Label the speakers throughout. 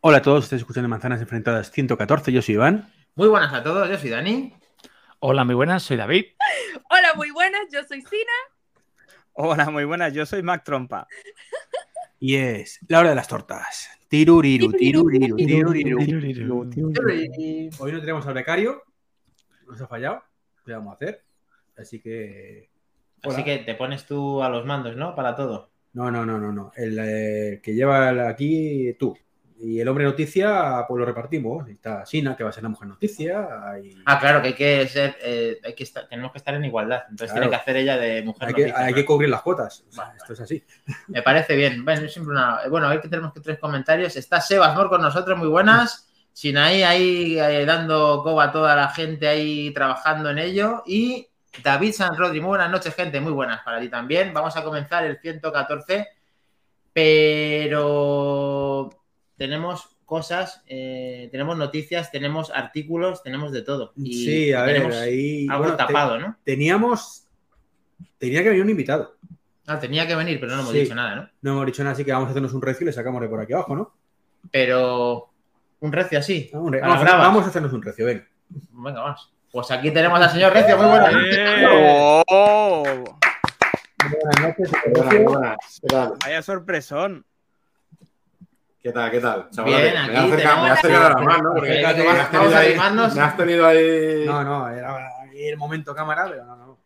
Speaker 1: Hola a todos, estáis escuchando Manzanas Enfrentadas 114, yo soy Iván.
Speaker 2: Muy buenas a todos, yo soy Dani.
Speaker 3: Hola, muy buenas, soy David.
Speaker 4: Hola, muy buenas, yo soy Sina.
Speaker 5: Hola, muy buenas, yo soy Mac Trompa.
Speaker 1: Y es la hora de las tortas. Tiruriru, tiruriru, tiruriru. Hoy no tenemos al becario, nos ha fallado, ¿qué vamos a hacer? Así que...
Speaker 2: Así
Speaker 1: Hola.
Speaker 2: que te pones tú a los mandos, ¿no? Para todo.
Speaker 1: No, no, no, no, no. El eh, que lleva aquí tú. Y el hombre noticia, pues lo repartimos. Ahí Está Sina, que va a ser la mujer noticia. hay-
Speaker 2: Ah, claro, que hay que ser, eh, hay que estar, tenemos que estar en igualdad. Entonces
Speaker 1: Claro.
Speaker 2: tiene que hacer ella de mujer
Speaker 1: hay, que,
Speaker 2: noticia,
Speaker 1: hay
Speaker 2: ¿no?
Speaker 1: que cubrir las cuotas. O sea,
Speaker 2: Vale,
Speaker 1: esto es así.
Speaker 2: Me parece bien. Bueno, siempre una... bueno, hoy que tenemos que tres comentarios. Está Sebas Mor con nosotros, muy buenas. Sinaí ahí eh, dando coba a toda la gente ahí trabajando en ello. Y David San Rodri, muy buenas noches, gente. Muy buenas para ti también. Vamos a comenzar el 114. Pero tenemos cosas, eh, tenemos noticias, tenemos artículos, tenemos de todo. Y
Speaker 1: sí, a ver,
Speaker 2: tenemos
Speaker 1: ahí.
Speaker 2: algo
Speaker 1: bueno, te-
Speaker 2: tapado, ¿no?
Speaker 1: teníamos. Tenía que venir un invitado.
Speaker 2: Ah, tenía que venir, pero no hemos
Speaker 1: Sí.
Speaker 2: dicho nada, ¿no?
Speaker 1: No hemos dicho nada, así que vamos a hacernos un recio y le sacamos de por aquí abajo, ¿no?
Speaker 2: Pero un recio así.
Speaker 1: Vamos, re-
Speaker 2: A la
Speaker 1: vamos a-
Speaker 2: brava.
Speaker 1: vamos a hacernos un recio, venga.
Speaker 2: Venga, vamos. Pues aquí tenemos al señor Recio, muy buenas noches.
Speaker 5: ¡Oh!
Speaker 1: Buenas noches,
Speaker 6: Buenas, buenas.
Speaker 5: Vaya sorpresón.
Speaker 6: ¿Qué tal? ¿Qué tal?
Speaker 2: Bien,
Speaker 6: me has acercado, me has acercado porque me has
Speaker 2: vamos
Speaker 6: tenido ahí, me has tenido ahí.
Speaker 1: No, no, era el momento cámara, pero no, no.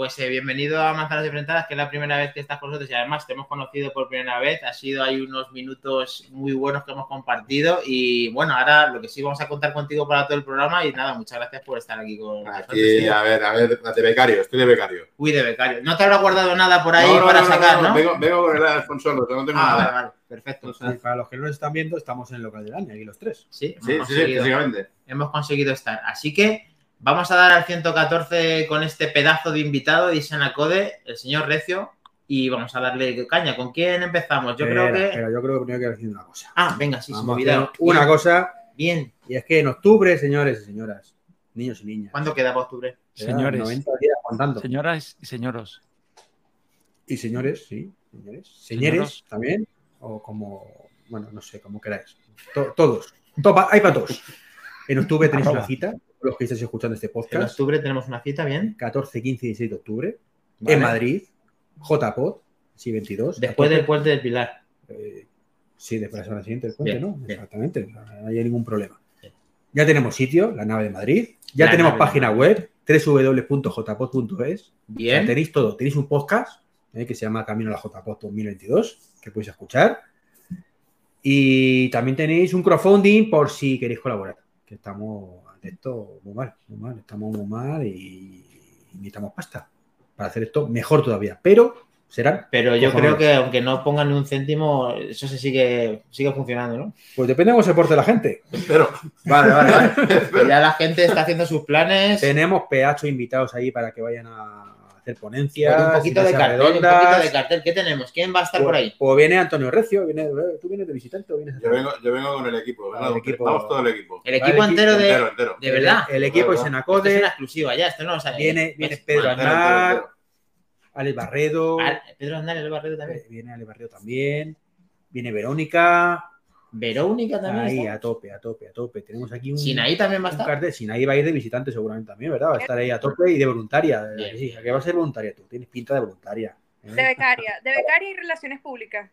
Speaker 2: Pues eh, bienvenido a Manzanas Enfrentadas, que es la primera vez que estás con nosotros y además te hemos conocido por primera vez. Ha sido ahí unos minutos muy buenos que hemos compartido y bueno, ahora lo que sí vamos a contar contigo para todo el programa y nada, muchas gracias por estar aquí con nosotros.
Speaker 6: Aquí,
Speaker 2: tío.
Speaker 6: a ver, a ver, de becario, estoy de becario.
Speaker 2: Uy, de becario. No te habrá guardado nada por ahí
Speaker 6: No, no,
Speaker 2: para
Speaker 6: no, no,
Speaker 2: sacar,
Speaker 6: no,
Speaker 2: ¿no?
Speaker 6: Vengo, vengo con el Alfonso, no tengo
Speaker 2: Ah,
Speaker 6: nada.
Speaker 2: vale, perfecto.
Speaker 1: Y para los que no nos están viendo, estamos en el local de Dani, aquí los tres.
Speaker 2: Sí, hemos
Speaker 6: Sí, sí, sí, físicamente.
Speaker 2: hemos conseguido estar. Así que vamos a dar al 114 con este pedazo de invitado de Isana Code, el señor Recio, y vamos a darle caña. ¿Con quién empezamos? Yo creo que.
Speaker 1: espera, yo creo que primero hay que decir una cosa.
Speaker 2: Ah, venga, sí, se me
Speaker 1: Vamos
Speaker 2: olvidaba.
Speaker 1: hacer una cosa,
Speaker 2: Bien.
Speaker 1: y es que en octubre, señores y señoras, niños y niñas,
Speaker 2: ¿Cuándo queda para octubre?
Speaker 3: Señores.
Speaker 1: 90 días contando.
Speaker 3: Señoras y señoros.
Speaker 1: Y señores, sí, señores.
Speaker 3: Señoros.
Speaker 1: Señores también, o como, bueno, no sé, como queráis. To- todos. Topa- hay para todos. En octubre tenéis
Speaker 3: Arroba.
Speaker 1: una cita, los que estáis escuchando este
Speaker 2: En
Speaker 1: podcast,
Speaker 2: octubre tenemos una cita, bien.
Speaker 1: 14, 15 y 16 de octubre,
Speaker 2: Vale.
Speaker 1: en Madrid, JPod, sí, 22.
Speaker 2: Después del puente del Pilar.
Speaker 1: Eh, sí, después de la semana siguiente del puente,
Speaker 2: Bien,
Speaker 1: ¿no?
Speaker 2: bien.
Speaker 1: Exactamente, no hay ningún problema.
Speaker 2: Bien.
Speaker 1: Ya tenemos sitio, la nave de Madrid. Ya
Speaker 2: La
Speaker 1: tenemos página web, www.jpod.es.
Speaker 2: Bien.
Speaker 1: Tenéis todo. Tenéis un podcast eh, que se llama Camino a la JPod 2022, que podéis escuchar. Y también tenéis un crowdfunding por si queréis colaborar. Que estamos esto muy mal, muy mal. Estamos muy mal y necesitamos pasta para hacer esto mejor todavía. Pero serán
Speaker 2: Pero yo creo que aunque no pongan ni un céntimo, eso se sigue, sigue funcionando, ¿no?
Speaker 1: Pues depende de cómo se porte la gente.
Speaker 6: Pero,
Speaker 2: Vale, vale, vale. ya la gente está haciendo sus planes.
Speaker 1: Tenemos PH invitados ahí para que vayan a hacer ponencias.
Speaker 2: Con un poquito de cartel, un poquito de cartel. ¿Qué tenemos? ¿Quién va a estar por ahí?
Speaker 1: O viene Antonio Recio, viene, tú vienes de visitante o vienes
Speaker 6: yo vengo, yo vengo con el equipo.
Speaker 1: Ah, el
Speaker 6: vengo-
Speaker 1: equipo.
Speaker 6: Vamos todo el equipo.
Speaker 2: El equipo entero de.
Speaker 6: Entero, entero.
Speaker 2: De verdad.
Speaker 1: El, equipo es en
Speaker 2: Esto es una exclusiva ya, esto no lo sabe.
Speaker 1: viene, viene
Speaker 2: ¿Ves?
Speaker 1: Pedro Aznar. Alex Barredo,
Speaker 2: Ah, Pedro Andal el barrio también.
Speaker 1: eh, viene Alex Barredo también, viene Verónica,
Speaker 2: Verónica también.
Speaker 1: ahí
Speaker 2: está.
Speaker 1: a tope, a tope, a tope. Tenemos aquí un,
Speaker 2: Sinaí también va a
Speaker 1: un
Speaker 2: estar.
Speaker 1: cartel. Sinaí va a ir de visitante seguramente también, ¿verdad? Va a estar ahí a tope y de voluntaria.
Speaker 2: Bien.
Speaker 1: Sí, ¿a qué va a ser voluntaria tú? Tienes pinta de voluntaria. ¿eh?
Speaker 4: De becaria, de becaria y relaciones públicas.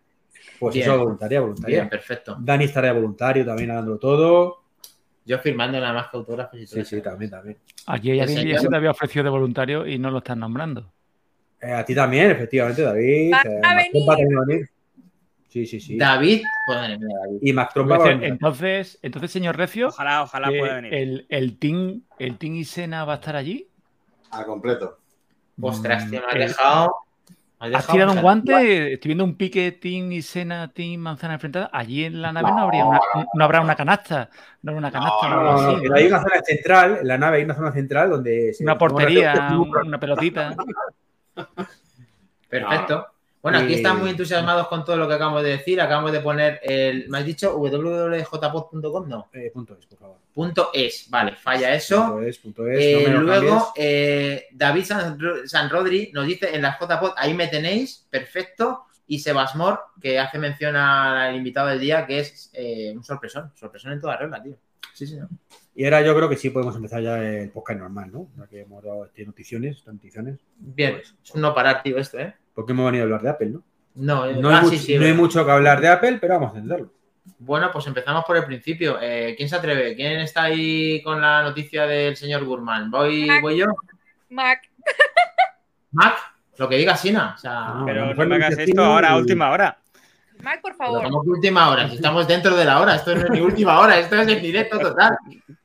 Speaker 1: Pues
Speaker 2: Bien.
Speaker 1: eso, voluntaria, voluntaria.
Speaker 2: Bien, perfecto.
Speaker 1: Dani estará de voluntario también dándolo todo.
Speaker 2: Yo firmando nada más que autógrafos y todo
Speaker 1: Sí, sí, también, también.
Speaker 3: Aquí hay alguien que se te había ofrecido de voluntario y no lo están nombrando.
Speaker 1: Eh, a ti también, efectivamente, David.
Speaker 4: Va a venir.
Speaker 1: también va a venir. Sí, sí, sí.
Speaker 2: David, madre mía, David.
Speaker 1: Y Mac Trompa va a venir.
Speaker 3: Entonces, entonces, señor Recio,
Speaker 5: Ojalá, ojalá pueda venir.
Speaker 3: el, el team, el team Isena va a estar allí.
Speaker 6: A completo.
Speaker 2: Ostras, tío, me has
Speaker 3: Eh,
Speaker 2: dejado.
Speaker 3: ¿Has tirado un guante? Estoy viendo un pique Team Isena, Team Manzana enfrentada. Allí en la nave no, habría una, no habrá una canasta. No habrá una canasta.
Speaker 6: No,
Speaker 3: o
Speaker 1: No,
Speaker 3: algo
Speaker 1: no,
Speaker 3: así,
Speaker 1: pero
Speaker 3: ¿no?
Speaker 1: hay una zona central, en la nave hay una zona central donde... se-
Speaker 3: Una portería, una pelotita.
Speaker 2: Perfecto. Bueno, aquí están muy entusiasmados con todo lo que acabamos de decir. Acabamos de poner el. ¿Me has dicho www.jpod.com? No.
Speaker 1: Eh, punto es, por favor.
Speaker 2: Punto es. Vale, falla eso.
Speaker 1: Punto es, punto es.
Speaker 2: Eh,
Speaker 1: no me lo
Speaker 2: luego, eh, David San, San Rodri nos dice en la JPod, ahí me tenéis, perfecto. y Sebasmor, que hace mención al invitado del día, que es eh, un sorpresón, sorpresón en toda regla, tío. Sí, sí,
Speaker 1: Y ahora yo creo que sí podemos empezar ya el podcast normal, ¿no? Ya que hemos dado este noticiones, noticiones.
Speaker 2: Bien,
Speaker 1: Pues,
Speaker 2: es un no parar, tío, esto, ¿eh?
Speaker 1: Porque hemos venido a hablar de Apple, ¿no?
Speaker 2: No, eh,
Speaker 1: No,
Speaker 2: ah,
Speaker 1: hay,
Speaker 2: sí,
Speaker 1: mucho,
Speaker 2: sí,
Speaker 1: no hay mucho que hablar de Apple, pero vamos a entenderlo.
Speaker 2: Bueno, pues empezamos por el principio. Eh, ¿Quién se atreve? ¿Quién está ahí con la noticia del señor Gurman? ¿Voy,
Speaker 4: Mac.
Speaker 2: voy yo?
Speaker 4: Mac,
Speaker 2: Mac, lo que diga Sina. O sea,
Speaker 1: No,
Speaker 5: Pero
Speaker 1: lo
Speaker 5: no me hagas esto ahora,
Speaker 1: y-
Speaker 5: última hora.
Speaker 4: Mac, por
Speaker 2: pero
Speaker 4: favor.
Speaker 2: como que última hora, si estamos dentro de la hora, esto no es ni última hora, esto es en directo total.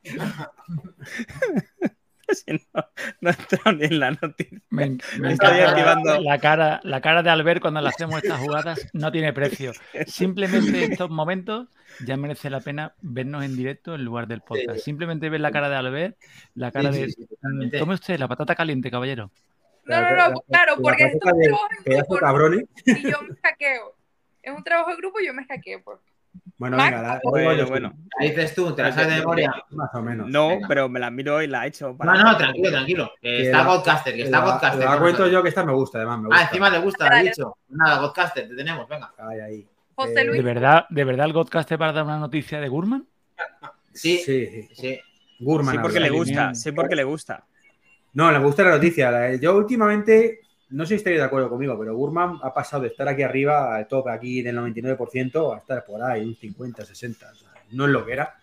Speaker 5: Si no, no he entrado ni en la noticia.
Speaker 3: Me, me
Speaker 5: Estoy activando.
Speaker 3: La cara, la cara de Albert cuando le hacemos estas jugadas no tiene precio. Simplemente estos momentos ya merece la pena vernos en directo en lugar del podcast. Simplemente ver la cara de Albert, la cara
Speaker 2: Sí,
Speaker 3: de.
Speaker 2: sí, sí, totalmente.
Speaker 3: Tome usted la patata caliente, caballero.
Speaker 4: No, no, no, claro, porque esto es un trabajo en grupo y yo me hackeo. Es un trabajo en grupo y yo me hackeo. Pues.
Speaker 1: Bueno,
Speaker 4: Mac,
Speaker 1: venga, la,
Speaker 5: Bueno, bueno.
Speaker 2: ¿Qué dices tú? ¿Te la sabes de memoria?
Speaker 1: Más o menos.
Speaker 5: No,
Speaker 2: Venga.
Speaker 5: pero me la miro y la he hecho. para-
Speaker 2: No, no, tranquilo, tranquilo. Está
Speaker 1: la-
Speaker 2: Godcaster, que está
Speaker 1: La-
Speaker 2: Godcaster.
Speaker 1: La cuento yo que esta me gusta, además. Me gusta.
Speaker 2: Ah, encima le gusta,
Speaker 4: Dale.
Speaker 2: he dicho. Nada, Godcaster, te tenemos, venga.
Speaker 1: Ahí, ahí.
Speaker 4: José
Speaker 1: Eh,
Speaker 4: Luis.
Speaker 3: ¿De verdad, ¿De verdad el podcast para dar una noticia de Gurman?
Speaker 2: Sí,
Speaker 1: Sí, sí.
Speaker 2: sí.
Speaker 1: Gurman.
Speaker 5: Sí, porque le gusta,
Speaker 3: bien.
Speaker 5: sí, porque le gusta.
Speaker 1: No, le gusta la noticia. La- Yo últimamente, no sé si estáis de acuerdo conmigo, pero Gurman ha pasado de estar aquí arriba, al top aquí del 99%, a estar por ahí, un 50, 60. o sea, no es lo que era.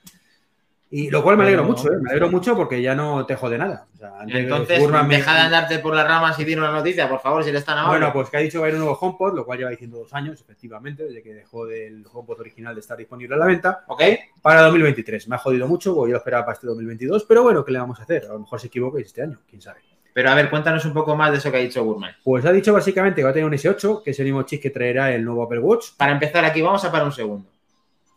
Speaker 1: Y lo cual me alegro mucho, ¿eh? Me alegro mucho porque ya no te jode nada. O sea,
Speaker 2: Entonces,
Speaker 1: Gurman me-
Speaker 2: deja de andarte por las ramas y dinos la noticia, por favor, si eres tan amable.
Speaker 1: Bueno, pues que ha dicho que va a haber un nuevo HomePod, lo cual lleva diciendo dos años, efectivamente, desde que dejó del HomePod original de estar disponible a la venta,
Speaker 2: ¿Ok?
Speaker 1: para 2023. Me ha jodido mucho, porque yo lo esperaba para este 2022, pero bueno, ¿qué le vamos a hacer? A lo mejor se equivoca este año, quién sabe.
Speaker 2: Pero a ver, cuéntanos un poco más de eso que ha dicho Gurman.
Speaker 1: Pues ha dicho básicamente que va a tener un S8, que es el mismo chip que traerá el nuevo Apple Watch.
Speaker 2: Para empezar aquí, vamos a parar un segundo.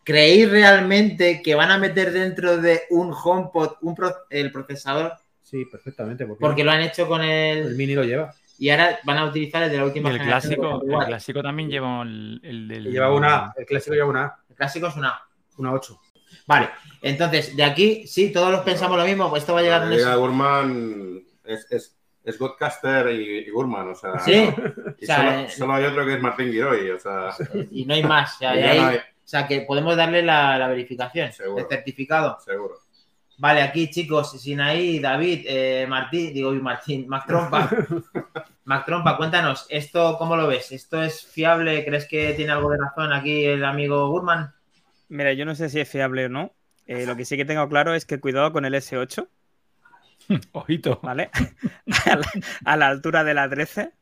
Speaker 2: ¿Creéis realmente que van a meter dentro de un HomePod un pro- el procesador?
Speaker 1: Sí, perfectamente, porque,
Speaker 2: Porque lo han hecho con
Speaker 1: el
Speaker 2: el...
Speaker 1: Mini lo lleva.
Speaker 2: Y ahora van a utilizar el de la
Speaker 3: Y
Speaker 2: última
Speaker 3: el
Speaker 2: generación
Speaker 3: clásico, el clásico también lleva el, el del.
Speaker 1: Lleva una, el clásico lleva una, A,
Speaker 2: El clásico es una...
Speaker 1: una 8.
Speaker 2: Vale, entonces, de aquí, sí, todos los pensamos lo mismo, pues esto va a llegar
Speaker 6: diga Gurman es, es, es Godcaster y, y Gurman, o sea.
Speaker 2: Sí,
Speaker 6: Y
Speaker 2: o sea,
Speaker 6: solo,
Speaker 2: eh,
Speaker 6: solo hay otro que es Martín Giroy, o sea.
Speaker 2: y no hay más. O sea,
Speaker 6: y
Speaker 2: y
Speaker 6: ya
Speaker 2: ahí-
Speaker 6: no hay-
Speaker 2: o sea, que podemos darle la, la verificación,
Speaker 6: Seguro.
Speaker 2: el certificado.
Speaker 6: seguro.
Speaker 2: Vale, aquí chicos, Sinaí, David, eh, Martín, digo, Martín, Mac Trompa. Mac Trompa, cuéntanos, ¿esto cómo lo ves? ¿Esto es fiable? ¿Crees que tiene algo de razón aquí el amigo Gurman?
Speaker 5: Mira, yo no sé si es fiable o no. Eh, lo que sí que tengo claro es que cuidado con el S8,
Speaker 3: Ojito.
Speaker 5: ¿vale? a, la, a la altura de la 13.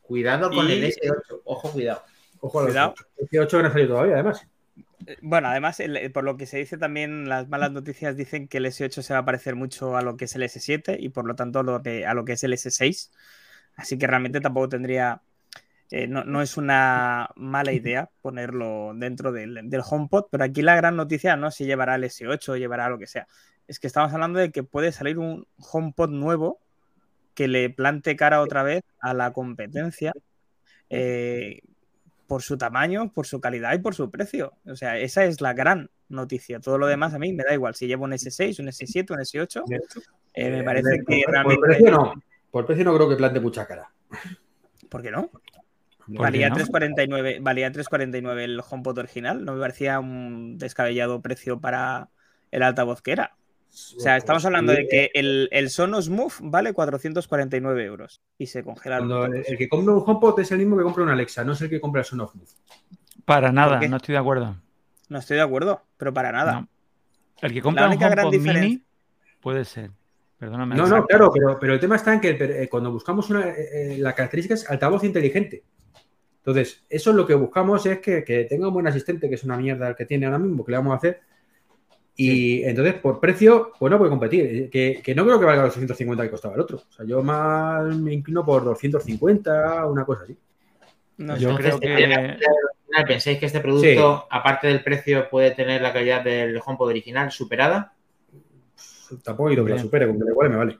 Speaker 2: Cuidado con
Speaker 5: Y-
Speaker 2: el S8, ojo, cuidado.
Speaker 1: Ojo a los
Speaker 5: Cuidado.
Speaker 1: 8. El 8 que no ha salido todavía, además.
Speaker 5: Eh, Bueno, además, el- por lo que se dice también, las malas noticias dicen que el S8 se va a parecer mucho a lo que es el S7 y por lo tanto lo que- a lo que es el S6. Así que realmente tampoco tendría. Eh, no, no es una mala idea ponerlo dentro del, del HomePod, pero aquí la gran noticia no es si llevará el S8 o llevará lo que sea. Es que estamos hablando de que puede salir un HomePod nuevo que le plante cara otra vez a la competencia. eh, por su tamaño, por su calidad y por su precio. O sea, esa es la gran noticia. Todo lo demás a mí me da igual. Si llevo un S6, un S7, un S8, eh, me parece
Speaker 1: por,
Speaker 5: que
Speaker 1: por
Speaker 5: realmente...
Speaker 1: precio no. Por precio no creo que plante mucha cara.
Speaker 5: ¿Por qué no?
Speaker 3: ¿Por
Speaker 5: Valía
Speaker 3: qué no?
Speaker 5: 3.49 valía 3.49 el HomePod original. No me parecía un descabellado precio para el altavoz que era. O sea, estamos hablando de que el, el Sonos Move vale 449 euros y se congelaron
Speaker 1: el, que compra un HomePod es el mismo que compra un Alexa, no es el que compra el Sonos Move.
Speaker 3: Para nada, no estoy de acuerdo.
Speaker 5: No estoy de acuerdo, pero para nada.
Speaker 3: No. El que compra
Speaker 5: La única
Speaker 3: un
Speaker 5: gran
Speaker 3: HomePod
Speaker 5: diferencia-
Speaker 3: mini puede ser. Perdóname.
Speaker 1: No, no, claro, pero, pero el tema está en que eh, cuando buscamos una, eh, eh, la característica es altavoz inteligente. Entonces, eso es lo que buscamos es que, que tenga un buen asistente, que es una mierda el que tiene ahora mismo, que le vamos a hacer. Y entonces, por precio, pues no puede competir. Eh, Que, que no creo que valga los 250 que costaba el otro. O sea, yo más me inclino por 250, una cosa así.
Speaker 5: No
Speaker 3: Yo creo que-
Speaker 2: la ¿Pensáis que este producto, aparte del precio, puede tener la calidad del HomePod original superada?
Speaker 1: Tampoco he ido que
Speaker 3: Bien.
Speaker 1: supere, con que le igual me vale.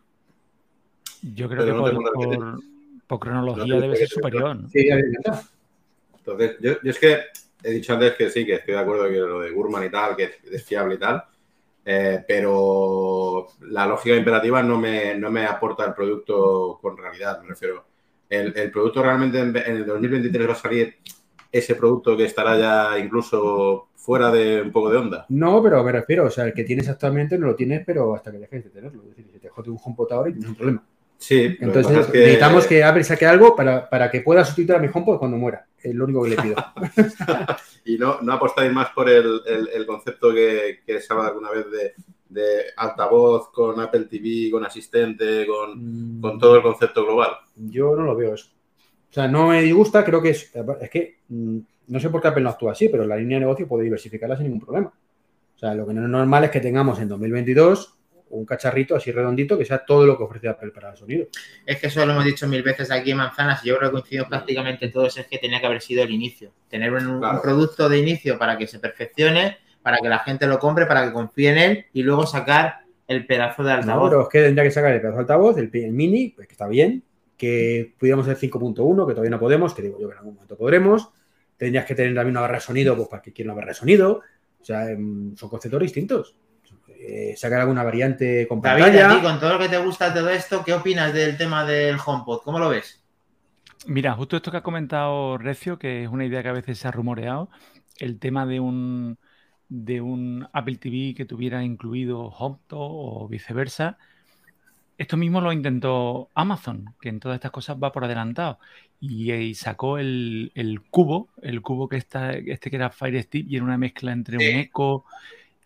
Speaker 3: Yo creo
Speaker 6: Pero
Speaker 3: que
Speaker 6: no
Speaker 3: por, por- cronología debe ser superior. ¿no?
Speaker 1: Sí, ya me encanta.
Speaker 6: Entonces, yo, yo es que he dicho antes que sí, que estoy de acuerdo que lo de Gurman y tal, que es fiable y tal, eh, pero la lógica imperativa no me, no me aporta el producto con realidad, me refiero. El, el producto realmente en, en el 2023 va a salir ese producto que estará ya incluso fuera de un poco de onda.
Speaker 1: No, pero me refiero, o sea, el que tienes actualmente no lo tienes, pero hasta que dejes de tenerlo. Es decir, si te jode un HomePod ahora y tienes un problema.
Speaker 6: Sí,
Speaker 1: Entonces necesitamos que Apple saque algo para, para que pueda sustituir a mi HomePod cuando muera. Es lo único que le pido.
Speaker 6: Y no, no apostáis más por el, el- el concepto que, que se habla alguna vez de, de altavoz con Apple TV, con asistente, con, con todo el concepto global.
Speaker 1: Yo no lo veo eso. O sea, no me disgusta, creo que es. Es que mm, no sé por qué Apple no actúa así, pero la línea de negocio puede diversificarla sin ningún problema. O sea, lo que no es normal es que tengamos en 2022 un cacharrito así redondito que sea todo lo que ofrece Apple para el sonido.
Speaker 2: Es que eso lo hemos dicho mil veces aquí en Manzanas y yo creo que coincidimos prácticamente todos, es que tenía que haber sido el inicio. Tener un, producto de inicio para que se perfeccione, para que la gente lo compre, para que confíe en él y luego sacar el pedazo de
Speaker 1: No,
Speaker 2: altavoz.
Speaker 1: pero es que tendría que sacar el pedazo de altavoz, el, el mini, pues que está bien, que pudiéramos hacer 5.1, que todavía no podemos, que digo yo que en algún momento podremos. Tendrías que tener también una barra de sonido, pues para que quiera una barra de sonido. O sea, em, son conceptos distintos. Eh, sacar alguna variante con
Speaker 2: David,
Speaker 1: pantalla.
Speaker 2: a ti, con todo lo que te gusta de todo esto, ¿qué opinas del tema del HomePod? ¿Cómo lo ves?
Speaker 3: Mira, justo esto que ha comentado Recio, que es una idea que a veces se ha rumoreado, el tema de un, de un Apple TV que tuviera incluido HomePod o viceversa. Esto mismo lo intentó Amazon, que en todas estas cosas va por adelantado. Y, sacó el, el cubo, el cubo que está, este que era Fire Stick y era una mezcla entre un Echo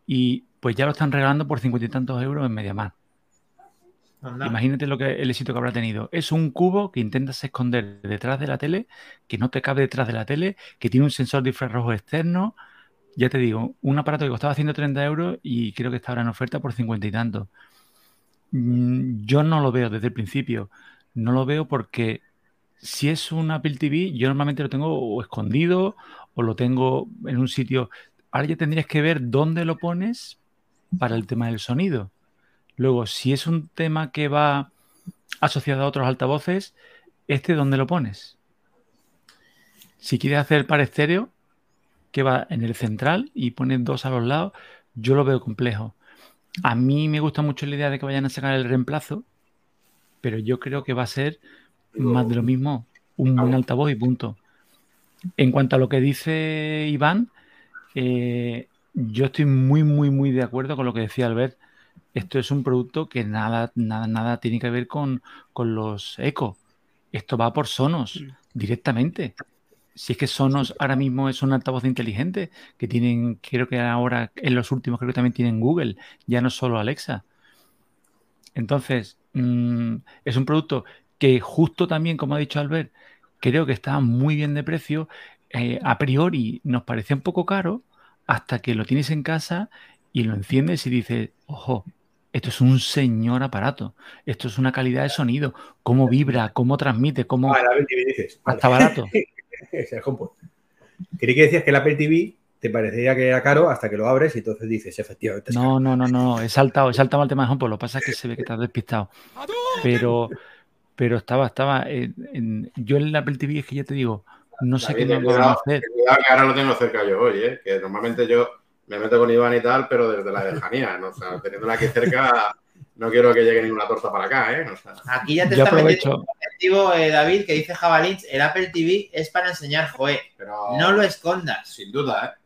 Speaker 3: y pues ya lo están regalando por cincuenta y tantos euros en MediaMarkt.
Speaker 2: Anda.
Speaker 3: Imagínate lo que el éxito que habrá tenido. Es un cubo que intentas esconder detrás de la tele, que no te cabe detrás de la tele, que tiene un sensor de infrarrojo externo. Ya te digo, un aparato que costaba 130 euros y creo que está ahora en oferta por 50 y tantos. Mm, Yo no lo veo desde el principio. No lo veo porque si es un Apple TV, yo normalmente lo tengo o escondido o lo tengo en un sitio. Ahora ya tendrías que ver dónde lo pones para el tema del sonido. Luego, si es un tema que va asociado a otros altavoces, ¿este dónde lo pones? Si quieres hacer para estéreo, que va en el central y pones dos a los lados, yo lo veo complejo. A mí me gusta mucho la idea de que vayan a sacar el reemplazo, pero yo creo que va a ser más de lo mismo, un buen altavoz y punto. En cuanto a lo que dice Iván, eh, yo estoy muy, muy, muy de acuerdo con lo que decía Albert. Esto es un producto que nada, nada, nada tiene que ver con, con los Eco. Esto va por Sonos directamente. Si es que Sonos ahora mismo es un altavoz inteligente que tienen, creo que ahora en los últimos creo que también tienen Google, ya no solo Alexa. Entonces, mm, es un producto que justo también, como ha dicho Albert, creo que está muy bien de precio. Eh, a priori nos parece un poco caro hasta que lo tienes en casa y lo enciendes y dices, ojo, esto es un señor aparato, esto es una calidad de sonido, cómo vibra, cómo transmite, cómo
Speaker 1: Ah, el Apple TV dices. Vale.
Speaker 3: hasta barato.
Speaker 1: es el HomePod. Creí que decías que el Apple TV te parecería que era caro hasta que lo abres y entonces dices, efectivamente. es
Speaker 3: No, no, no, no, he saltado, he saltado al tema de HomePod, lo que pasa es que se ve que estás despistado. Pero, pero estaba, estaba, en- en- yo en el Apple TV es que ya te digo, no sé qué
Speaker 6: David,
Speaker 3: a
Speaker 6: cuidado,
Speaker 3: hacer.
Speaker 6: cuidado que ahora lo tengo cerca yo hoy, ¿eh? que normalmente yo me meto con Iván y tal, pero desde la lejanía, ¿no? o sea, teniéndola aquí cerca, no quiero que llegue ninguna torta para acá, ¿eh? O sea,
Speaker 2: Aquí ya te está metiendo un objetivo, eh, David, que dice Jabalins, el Apple TV es para enseñar Joe.
Speaker 6: pero
Speaker 2: No lo escondas.
Speaker 6: sin duda, ¿eh?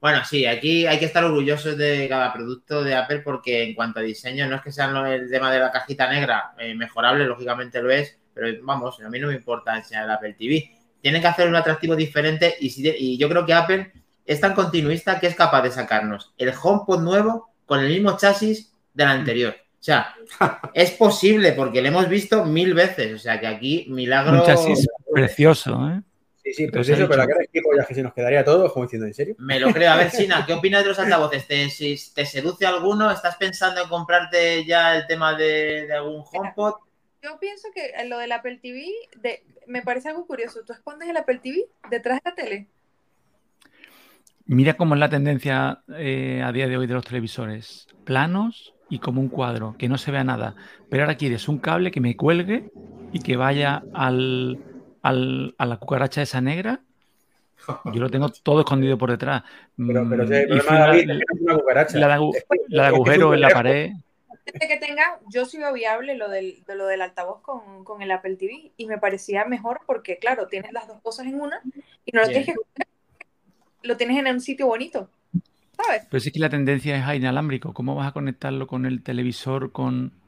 Speaker 2: Bueno, sí, aquí hay que estar orgullosos de cada producto de Apple porque en cuanto a diseño, no es que sea el tema de la cajita negra eh, mejorable, lógicamente lo es, pero vamos, a mí no me importa enseñar el Apple TV. Tienen que hacer un atractivo diferente y, si- y yo creo que Apple es tan continuista que es capaz de sacarnos el HomePod nuevo con el mismo chasis del anterior. O sea, es posible porque lo hemos visto mil veces. O sea, que aquí milagro...
Speaker 3: un chasis precioso, ¿eh?
Speaker 1: Sí, sí, eso, pero la
Speaker 3: dicho.
Speaker 1: cara de tipo ya que se nos quedaría todo, como diciendo, ¿en serio?
Speaker 2: Me lo creo. A ver, Sina, ¿qué opinas de los altavoces? ¿Te, si te seduce alguno? ¿Estás pensando en comprarte ya el tema de, de algún HomePod?
Speaker 4: Yo pienso que lo del Apple TV de, me parece algo curioso. ¿Tú escondes el Apple TV detrás de la tele?
Speaker 3: Mira cómo es la tendencia eh, a día de hoy de los televisores. Planos y como un cuadro, que no se vea nada. Pero ahora quieres un cable que me cuelgue y que vaya al, al- a la cucaracha esa negra. Yo lo tengo todo escondido por detrás.
Speaker 1: Pero, pero
Speaker 3: Mm,
Speaker 1: problema,
Speaker 3: la-
Speaker 1: es que no es una cucaracha.
Speaker 3: la de la agujero en la pared.
Speaker 4: Que tenga, yo sí veo viable lo del, de lo del altavoz con, con el Apple TV y me parecía mejor porque, claro, tienes las dos cosas en una Y no lo tienes que. Lo tienes en un sitio bonito. ¿Sabes?
Speaker 3: Pero sí que la tendencia es a inalámrico. ¿Cómo vas a conectarlo con el televisor, con,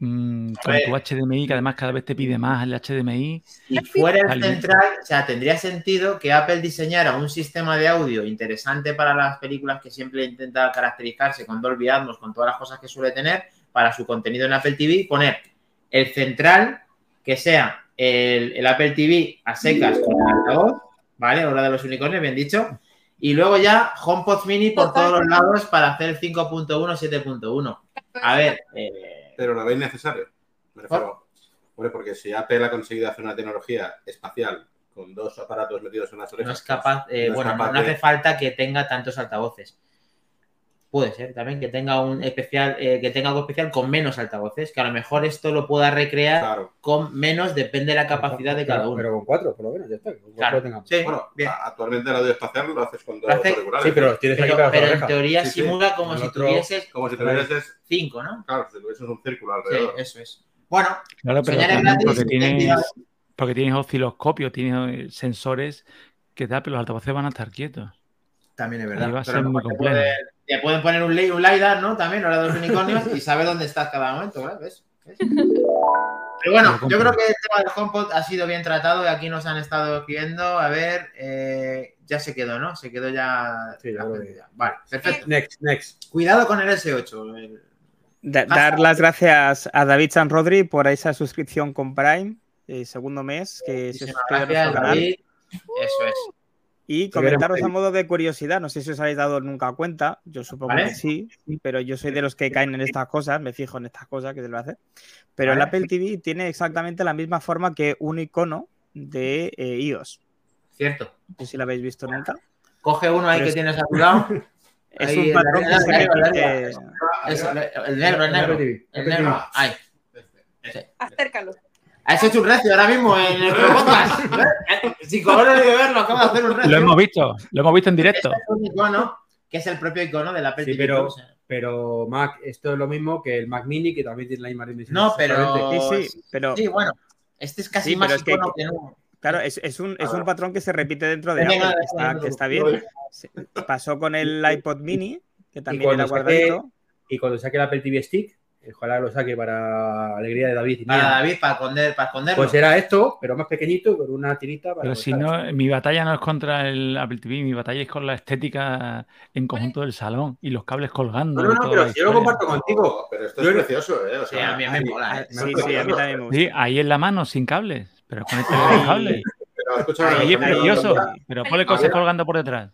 Speaker 3: mm, con
Speaker 2: ver.
Speaker 3: tu HDMI, que además cada vez te pide más el HDMI?
Speaker 2: Si fuera el central, o sea, tendría sentido que Apple diseñara un sistema de audio interesante para las películas que siempre intenta caracterizarse con Dolby Atmos, con todas las cosas que suele tener para su contenido en Apple TV, poner el central que sea el, el Apple TV a secas con el altavoz, ¿vale? Hora de los unicornios, bien dicho. Y luego ya HomePod Mini por
Speaker 4: Total.
Speaker 2: todos los lados para hacer el 5.1, 7.1. A ver, eh,
Speaker 6: Pero lo veis necesario. Me refiero, hombre, porque si Apple ha conseguido hacer una tecnología espacial con dos aparatos metidos en las orejas.
Speaker 2: no es capaz, eh,
Speaker 6: no es
Speaker 2: bueno,
Speaker 6: capaz
Speaker 2: no, no
Speaker 6: de-
Speaker 2: hace falta que tenga tantos altavoces. Puede ser también que tenga un especial, eh, que tenga algo especial con menos altavoces, que a lo mejor esto lo pueda recrear
Speaker 6: Claro.
Speaker 2: con menos, depende de la capacidad de cada uno.
Speaker 1: Pero con cuatro, por lo menos, ya está. Con cuatro
Speaker 2: Claro,
Speaker 1: tengamos.
Speaker 2: sí,
Speaker 6: Bueno,
Speaker 2: bien.
Speaker 6: actualmente el audio espacial lo haces con dos
Speaker 2: hace-
Speaker 6: auriculares.
Speaker 1: Sí, pero los tienes aquí
Speaker 2: Pero,
Speaker 1: para la
Speaker 2: pero en teoría
Speaker 6: Sí, sí.
Speaker 2: simula como si
Speaker 1: otro-
Speaker 2: tuvieses
Speaker 6: Como si tuvieses,
Speaker 2: cinco, ¿no?
Speaker 6: claro, si tuvieses un círculo
Speaker 2: Sí,
Speaker 6: alrededor.
Speaker 2: eso es. Bueno,
Speaker 3: Claro, pero
Speaker 2: Señales
Speaker 3: también
Speaker 2: gratis,
Speaker 3: porque tienes, porque tienes osciloscopio, tienes eh, sensores que da, pero los altavoces van a estar quietos.
Speaker 2: también es verdad.
Speaker 3: va a ser muy complejo.
Speaker 2: Te pueden poner un, un LiDAR, ¿no? También, hora de los unicornios, y sabe dónde estás cada momento, ¿verdad? ¿Ves? ¿Ves? Pero bueno, yo creo que el tema del HomePod ha sido bien tratado y aquí nos han estado escribiendo. A ver, eh, ya se quedó, ¿no? Se quedó ya.
Speaker 1: Sí,
Speaker 2: Vale, perfecto.
Speaker 1: Next, next.
Speaker 2: Cuidado con el S8. el-
Speaker 5: Da- dar las gracias a David San Rodri por esa suscripción con Prime, eh, segundo mes que se
Speaker 2: Muchísimas
Speaker 5: suscribe a nuestro
Speaker 2: gracias,
Speaker 5: canal.
Speaker 2: David. Eso es.
Speaker 5: Y comentaros a modo de curiosidad, no sé si os habéis dado nunca cuenta, yo supongo
Speaker 2: Vale.
Speaker 5: que sí, pero yo soy de los que caen en estas cosas, me fijo en estas cosas que se lo hace. Pero el. Apple TV tiene exactamente la misma forma que un icono de eh, iOS.
Speaker 2: Cierto.
Speaker 5: No sé si lo habéis visto nunca.
Speaker 2: Coge uno ahí
Speaker 5: Pero
Speaker 2: que
Speaker 5: es-
Speaker 2: tienes a tu lado.
Speaker 5: Es
Speaker 2: Ahí,
Speaker 5: un
Speaker 2: el
Speaker 5: patrón que se repite.
Speaker 2: El negro, el negro. El negro. Ahí.
Speaker 4: Acércalo.
Speaker 2: Has hecho un recio ahora mismo en el podcast. Sin color de verlo, acabo de hacer un recio.
Speaker 3: Lo hemos visto, lo hemos visto en directo.
Speaker 2: Este es un icono que es el propio icono del Apple
Speaker 1: Sí,
Speaker 2: TV
Speaker 1: pero-
Speaker 2: Plus.
Speaker 1: Pero Mac, esto es lo mismo que el Mac Mini, que también tiene la misma dimensión.
Speaker 2: No, pero-
Speaker 5: Sí, sí, pero
Speaker 2: Sí, bueno. Este es casi
Speaker 5: Sí,
Speaker 2: más
Speaker 5: es que-
Speaker 2: icono que, no.
Speaker 5: claro, es, es un, es un patrón que se repite dentro de Apple, que está, que bien. Pasó con el iPod mini, que también era
Speaker 1: saque-
Speaker 5: guardadito.
Speaker 1: Y cuando saque el Apple TV Stick, ojalá lo saque para alegría de David y
Speaker 2: Para
Speaker 1: mía,
Speaker 2: David, para, esconder, para esconderlo.
Speaker 1: Pues será esto, pero más pequeñito, con una tirita para
Speaker 3: Pero si no, mi batalla no es contra el Apple TV, mi batalla es con la estética en conjunto del salón y los cables colgando.
Speaker 1: No, no, no, pero si yo lo comparto contigo.
Speaker 6: Pero esto es precioso, ¿eh? O
Speaker 2: Sí,
Speaker 6: sea,
Speaker 2: a mí me mola. ¿eh?
Speaker 5: Sí, sí, a mí también me gusta.
Speaker 3: Sí, ahí en la mano, sin cables, pero conéctale
Speaker 5: Ay.
Speaker 3: los cables.
Speaker 6: pero, escúchame,
Speaker 2: Ahí
Speaker 3: Ahí es precioso, pero ponle cosas
Speaker 6: Había-
Speaker 3: colgando por detrás.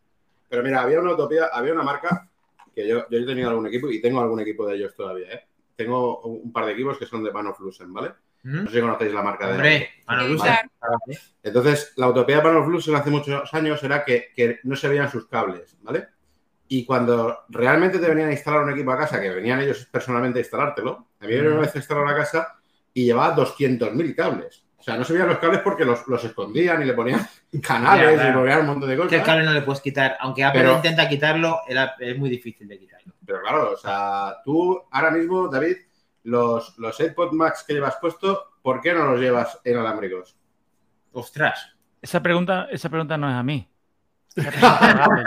Speaker 6: Pero mira, había una utopía, había una marca que yo, yo he tenido algún equipo y tengo algún equipo de ellos todavía, ¿eh? Tengo un par de equipos que son de Pan of Lucent, ¿vale?
Speaker 2: ¿Mm?
Speaker 6: No sé si conocéis la marca de
Speaker 2: Hombre, Luce.
Speaker 4: claro.
Speaker 6: Entonces, la utopía de Pan of Lucent hace muchos años era que, que no se veían sus cables, ¿vale? Y cuando realmente te venían a instalar un equipo a casa, que venían ellos personalmente a instalártelo, a mí me una vez a instalar a casa y llevaba 200.000 cables. O sea, no se veían los cables porque los, los escondían y le ponían canales
Speaker 2: Ya, claro.
Speaker 6: y ponían un montón de cosas.
Speaker 2: Que el cable no le puedes quitar. Aunque Apple
Speaker 6: Pero-
Speaker 2: intenta quitarlo, es muy difícil de quitarlo.
Speaker 6: Pero claro, o sea, tú ahora mismo, David, los, los AirPod Max que llevas puesto, ¿por qué no los llevas inalámbricos?
Speaker 2: Ostras.
Speaker 3: Esa pregunta, esa pregunta no es a mí. Esa pregunta es a Apple.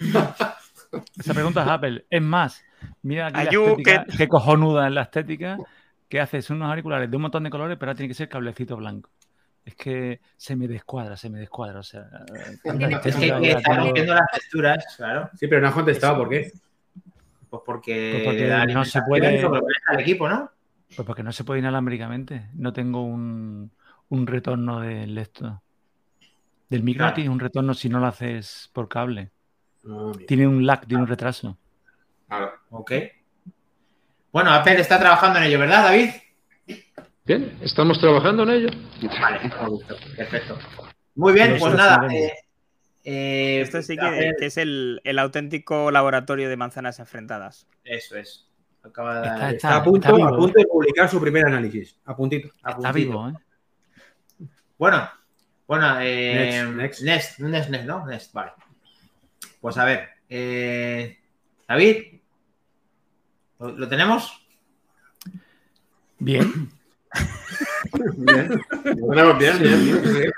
Speaker 3: Esa pregunta es Apple. Es más, mira aquí la
Speaker 5: Ayú,
Speaker 3: estética, qué cojonuda es la estética, que haces unos auriculares de un montón de colores, pero ahora tiene que ser cablecito blanco. Es que se me descuadra, se me descuadra. O sea,
Speaker 4: Es
Speaker 2: que, que viendo las texturas, claro.
Speaker 1: Sí, pero no has contestado, ¿por qué?
Speaker 2: Pues porque,
Speaker 3: Pues porque no se puede-
Speaker 2: al equipo, ¿no?
Speaker 3: Pues porque no se puede inalámbricamente. No tengo un, un retorno del esto. Del micro no
Speaker 2: Claro.
Speaker 3: tiene un retorno si no lo haces por cable.
Speaker 1: Mira.
Speaker 3: Tiene un lag, tiene un retraso.
Speaker 6: Claro.
Speaker 2: Ok. Bueno, Apple está trabajando en ello, ¿verdad, David?
Speaker 7: Bien, estamos trabajando en ello.
Speaker 2: Vale. Perfecto. Muy bien, pues nada. eh, eh,
Speaker 5: Esto sí que, es el, el auténtico laboratorio de manzanas enfrentadas.
Speaker 2: Eso es. Acaba de
Speaker 3: Está-
Speaker 1: a punto,
Speaker 3: está vivo,
Speaker 1: a punto de publicar su primer análisis. A puntito.
Speaker 2: a
Speaker 3: Está
Speaker 2: puntito.
Speaker 3: vivo, ¿eh?
Speaker 2: Bueno, bueno, eh,
Speaker 1: Next,
Speaker 2: next, next, next, ¿no? Next, vale. Pues a ver, eh, David, ¿lo, lo tenemos?
Speaker 3: Bien.
Speaker 6: Bien. Lo tenemos bien, bien, bien.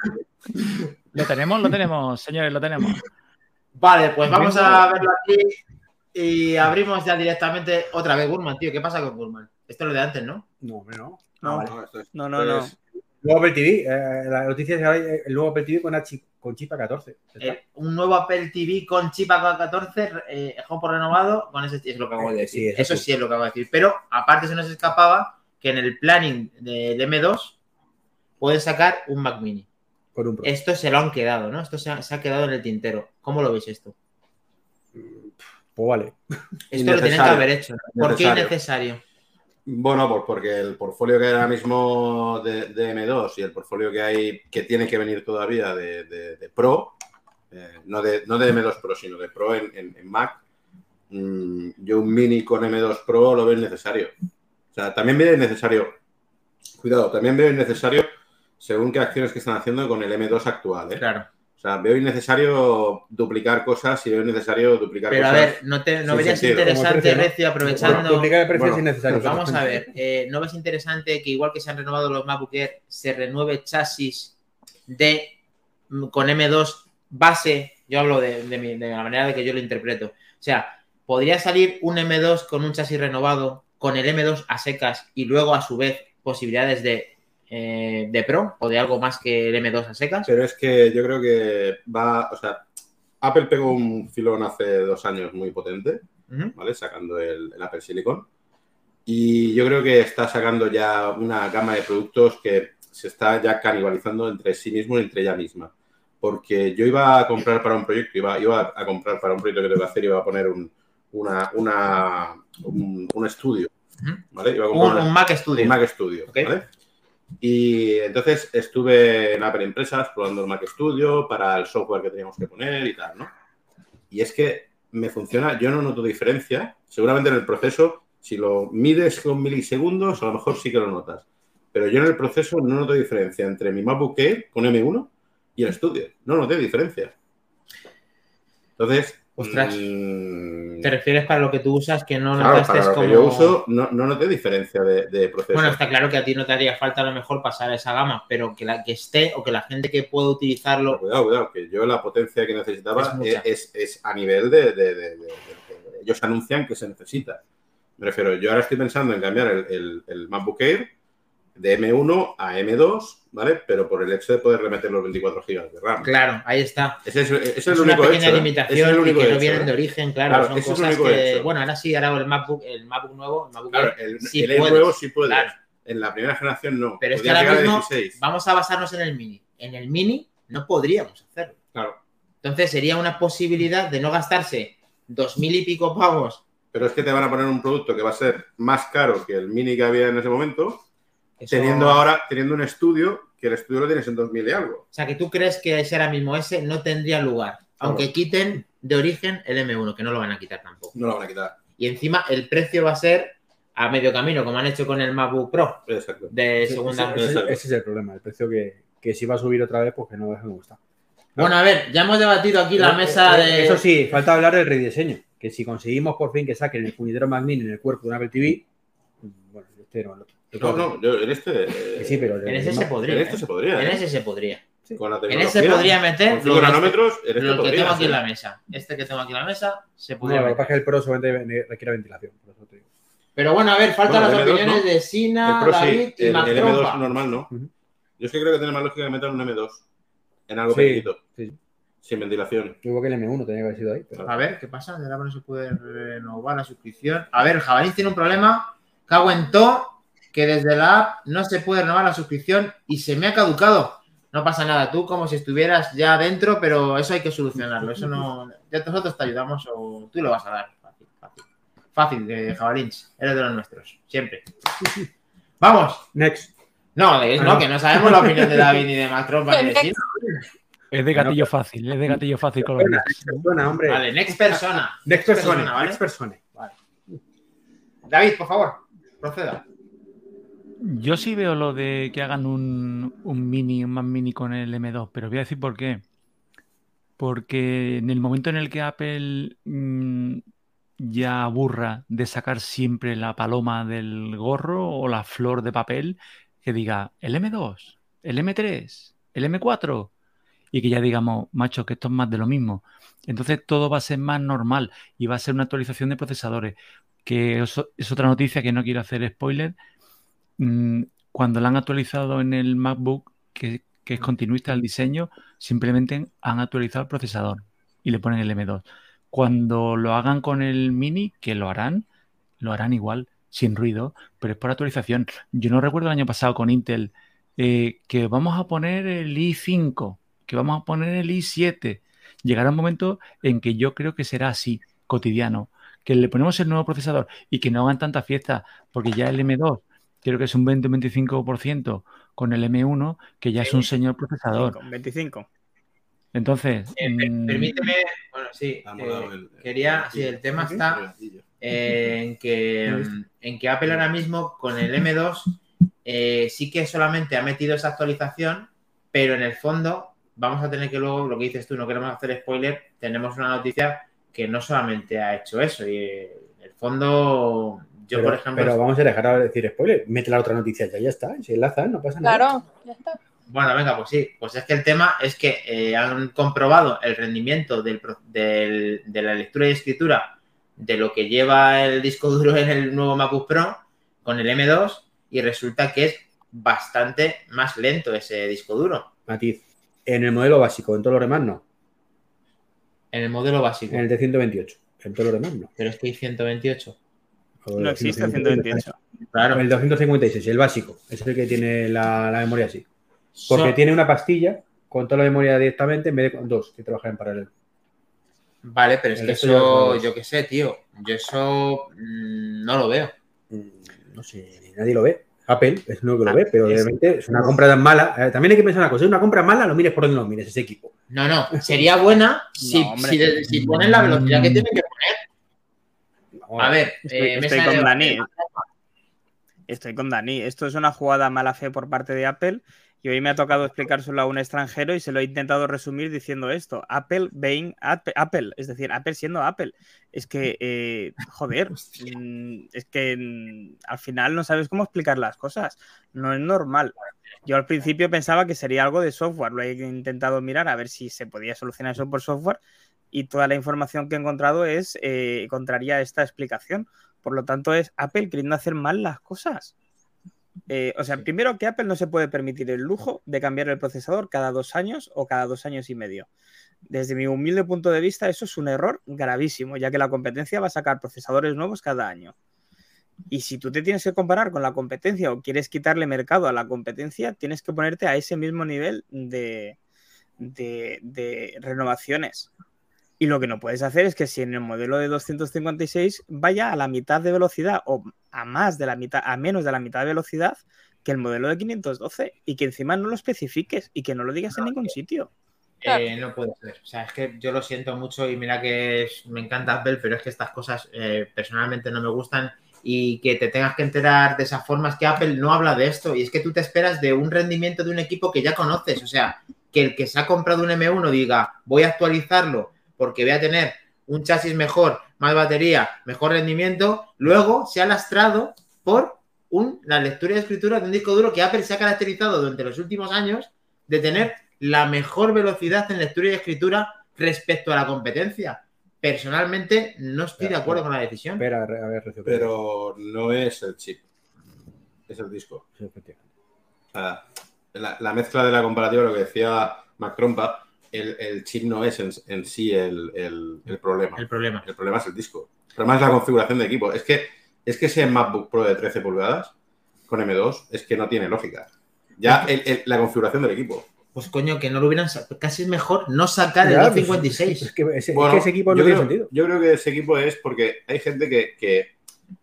Speaker 3: Lo tenemos, lo tenemos, señores, lo tenemos.
Speaker 2: Vale, pues vamos a verlo aquí y abrimos ya directamente otra vez Gurman, tío. ¿Qué pasa con Gurman? Esto es lo de antes, ¿no?
Speaker 1: No, no.
Speaker 5: No,
Speaker 6: No, esto es-
Speaker 5: no, no. no.
Speaker 1: Nuevo Apple TV. eh, la noticia es que hay el nuevo Apple TV con, H- con chip A14. Ya está.
Speaker 2: Eh, un nuevo Apple TV con chip A14, eh, por renovado, con ese es lo que acabo de
Speaker 1: Eh,
Speaker 2: decir.
Speaker 1: sí, eso
Speaker 2: eso
Speaker 1: sí.
Speaker 2: sí es lo que acabo de decir. Pero aparte se nos escapaba que en el planning del M2 pueden sacar un Mac Mini.
Speaker 1: Con un.
Speaker 2: Esto se lo han quedado, ¿no? Esto se ha, se ha quedado en el tintero. ¿Cómo lo veis esto?
Speaker 1: Pues vale.
Speaker 2: Esto lo tienen que haber hecho. ¿Por qué
Speaker 6: Necesario. Bueno, pues porque el portfolio que hay ahora mismo de, de M2 y el portfolio que hay que tiene que venir todavía de, Pro, eh, no, de, no de M2 Pro, sino de Pro en, Mac, mm, yo un mini con M2 Pro lo veo innecesario. O sea, también veo innecesario, cuidado, también veo innecesario según qué acciones que están haciendo con el M2 actual. ¿eh?
Speaker 2: Claro.
Speaker 6: O sea, veo innecesario duplicar cosas y veo innecesario duplicar
Speaker 2: Pero a
Speaker 6: cosas.
Speaker 2: ver, ¿no, te, no verías
Speaker 6: sentido.
Speaker 2: interesante,
Speaker 1: Como precio, ¿no?
Speaker 2: Recio, aprovechando...
Speaker 1: Duplicar el precio
Speaker 6: Bueno,
Speaker 1: es innecesario.
Speaker 2: Pues vamos a ver, eh, ¿no ves interesante que igual que se han renovado los MacBook Air, se renueve chasis de mm, con M2 base? Yo hablo de, de mi- de la manera de que yo lo interpreto. O sea, podría salir un M2 con un chasis renovado, con el M2 a secas y luego a su vez posibilidades de, eh, de Pro o de algo más que el M2 a secas.
Speaker 6: Pero es que yo creo que va, o sea, Apple pegó un filón hace dos años muy potente. ¿vale? Sacando el, el Apple Silicon. Y yo creo que está sacando ya una gama de productos que se está ya canibalizando entre sí mismo y entre ella misma. Porque yo iba a comprar para un proyecto, iba, iba a comprar para un proyecto que tengo que hacer, iba a poner un, una, una- un, un estudio. ¿vale? Iba a comprar
Speaker 2: Un,
Speaker 6: una-
Speaker 2: un Mac Studio.
Speaker 6: un Mac Studio. Y entonces estuve en Apple Empresas probando el Mac Studio para el software que teníamos que poner y tal, ¿no? Y es que me funciona, yo no noto diferencia. Seguramente en el proceso, si lo mides con milisegundos, a lo mejor sí que lo notas. Pero yo en el proceso no noto diferencia entre mi MacBook con M1 y el Studio. No noté diferencia. Entonces,
Speaker 2: Ostras.
Speaker 6: mm,
Speaker 2: ¿Te refieres para lo que tú usas que no
Speaker 6: claro,
Speaker 2: notaste
Speaker 6: para lo
Speaker 2: como...
Speaker 6: que yo uso, no, no noté diferencia de, de proceso.
Speaker 2: Bueno, está claro que a ti no te haría falta a lo mejor pasar a esa gama, pero que la que esté o que la gente que pueda
Speaker 6: Pero
Speaker 2: utilizarlo.
Speaker 6: cuidado, cuidado, que yo la potencia que necesitaba
Speaker 2: Es
Speaker 6: es, es- a nivel de- de- de- Ellos anuncian que se necesita. Me refiero, yo ahora estoy pensando en cambiar el, el- el MacBook Air de M1 a M2, ¿vale? Pero por el hecho de poder remeter los 24 GB de RAM.
Speaker 2: Claro, ahí está.
Speaker 6: Ese es, ese es
Speaker 2: Es,
Speaker 6: el
Speaker 2: una
Speaker 6: único
Speaker 2: pequeña
Speaker 6: hecho, ¿eh?
Speaker 2: limitación
Speaker 6: Ese es el
Speaker 2: y que no vienen
Speaker 6: ¿eh?
Speaker 2: de origen, claro.
Speaker 6: Claro,
Speaker 2: son
Speaker 6: ese es el
Speaker 2: cosas
Speaker 6: único
Speaker 2: que.
Speaker 6: hecho.
Speaker 2: Bueno, ahora sí, ahora el MacBook, el MacBook nuevo, el MacBook
Speaker 6: Claro,
Speaker 2: Air,
Speaker 6: el,
Speaker 2: sí
Speaker 6: el Air
Speaker 2: puedes,
Speaker 6: nuevo sí puede.
Speaker 2: claro.
Speaker 6: En la primera generación no.
Speaker 2: Pero es que ahora mismo
Speaker 6: 16.
Speaker 2: vamos a basarnos en el mini. En el mini no podríamos hacerlo.
Speaker 6: Claro.
Speaker 2: Entonces sería una posibilidad de no gastarse dos mil y pico pavos.
Speaker 6: Pero es que te van a poner un producto que va a ser más caro que el mini que había en ese momento,
Speaker 2: Eso-
Speaker 6: teniendo ahora, teniendo un estudio, que el estudio lo tienes en 2000 y algo.
Speaker 2: O sea, que tú crees que ese ahora mismo ese no tendría lugar, aunque quiten de origen el M1, que no lo van a quitar tampoco.
Speaker 6: No lo van a quitar.
Speaker 2: Y encima el precio va a ser a medio camino, como han hecho con el MacBook Pro
Speaker 6: Exacto.
Speaker 2: de segunda.
Speaker 1: ese- ese- ese es el problema, el precio que, que si va a subir otra vez, pues que no deja de gustar.
Speaker 2: Bueno, a ver, ya hemos debatido aquí la
Speaker 1: Eh,
Speaker 2: mesa
Speaker 1: eh,
Speaker 2: de.
Speaker 1: Eso sí, falta hablar del rediseño. Que si conseguimos por fin que saquen el puñetero Mac Mini en el cuerpo de un Apple TV, bueno, este no, el otro. El
Speaker 6: No, no, yo en este. eh,
Speaker 1: Que sí, pero
Speaker 2: En ese se podría.
Speaker 6: En este
Speaker 2: ¿eh?
Speaker 6: se podría.
Speaker 2: En ese se podría.
Speaker 6: Con la
Speaker 2: En ese podría meter
Speaker 6: Con
Speaker 2: lo
Speaker 6: 5
Speaker 2: que-
Speaker 6: nanómetros, en este
Speaker 2: lo que
Speaker 6: podría.
Speaker 2: tengo aquí en la mesa. Este que tengo aquí en la mesa se
Speaker 1: No,
Speaker 2: podría
Speaker 1: lo que
Speaker 2: meter.
Speaker 1: pasa es que el Pro solamente requiere ventilación. Por eso te digo.
Speaker 2: Pero bueno, a ver, faltan
Speaker 6: Bueno,
Speaker 2: las
Speaker 6: el M2
Speaker 2: opiniones
Speaker 6: no.
Speaker 2: de Sina,
Speaker 6: El Pro sí,
Speaker 2: David y
Speaker 6: el, el
Speaker 2: Mactrompa.
Speaker 6: M2 normal no. Yo es que creo que tiene más lógica que metan un M2 en algo
Speaker 1: Sí,
Speaker 6: pequeñito,
Speaker 1: sí.
Speaker 6: sin ventilación.
Speaker 1: Igual que el M1 tenía que haber sido ahí. pero-
Speaker 2: A ver, ¿qué pasa? De ahora no se puede renovar la suscripción. A ver, el Jabalí tiene un problema. Cago en todo, que desde la app no se puede renovar la suscripción y se me ha caducado. No pasa nada, tú como si estuvieras ya dentro, pero eso hay que solucionarlo. Eso no. Ya nosotros te ayudamos o tú lo vas a dar. Fácil, fácil. Fácil, de Jabalins. Eres de los nuestros, siempre. Vamos.
Speaker 1: Next.
Speaker 2: No, de- no, que no sabemos la opinión de David ni de Macron ni de Sina.
Speaker 3: Es de gatillo fácil, es de gatillo fácil con los
Speaker 1: Persona,
Speaker 3: Next.
Speaker 1: persona, hombre.
Speaker 2: Vale, next persona.
Speaker 1: Next persona,
Speaker 2: ¿vale?
Speaker 1: next persona.
Speaker 2: David, por favor, proceda.
Speaker 3: Yo sí veo lo de que hagan un, mini, un más mini con el M2, pero voy a decir por qué. Porque en el momento en el que Apple mm, ya aburra de sacar siempre la paloma del gorro o la flor de papel, que diga el M2, el M3, el M4, y que ya digamos, macho, que esto es más de lo mismo. Entonces todo va a ser más normal y va a ser una actualización de procesadores, que eso- es otra noticia que no quiero hacer spoiler. Mm, Cuando la han actualizado en el MacBook, que, es continuista del diseño, simplemente han actualizado el procesador y le ponen el M2. Cuando lo hagan con el Mini, que lo harán, lo harán igual, sin ruido, pero es por actualización. Yo no recuerdo el año pasado con Intel eh, que vamos a poner el i5, que vamos a poner el i7. Llegará un momento en que yo creo que será así, cotidiano, que le ponemos el nuevo procesador y que no hagan tanta fiesta, porque ya el M2 creo que es un 20-25% con el M1, que ya es un señor procesador.
Speaker 5: 25.
Speaker 3: Entonces,
Speaker 2: Eh,
Speaker 3: mm,
Speaker 2: permíteme, bueno, sí,
Speaker 6: Ha
Speaker 2: eh, quería, sí, el tema está en que, en que Apple ahora mismo con el M2 eh, sí que solamente ha metido esa actualización, pero en el fondo vamos a tener que luego, lo que dices tú, no queremos hacer spoiler, tenemos una noticia que no solamente ha hecho eso, y eh, en el fondo yo,
Speaker 1: pero,
Speaker 2: por ejemplo,
Speaker 1: pero vamos a dejar ahora de decir spoiler. Mete la otra noticia ya, ya está. Si enlazan, no pasa nada.
Speaker 4: Claro, ya está.
Speaker 2: Bueno, venga, pues sí. Pues es que el tema es que eh, han comprobado el rendimiento del del- de la lectura y escritura de lo que lleva el disco duro en el nuevo MacBook Pro con el M2 y resulta que es bastante más lento ese disco duro
Speaker 1: Matiz. En el modelo básico, en todo lo demás no.
Speaker 2: en el modelo básico.
Speaker 1: En el de 128. En todo lo demás no.
Speaker 2: Pero es que hay 128.
Speaker 1: O
Speaker 5: No existe
Speaker 1: 128.
Speaker 5: 128.
Speaker 2: Claro.
Speaker 1: El 256, el básico. Es el que tiene la, la memoria así. Porque tiene una pastilla con toda la memoria directamente en vez de con dos que trabajan en paralelo.
Speaker 2: Vale, pero es
Speaker 1: El
Speaker 2: que eso, yo qué sé, tío. Yo eso mm, no lo veo.
Speaker 1: Mm, No sé, nadie lo ve. Apple es lo que lo
Speaker 5: Ah,
Speaker 1: ve, pero obviamente es una compra tan mala. Eh, también hay que pensar una cosa: es una compra mala, lo mires por donde lo mires, ese equipo.
Speaker 2: No, no, sería buena si,
Speaker 5: No, hombre.
Speaker 2: si, si ponen la velocidad que tienen que poner. A ver,
Speaker 5: Estoy,
Speaker 2: eh,
Speaker 5: estoy con
Speaker 2: de
Speaker 5: Dani. Estoy con Dani. Esto es una jugada mala fe por parte de Apple. Y hoy me ha tocado explicárselo a un extranjero y se lo he intentado resumir diciendo esto. Apple Ape- Apple, es decir, Apple siendo Apple. Es que, eh, joder, mm, es que mm, al final no sabes cómo explicar las cosas. No es normal. Yo al principio pensaba que sería algo de software. Lo he intentado mirar a ver si se podía solucionar eso por software. Y toda la información que he encontrado es eh, contraria a esta explicación. Por lo tanto, es Apple queriendo hacer mal las cosas. Eh, o sea, primero que Apple no se puede permitir el lujo de cambiar el procesador cada dos años o cada dos años y medio. Desde mi humilde punto de vista, eso es un error gravísimo, ya que la competencia va a sacar procesadores nuevos cada año. Y si tú te tienes que comparar con la competencia o quieres quitarle mercado a la competencia, tienes que ponerte a ese mismo nivel de, de- de renovaciones. Y lo que no puedes hacer es que si en el modelo de 256 vaya a la mitad de velocidad o a más de la mitad, a menos de la mitad de velocidad que el modelo de 512 y que encima no lo especifiques y que no lo digas en ningún sitio.
Speaker 2: Eh, no puede ser. O sea, es que yo lo siento mucho y mira que es- me encanta Apple, pero es que estas cosas eh, personalmente no me gustan y que te tengas que enterar de esas formas que Apple no habla de esto y es que tú te esperas de un rendimiento de un equipo que ya conoces. O sea, que el que se ha comprado un M1 diga voy a actualizarlo porque voy a tener un chasis mejor, más batería, mejor rendimiento, luego se ha lastrado por un, la lectura y escritura de un disco duro que Apple se ha caracterizado durante los últimos años de tener la mejor velocidad en lectura y escritura respecto a la competencia. Personalmente no estoy de acuerdo con la decisión.
Speaker 1: Espera, a ver,
Speaker 6: Pero no es el chip, es el disco.
Speaker 1: Sí,
Speaker 6: la, la mezcla de la comparativa, lo que decía Mac Trompa, el, el chip no es en, en sí el, el- el problema.
Speaker 2: El problema.
Speaker 6: El problema es el disco. El problema es la configuración de equipo. Es que, es que ese MacBook Pro de 13 pulgadas con M2 es que no tiene lógica. Ya el- el- la configuración del equipo.
Speaker 2: Pues coño, que no lo hubieran casi es mejor no sacar el
Speaker 1: Ya, pues,
Speaker 2: 256.
Speaker 1: Es que ese, es
Speaker 6: Bueno,
Speaker 1: que ese equipo no
Speaker 6: yo
Speaker 1: tiene
Speaker 6: creo,
Speaker 1: sentido.
Speaker 6: Yo creo que ese equipo es porque hay gente que, que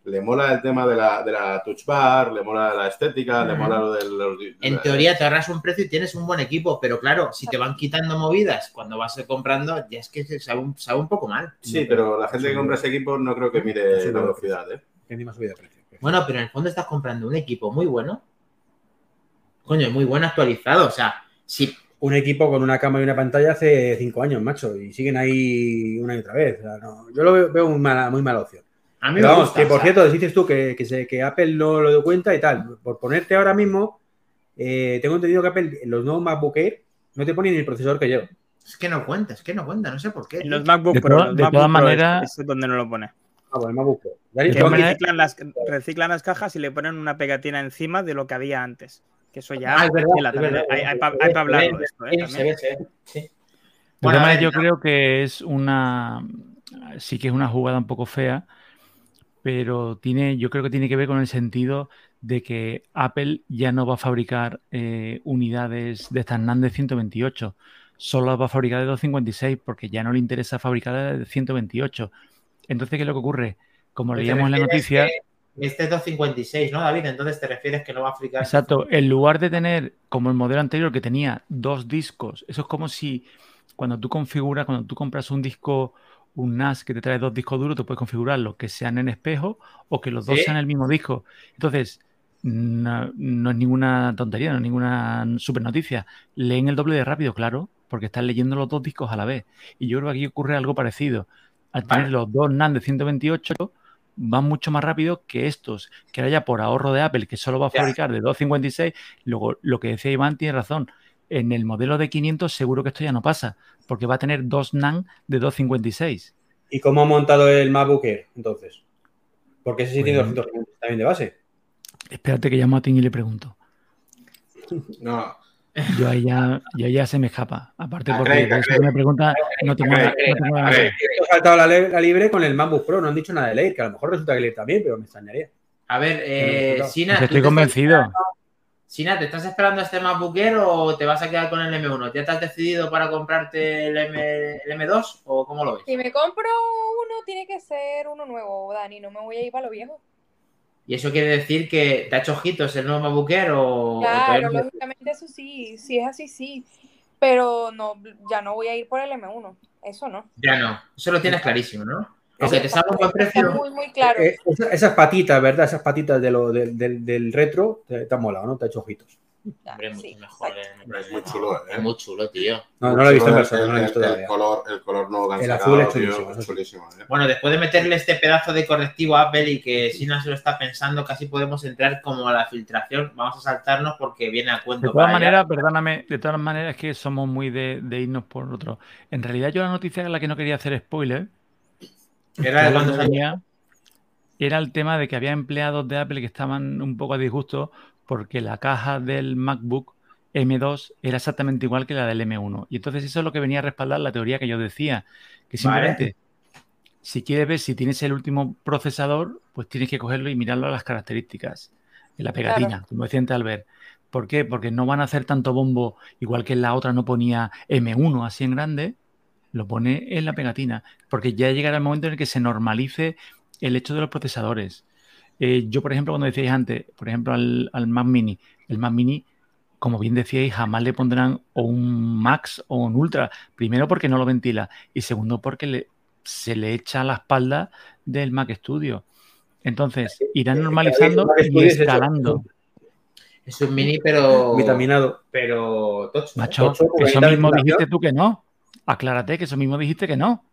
Speaker 6: le mola el tema de la, de la touch bar, le mola la estética, le mola lo del... los-
Speaker 2: En teoría te ahorras un precio y tienes un buen equipo, pero claro, si te van quitando movidas cuando vas comprando, ya es que se sabe un, sabe un poco mal.
Speaker 6: Sí, pero la gente que compra ese equipo no creo que mire la velocidad, ¿eh?
Speaker 1: Subida de precio.
Speaker 2: Bueno, pero en el fondo estás comprando un equipo muy bueno. Coño, muy bueno actualizado. O sea, si
Speaker 1: Un equipo con una cámara y una pantalla hace cinco años, macho, y siguen ahí una y otra vez. O sea, no, yo lo veo, veo muy mala, muy mala opción.
Speaker 2: A mí
Speaker 1: Pero
Speaker 2: me
Speaker 1: vamos,
Speaker 2: gusta.
Speaker 1: que por
Speaker 2: o sea,
Speaker 1: cierto, dices tú que, que, se- que Apple no lo dio cuenta y tal. Por ponerte ahora mismo, eh, tengo entendido que Apple, en los nuevos MacBook Air, No te pone ni el procesador que lleva.
Speaker 2: Es que no cuenta, es que no cuenta, no sé por qué.
Speaker 5: En los MacBook
Speaker 3: De
Speaker 5: Pro, los
Speaker 3: de
Speaker 5: MacBook
Speaker 3: todas
Speaker 5: es-
Speaker 3: maneras-
Speaker 5: es donde no lo pone.
Speaker 1: Ah, bueno, el MacBook Pro.
Speaker 5: Reciclan las, reciclan las cajas y le ponen una pegatina encima de lo que había antes. Que eso ya
Speaker 2: Ah, es verdad,
Speaker 5: tela
Speaker 2: es
Speaker 5: también.
Speaker 2: verdad.
Speaker 5: hay, hay para
Speaker 2: ve,
Speaker 5: hablarlo de esto, ¿eh?
Speaker 2: se ve, se ve, sí. Bueno,
Speaker 3: yo creo que es una. Sí que es una jugada un poco fea, pero tiene, yo creo que tiene que ver con el sentido de que Apple ya no va a fabricar eh, unidades de estas NAND de 128, solo las va a fabricar de 256 porque ya no le interesa fabricar de 128. Entonces, ¿qué es lo que ocurre? Como leíamos en la noticia,
Speaker 2: que Este es 256, ¿no, David? Entonces te refieres que no va a aplicar.
Speaker 3: Exacto, en lugar de tener como el modelo anterior que tenía dos discos, eso es como si cuando tú configuras, cuando tú compras un disco, un NAS que te trae dos discos duros, tú puedes configurarlo que sean en espejo o que los dos sean el mismo disco. Entonces, no, no es ninguna tontería, no es ninguna super noticia. Leen el doble de rápido, claro, porque están leyendo los dos discos a la vez. Y yo creo que aquí ocurre algo parecido. Al
Speaker 2: Vale.
Speaker 3: tener los dos NAND de 128, van mucho más rápido que estos, que ahora ya por ahorro de Apple, que solo va a fabricar de 256, luego lo que decía Iván tiene razón. En el modelo de 500 seguro que esto ya no pasa, porque va a tener dos NAND de 256.
Speaker 1: ¿Y cómo ha montado el MacBook Air, entonces? Porque ese sí tiene
Speaker 3: Pues-
Speaker 1: 250 también de base.
Speaker 3: Espérate que llamo a Tim y le pregunto.
Speaker 6: No,
Speaker 3: Yo ahí ya, yo ahí ya se me escapa. Aparte porque que me pregunta no tengo nada. no tengo nada
Speaker 6: a
Speaker 3: que
Speaker 6: ver,
Speaker 3: hacer.
Speaker 1: Esto ha saltado la, la libre con el MacBook Pro, no han dicho nada de Air, que a lo mejor resulta que el Air también, pero me extrañaría.
Speaker 2: A ver, eh, Sina,
Speaker 3: Pues
Speaker 2: ¿tú
Speaker 3: estoy
Speaker 2: estás
Speaker 3: convencido.
Speaker 2: Sina, ¿te estás esperando a este MacBook Air o te vas a quedar con el M1? ¿Ya te has decidido para comprarte el, M, el M2 o cómo lo ves?
Speaker 4: Si me compro uno, tiene que ser uno nuevo, Dani. No me voy a ir para lo viejo.
Speaker 2: ¿Y eso quiere decir que te ha hecho ojitos el nuevo MacBook Air o,
Speaker 4: Claro,
Speaker 2: no?
Speaker 4: lógicamente eso sí. Si es así, sí. Pero no, ya no voy a ir por el M1. Eso no.
Speaker 2: Ya no, eso lo tienes clarísimo, ¿no? Aunque te salga un buen precio.
Speaker 4: muy, muy claro.
Speaker 1: Eh, esa- esas patitas, ¿verdad? Esas patitas de lo, del, del- del retro te, te han molado, ¿no? Te ha hecho ojitos.
Speaker 4: Ya,
Speaker 2: Hombre, mucho
Speaker 4: sí,
Speaker 2: mejor.
Speaker 4: exacto.
Speaker 2: eh,
Speaker 6: Es muy chulo, ¿eh?
Speaker 2: Es muy chulo, tío.
Speaker 1: No, no lo he visto en
Speaker 6: El-
Speaker 1: persona, no lo he visto
Speaker 6: el- el
Speaker 1: todavía.
Speaker 6: color, el color nuevo que han
Speaker 1: El
Speaker 6: sacado,
Speaker 1: azul es chulísimo,
Speaker 6: es ¿eh?
Speaker 2: Bueno, después de meterle este pedazo de correctivo a Apple y que Sina se lo está pensando, casi podemos entrar como a la filtración. Vamos a saltarnos porque viene a cuento.
Speaker 3: De todas maneras, perdóname, de todas maneras es que somos muy de, de irnos por otro. En realidad yo la noticia a la que no quería hacer spoiler
Speaker 2: Era
Speaker 3: lo
Speaker 2: cuando
Speaker 3: era el tema de que había empleados de Apple que estaban un poco a disgusto porque la caja del MacBook M2 era exactamente igual que la del M1. Y entonces eso es lo que venía a respaldar la teoría que yo decía, que
Speaker 2: Vale.
Speaker 3: simplemente si quieres ver si tienes el último procesador, pues tienes que cogerlo y mirarlo a las características, en la pegatina, como decía antes Albert. ¿Por qué? Porque no van a hacer tanto bombo, igual que en la otra no ponía M1 así en grande, lo pone en la pegatina, porque ya llegará el momento en el que se normalice el hecho de los procesadores. Eh, yo, por ejemplo, cuando decíais antes, por ejemplo, al, al Mac Mini, el Mac Mini, como bien decíais, jamás le pondrán o un Max o un Ultra. Primero porque no lo ventila y segundo porque le- se le echa a la espalda del Mac Studio. Entonces, irán
Speaker 1: Eh,
Speaker 3: normalizando
Speaker 1: Mac
Speaker 3: y escalando.
Speaker 2: Es un mini, pero.
Speaker 1: Vitaminado.
Speaker 2: Pero tocho. ¿eh?
Speaker 3: Macho, eso mismo dijiste tú que no. Aclárate que eso mismo dijiste que no.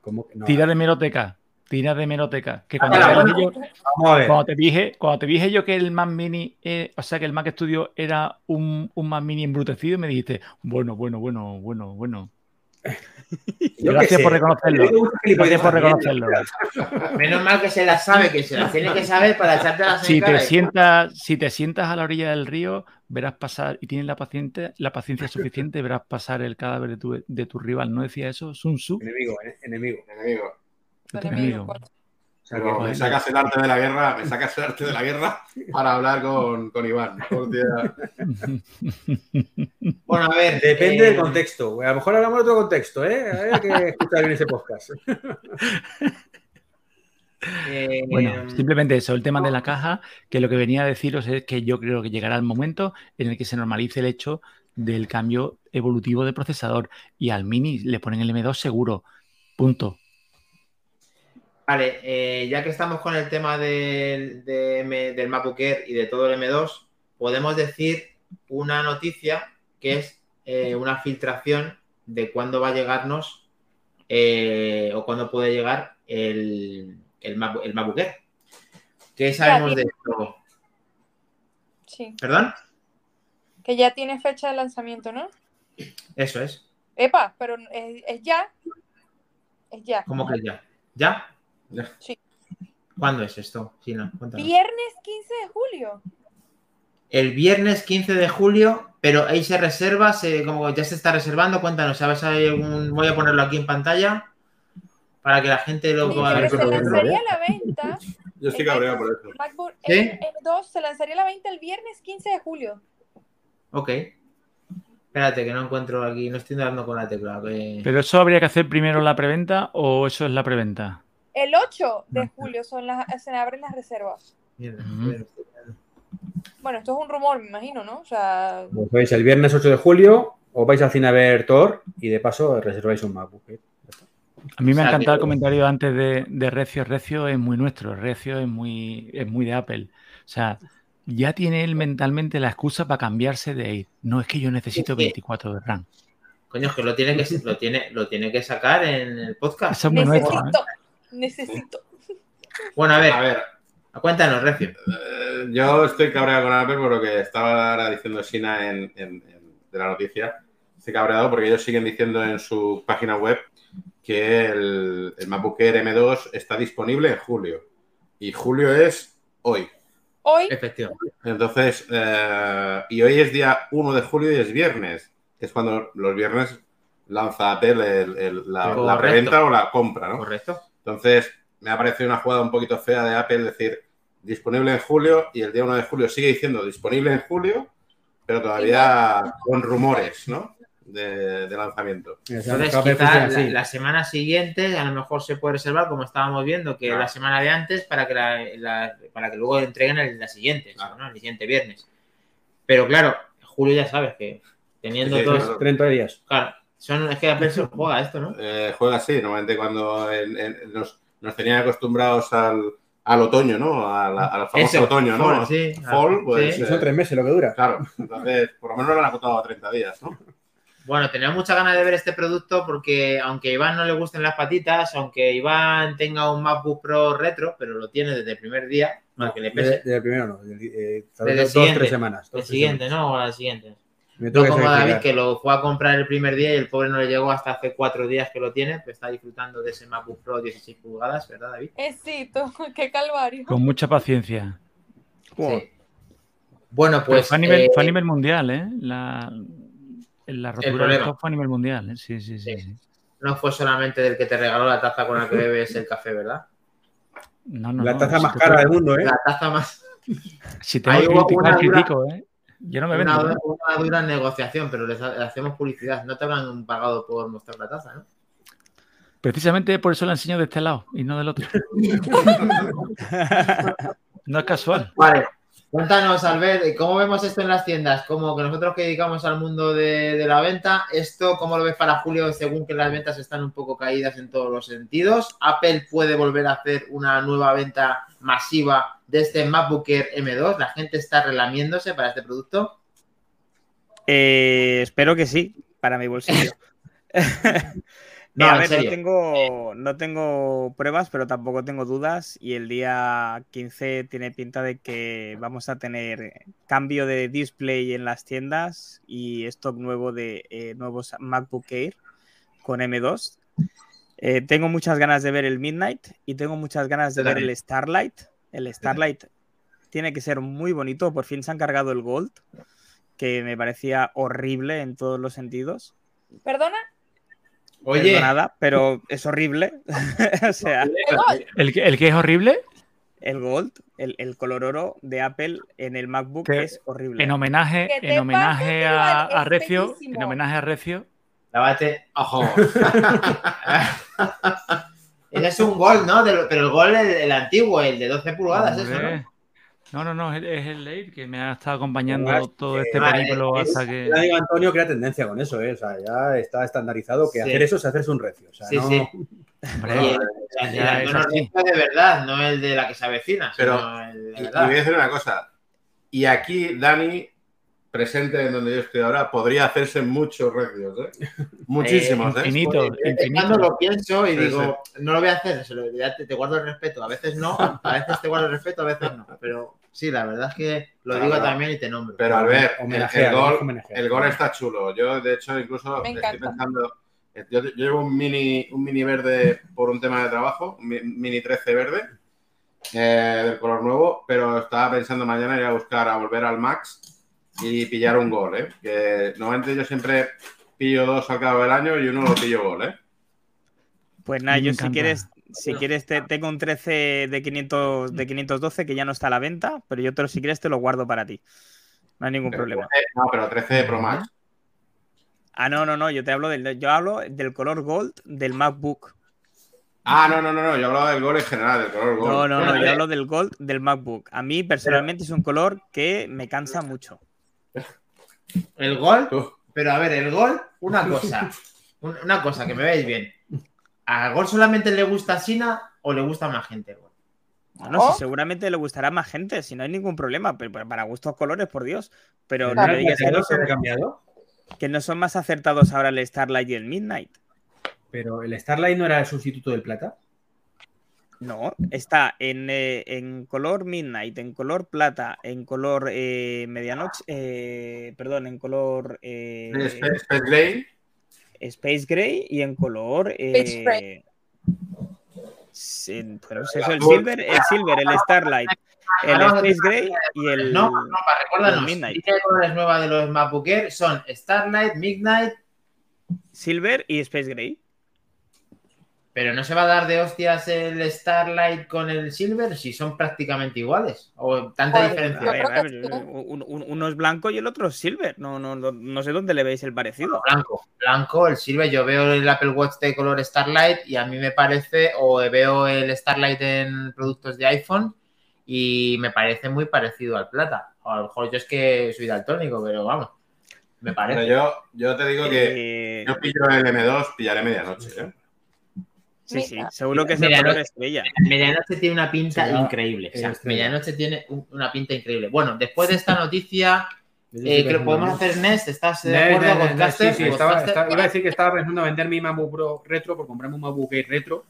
Speaker 1: ¿Cómo que no?
Speaker 3: Tira de meroteca. Tira de meroteca. Que cuando,
Speaker 2: Ah,
Speaker 3: te yo,
Speaker 1: Vamos a ver.
Speaker 3: cuando te dije, cuando te dije yo que el Mac Mini, eh, o sea que el Mac Studio era un, un Mac Mini embrutecido, me dijiste, bueno, bueno, bueno, bueno, bueno.
Speaker 1: Yo
Speaker 3: Gracias por reconocerlo. Gracias por reconocerlo.
Speaker 2: Menos mal que se las sabe, que se las tiene que saber para echarte las
Speaker 3: Si te, sientas, si te sientas a la orilla del río, verás pasar, y tienes la, paciente, la paciencia suficiente, verás pasar el cadáver de tu, de tu rival. ¿No decía eso? Sun Tzu.
Speaker 1: Enemigo, enemigo.
Speaker 6: Enemigo.
Speaker 4: Enemigo,
Speaker 6: Pero me sacas el arte de la guerra, me sacas el arte de la guerra para hablar con, con Iván.
Speaker 2: Bueno, a ver.
Speaker 1: Depende
Speaker 2: eh,
Speaker 1: del contexto. A lo mejor hablamos de otro contexto, ¿eh? Hay que escuchar bien ese podcast.
Speaker 2: eh,
Speaker 3: Bueno, simplemente eso, el tema de la caja, que lo que venía a deciros es que yo creo que llegará el momento en el que se normalice el hecho del cambio evolutivo de procesador y al Mini le ponen el M2 seguro. Punto.
Speaker 2: Vale, eh, ya que estamos con el tema del, de M- del MacBook Air y de todo el M2, podemos decir una noticia que es eh, una filtración de cuándo va a llegarnos eh, o cuándo puede llegar el, el, Mac- el MacBook Air. ¿Qué sabemos de esto?
Speaker 4: Sí.
Speaker 2: ¿Perdón?
Speaker 4: Que ya tiene fecha de lanzamiento, ¿no?
Speaker 2: Eso es.
Speaker 4: Epa, pero es, es ya. Es ya.
Speaker 2: ¿Cómo que ya? ¿Ya?
Speaker 4: Sí.
Speaker 2: ¿Cuándo es esto? Sí, no, cuéntanos.
Speaker 4: Viernes 15 de julio.
Speaker 2: El viernes 15 de julio, pero ahí se reserva, se, como ya se está reservando, cuéntanos, ¿sabes? Hay algún, voy a ponerlo aquí en pantalla para que la gente lo pueda ver.
Speaker 4: se lanzaría a la venta.
Speaker 6: Yo estoy
Speaker 4: el
Speaker 6: cabreado por eso.
Speaker 4: MacBook
Speaker 2: ¿Sí?
Speaker 4: Air M2 se lanzaría a la venta el viernes 15 de julio.
Speaker 2: Ok. Espérate, que no encuentro aquí, no estoy dando con la tecla. que-
Speaker 3: ¿Pero eso habría que hacer primero la preventa o eso es la preventa?
Speaker 4: El 8 de julio son las, se abren las reservas. Bueno, esto es un rumor, me imagino, ¿no? O sea,
Speaker 1: Os vais el viernes 8 de julio, os vais al cine a ver Thor y de paso reserváis un MacBook. ¿eh?
Speaker 3: A mí me ha encantado el comentario antes de, de Recio. Recio es muy nuestro, Recio es muy, es muy de Apple. O sea, ya tiene él mentalmente la excusa para cambiarse de ir. No es que yo necesito
Speaker 2: Es que-
Speaker 3: 24 de RAM.
Speaker 2: Coño, es que lo tiene que, lo tiene, lo tiene que sacar en el podcast.
Speaker 3: Eso es muy nuestro. ¿eh?
Speaker 4: Necesito.
Speaker 2: Bueno, a ver,
Speaker 6: A ver,
Speaker 2: cuéntanos, Recio.
Speaker 6: eh, yo estoy cabreado con Apple por lo que estaba ahora diciendo Sina en, en- en- de la noticia. Estoy cabreado porque ellos siguen diciendo en su página web que el, el MacBook Air M2 está disponible en julio. Y julio es hoy.
Speaker 4: Hoy,
Speaker 2: Efectivamente.
Speaker 6: Entonces, eh, y hoy es día 1 de julio y es viernes, que es cuando los viernes lanza Apple el- el- la, la preventa o la compra, ¿no?
Speaker 2: Correcto.
Speaker 6: Entonces, me ha parecido una jugada un poquito fea de Apple decir disponible en julio y el día 1 de julio sigue diciendo disponible en julio, pero todavía con rumores, ¿no? De, de lanzamiento.
Speaker 2: Entonces,
Speaker 1: Cada vez
Speaker 2: quizá
Speaker 1: funciona
Speaker 2: la, semana siguiente a lo mejor se puede reservar, como estábamos viendo, que
Speaker 6: Claro.
Speaker 2: la semana de antes para que, la, la- para que luego entreguen el, la siguiente,
Speaker 6: Claro.
Speaker 2: ¿no? el siguiente viernes. Pero claro, Julio ya sabes que teniendo
Speaker 6: Sí, sí,
Speaker 2: todos.
Speaker 6: claro.
Speaker 1: 30 días.
Speaker 2: Claro, son, es que Apple se juega esto, ¿no?
Speaker 6: Eh, juega así, normalmente cuando en- en- nos, nos tenían acostumbrados al, al otoño, ¿no? Al, al famoso
Speaker 2: Eso,
Speaker 6: otoño, ¿no?
Speaker 2: fall, sí.
Speaker 6: Fall, pues,
Speaker 2: Sí.
Speaker 1: Son tres meses lo que dura.
Speaker 6: Claro, entonces por lo menos lo han acotado a 30 días, ¿no?
Speaker 2: Bueno, tenía muchas ganas de ver este producto porque aunque a Iván no le gusten las patitas, aunque Iván tenga un MacBook Pro retro, pero lo tiene desde el primer día, para que le pese.
Speaker 1: Desde, desde el primero no. desde, eh,
Speaker 2: Desde el
Speaker 1: dos,
Speaker 2: siguiente.
Speaker 1: tres semanas. dos,
Speaker 2: el siguiente,
Speaker 1: semanas.
Speaker 2: ¿no? O la siguiente.
Speaker 1: Me
Speaker 2: No como David, que lo fue a comprar el primer día y el pobre no le llegó hasta hace cuatro días que lo tiene, pues está disfrutando de ese MacBook Pro 16 pulgadas, ¿verdad, David?
Speaker 4: éxito, qué calvario.
Speaker 3: Con mucha paciencia.
Speaker 2: Sí. Bueno, pues.
Speaker 3: fue, a nivel,
Speaker 2: eh,
Speaker 3: fue a nivel mundial, ¿eh? La, la rotura stock fue a nivel mundial, ¿eh? Sí, sí, sí.
Speaker 2: Sí.
Speaker 3: sí.
Speaker 2: no fue solamente del que te regaló la taza con la que bebes el café, ¿verdad?
Speaker 3: No, no,
Speaker 1: La taza más
Speaker 3: te
Speaker 1: cara del mundo, ¿eh?
Speaker 2: La taza más.
Speaker 3: Si tengo
Speaker 2: Ahí hubo una
Speaker 3: critico, ¿eh? Yo no me vendo.
Speaker 2: una dura negociación, pero les, ha- le hacemos publicidad. No te habrán pagado por mostrar la taza, ¿no?
Speaker 3: Precisamente por eso la enseño de este lado y no del otro. No es casual.
Speaker 2: Vale. Cuéntanos, Albert, ¿cómo vemos esto en las tiendas? Como que nosotros que dedicamos al mundo de, de la venta, ¿esto cómo lo ves para julio según que las ventas están un poco caídas en todos los sentidos? ¿Apple puede volver a hacer una nueva venta masiva de este MacBook Air M2? ¿La gente está relamiéndose para este producto?
Speaker 5: Eh, espero que sí, para mi bolsillo.
Speaker 2: No,
Speaker 5: a ver, no tengo, no tengo pruebas, pero tampoco tengo dudas. Y el día 15 tiene pinta de que vamos a tener cambio de display en las tiendas y stock nuevo de eh, nuevos MacBook Air con M2. Eh, tengo muchas ganas de ver el Midnight y tengo muchas ganas de ver el Starlight. El Starlight tiene que ser muy bonito. Por fin se han cargado el Gold, que me parecía horrible en todos los sentidos.
Speaker 4: ¿Perdona?
Speaker 2: Oye,
Speaker 5: Perdonada, pero es horrible. o sea,
Speaker 4: El Gold.
Speaker 3: ¿El, que- el que es horrible?
Speaker 5: el Gold, el, el color oro de Apple en el MacBook
Speaker 3: Que
Speaker 5: es horrible.
Speaker 3: En homenaje, en homenaje a, a Recio,
Speaker 4: bellísimo.
Speaker 3: en homenaje a Recio,
Speaker 2: lávate.
Speaker 6: ¡Ojo!
Speaker 2: Ese es un gol, ¿no? De pero el gol, el, el antiguo, el de 12 pulgadas, eso, ¿no?
Speaker 3: No, no, no, es el, es el Air que me ha estado acompañando todo este
Speaker 2: ah,
Speaker 3: periplo
Speaker 2: es-
Speaker 3: hasta que.
Speaker 1: Ya digo, Antonio crea tendencia con eso, ¿eh? O sea, ya está estandarizado que
Speaker 2: Sí.
Speaker 1: hacer eso es hacerse un recio. O sea,
Speaker 2: Sí,
Speaker 1: no-
Speaker 2: sí.
Speaker 3: Hombre,
Speaker 2: Y el- el. Recio de verdad, no el de la que se avecina,
Speaker 6: Pero-
Speaker 2: sino el de
Speaker 6: Y, voy a decir una cosa. Y aquí, Dani, presente en donde yo estoy ahora, podría hacerse muchos recios, ¿eh? Muchísimos, ¿eh?
Speaker 3: infinito,
Speaker 2: cuando lo pienso y
Speaker 6: Sí,
Speaker 2: digo, no lo voy a hacer, se lo- ya te, te guardo el respeto. A veces no, a veces te guardo el respeto, a veces no. Pero Sí, la verdad es que lo
Speaker 6: Claro.
Speaker 2: digo también y te nombro.
Speaker 6: Pero al ver, el, el gol,
Speaker 1: homenajea.
Speaker 6: el gol está chulo. Yo, de hecho, incluso
Speaker 4: Me
Speaker 6: estoy pensando. Yo, yo llevo un mini, un mini verde por un tema de trabajo, un mi- mini 13 verde, eh, del color nuevo, pero estaba pensando mañana ir a buscar, a volver al Max y pillar un gol, ¿eh? Que normalmente yo siempre pillo dos al cabo del año y uno lo pillo gol, ¿eh?
Speaker 5: Pues nada, yo si quieres, si quieres te, tengo un 13 de 500 de 512 que ya no está a la venta, pero yo te lo, si quieres te lo guardo para ti. No hay ningún problema.
Speaker 6: No, pero 13 Pro Max.
Speaker 5: Ah, no, no, no, yo te hablo del, yo hablo del color gold del MacBook.
Speaker 6: Ah, no, no, no, no, yo hablaba del gol en general, del color gol.
Speaker 5: No, no, no, yo hablo del gold del MacBook. A mí personalmente es un color que me cansa mucho.
Speaker 2: El gol, pero a ver, el gol, una cosa. un- Una cosa, que me veáis bien. ¿Al gol solamente le gusta a Sina o le gusta a más gente? el gol?
Speaker 5: Bueno,
Speaker 4: Oh.
Speaker 5: sí, seguramente le gustará a más gente, si no hay ningún problema, pero para gustos colores, por Dios. Pero no
Speaker 4: Claro.
Speaker 5: digas que no,
Speaker 1: se
Speaker 5: son,
Speaker 1: ha cambiado?
Speaker 5: que no son más acertados ahora el Starlight y el Midnight.
Speaker 1: Pero el Starlight no era el sustituto del plata.
Speaker 5: No, está en, eh, en color Midnight, en color plata, en color eh, medianoche, eh, perdón, en color eh,
Speaker 6: Space, Space Gray.
Speaker 5: Space Gray y en color
Speaker 4: Space
Speaker 5: eh,
Speaker 4: Gray.
Speaker 5: sí, pero es eso, el. Silver, el Silver, el Starlight, el
Speaker 2: Hablamos de-
Speaker 5: Space Gray y el
Speaker 2: No, no, para recuérdanos.
Speaker 5: el Midnight.
Speaker 2: de colores nueva de los MacBook Air son Starlight, Midnight,
Speaker 5: Silver y Space Gray.
Speaker 2: Pero no se va a dar de hostias el Starlight con el Silver si son prácticamente iguales. O tanta diferencia.
Speaker 5: Ver, ver,
Speaker 4: sí.
Speaker 5: uno es blanco y el otro es silver. No, no, no, no sé dónde le veis el parecido.
Speaker 2: Blanco, blanco, el Silver. Yo veo el Apple Watch de color Starlight y a mí me parece, o veo el Starlight en productos de iPhone y me parece muy parecido al plata. O a lo mejor yo es que soy daltónico, pero vamos, me parece.
Speaker 6: yo, yo te digo que
Speaker 5: Eh,
Speaker 6: yo pillo el M2, pillaré medianoche, ¿eh?
Speaker 5: Sí, sí, seguro que es el
Speaker 2: Mira,
Speaker 5: color
Speaker 2: no-
Speaker 5: estrella.
Speaker 2: Medianoche tiene una pinta
Speaker 1: Sí,
Speaker 2: increíble. O sea,
Speaker 1: Estrella.
Speaker 2: Medianoche tiene un- una pinta increíble. Bueno, después de esta noticia, eh, creo
Speaker 1: pensando
Speaker 2: podemos hacer Nest. ¿Estás de acuerdo con Caster?
Speaker 1: Sí, sí, estaba- iba a decir que estaba pensando en vender mi MacBook Pro retro por comprarme un MacBook Air retro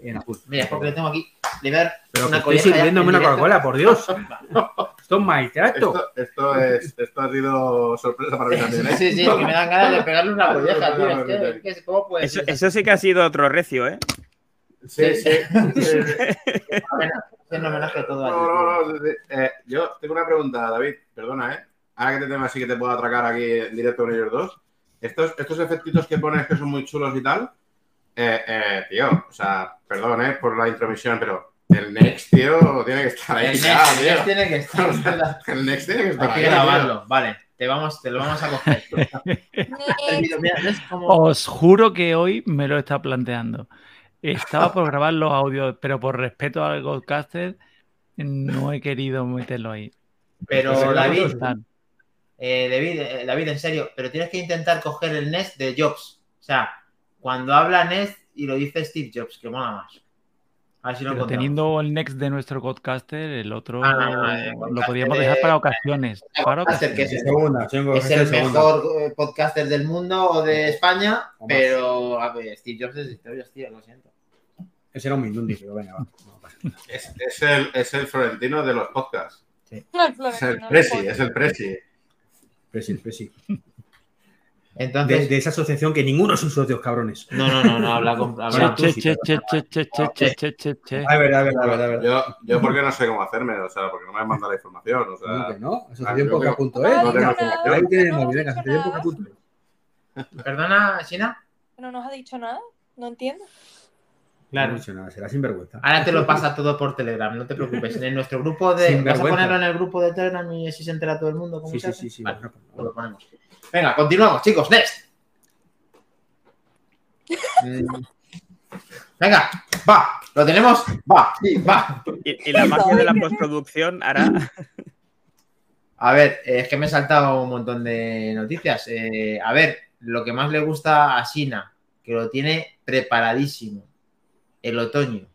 Speaker 1: en azul.
Speaker 2: Mira, porque le tengo aquí. Liber,
Speaker 1: Pero que
Speaker 2: una
Speaker 1: estoy sirviéndome una. Coca-Cola, por Dios. Esto es maltrato.
Speaker 6: Esto, esto, es, esto ha sido sorpresa para mí también, ¿eh?
Speaker 2: Sí, sí, que me dan ganas de pegarle una colleja, tío. Es que, es que ¿cómo puede
Speaker 5: Eso,
Speaker 2: ser?
Speaker 5: eso sí que ha sido otro recio, ¿eh?
Speaker 6: Sí, sí. sí.
Speaker 2: Es un homenaje a todo
Speaker 6: No, no, no, sí, sí. Eh, yo tengo una pregunta, David, perdona, ¿eh? Ahora que te tengo así que te puedo atracar aquí en directo con ellos dos. Estos, estos efectitos que pones que son muy chulos y tal, eh, eh, tío, o sea, perdón, ¿eh? Por la intromisión, pero el Next, tío, tiene que estar ahí
Speaker 2: El
Speaker 6: ya,
Speaker 2: Next, el
Speaker 6: tío.
Speaker 2: Next tiene que estar.
Speaker 6: El Next tiene que estar
Speaker 2: Hay
Speaker 6: ahí,
Speaker 2: que
Speaker 6: tío.
Speaker 2: grabarlo, vale. Te, vamos, te lo vamos a coger. El vídeo, mira, ¿ves cómo-
Speaker 3: Os juro que hoy me lo está planteando. Estaba por grabar los audios, pero por respeto al Godcaster no he querido meterlo ahí.
Speaker 2: Pero David, eh, David, eh, David, en serio, pero tienes que intentar coger el Nest de Jobs. O sea, cuando habla Nest y lo dice Steve Jobs, que mola más. A ver si lo
Speaker 3: Pero teniendo el next de nuestro Godcaster, el otro
Speaker 2: Ah, no, no, el
Speaker 3: lo
Speaker 2: de-
Speaker 3: dejar para ocasiones. Para
Speaker 2: Godcaster, que
Speaker 3: ocasiones.
Speaker 2: es
Speaker 1: Segunda, tengo
Speaker 2: es el
Speaker 1: segunda.
Speaker 2: mejor eh, podcaster del mundo o de España,
Speaker 1: O
Speaker 2: pero a ver, Steve Jobs es historias, tío, lo siento.
Speaker 1: Ese era un Mindundi, pero venga, va. no.
Speaker 6: Es, es el, es el florentino de los podcasts.
Speaker 4: El
Speaker 6: Es el Presi, es el Presi.
Speaker 1: Presi, Presi.
Speaker 2: Entonces,
Speaker 1: de, esa asociación que ninguno son socios cabrones.
Speaker 2: No, no, no, no habla con.
Speaker 1: A ver, a ver, a ver. A ver.
Speaker 6: Yo, yo, porque no sé cómo hacerme, o sea, porque no me han mandado la información. O
Speaker 1: sea, ¿Por
Speaker 6: qué
Speaker 1: no?
Speaker 6: Ah,
Speaker 1: Asociacionpoca.es.
Speaker 4: No
Speaker 6: tengo información.
Speaker 1: Ahí tienes el móvil, venga,
Speaker 2: Perdona, Sina.
Speaker 4: No nos ha dicho nada, no entiendo.
Speaker 1: Claro. No nada, será sinvergüenza.
Speaker 2: Ahora te lo pasa todo por Telegram, no te preocupes. En nuestro grupo de. ¿Vas a ponerlo en el grupo de Telegram y así se entera todo el mundo?
Speaker 1: Sí, sí, sí,
Speaker 2: pues sí. lo ponemos. Venga, continuamos, chicos. Next. Mm. Venga, va. ¿Lo tenemos? Va, sí, va.
Speaker 5: Y, y la magia de la postproducción hará.
Speaker 2: A ver, eh, es que me he saltado un montón de noticias. Eh, a ver, lo que más le gusta a Sina, que lo tiene preparadísimo, el otoño.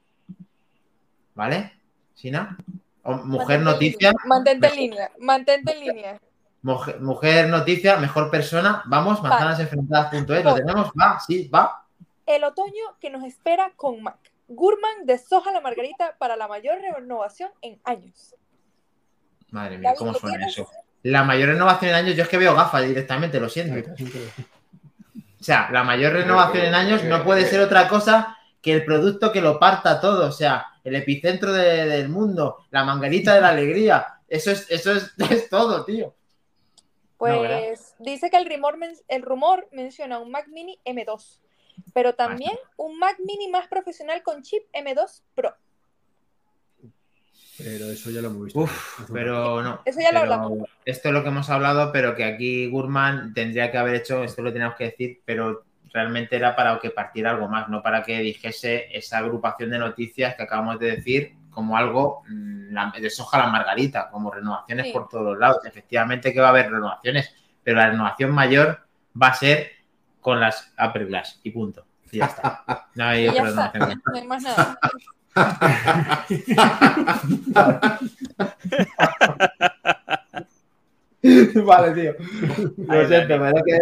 Speaker 2: ¿Vale? ¿Sina? O- mujer
Speaker 4: Mantente en
Speaker 2: noticia,
Speaker 4: línea, Mantente en
Speaker 2: Mejor.
Speaker 4: línea. Mantente en línea.
Speaker 2: Mujer, mujer noticia, mejor persona. Vamos, manzanasenfrentadas.es, lo tenemos, va, sí, va.
Speaker 4: El otoño que nos espera con Mac. Gurman deshoja la margarita para la mayor renovación en años.
Speaker 2: Madre mía, ¿cómo
Speaker 4: ¿lo
Speaker 2: suena eso? La mayor renovación en años, yo es que veo gafas directamente, lo siento. O sea, la mayor renovación en años no puede ser otra cosa que el producto que lo parta todo. O sea, el epicentro de- del mundo, la manguerita de la alegría. Eso es, eso es, es todo, tío.
Speaker 4: Pues dice que el rumor, men- el rumor menciona un Mac Mini M2, pero también un Mac Mini más profesional con chip M2 Pro.
Speaker 1: Pero eso ya lo hemos visto.
Speaker 2: Uf, pero no.
Speaker 4: Eso ya lo hablamos.
Speaker 2: Esto es lo que hemos hablado, pero que aquí Gurman tendría que haber hecho, esto lo teníamos que decir, pero realmente era para que partiera algo más, no para que dijese esa agrupación de noticias que acabamos de decir como algo mm, la- de soja a la margarita, como renovaciones
Speaker 4: Sí.
Speaker 2: por todos los lados. Efectivamente que va a haber renovaciones, pero la renovación mayor va a ser con las Apple Glass y punto. Y ya está. No hay otra
Speaker 4: está,
Speaker 2: renovación.
Speaker 4: no hay más nada.
Speaker 2: vale, tío. Lo
Speaker 5: Ay,
Speaker 2: siento, pero es que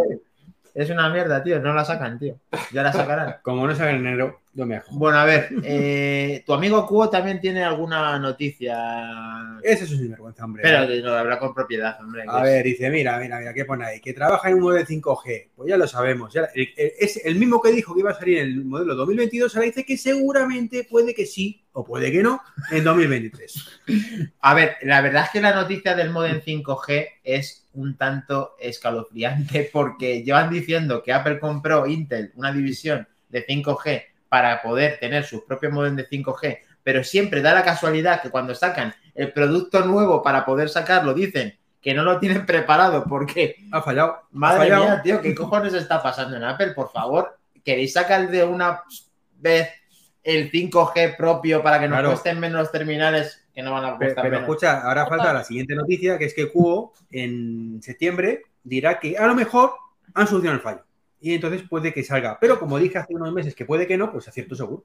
Speaker 2: es una mierda, tío. No la sacan, tío. Ya la sacarán.
Speaker 1: Como no salga en enero,
Speaker 2: Bueno, a ver, eh, tu amigo Cuo también tiene alguna noticia.
Speaker 1: Ese es un sinvergüenza, hombre.
Speaker 2: Pero que lo habla con propiedad, hombre.
Speaker 1: A ver, dice, mira, mira, mira, ¿qué pone ahí? Que trabaja en un modelo 5G. Pues ya lo sabemos. ya- el- el- es el mismo que dijo que iba a salir en el modelo 2022, ahora dice que seguramente puede que sí o puede que no en 2023.
Speaker 2: A ver, la verdad es que la noticia del modem 5G es un tanto escalofriante porque llevan diciendo que Apple compró Intel, una división de 5G, para poder tener sus propios modem de 5G, pero siempre da la casualidad que cuando sacan el producto nuevo para poder sacarlo, dicen que no lo tienen preparado porque
Speaker 1: Ha fallado. ha
Speaker 2: Madre
Speaker 1: fallado.
Speaker 2: mía, tío, ¿qué cojones está pasando en Apple? Por favor, ¿queréis sacar de una vez el 5G propio para que nos
Speaker 1: Claro.
Speaker 2: cuesten menos terminales que no van a costar
Speaker 1: pero
Speaker 2: menos?
Speaker 1: escucha, ahora falta la siguiente noticia, que es que Cuo en septiembre dirá que a lo mejor han solucionado el fallo. Y entonces puede que salga. Pero como dije hace unos meses que puede que no, pues acierto seguro.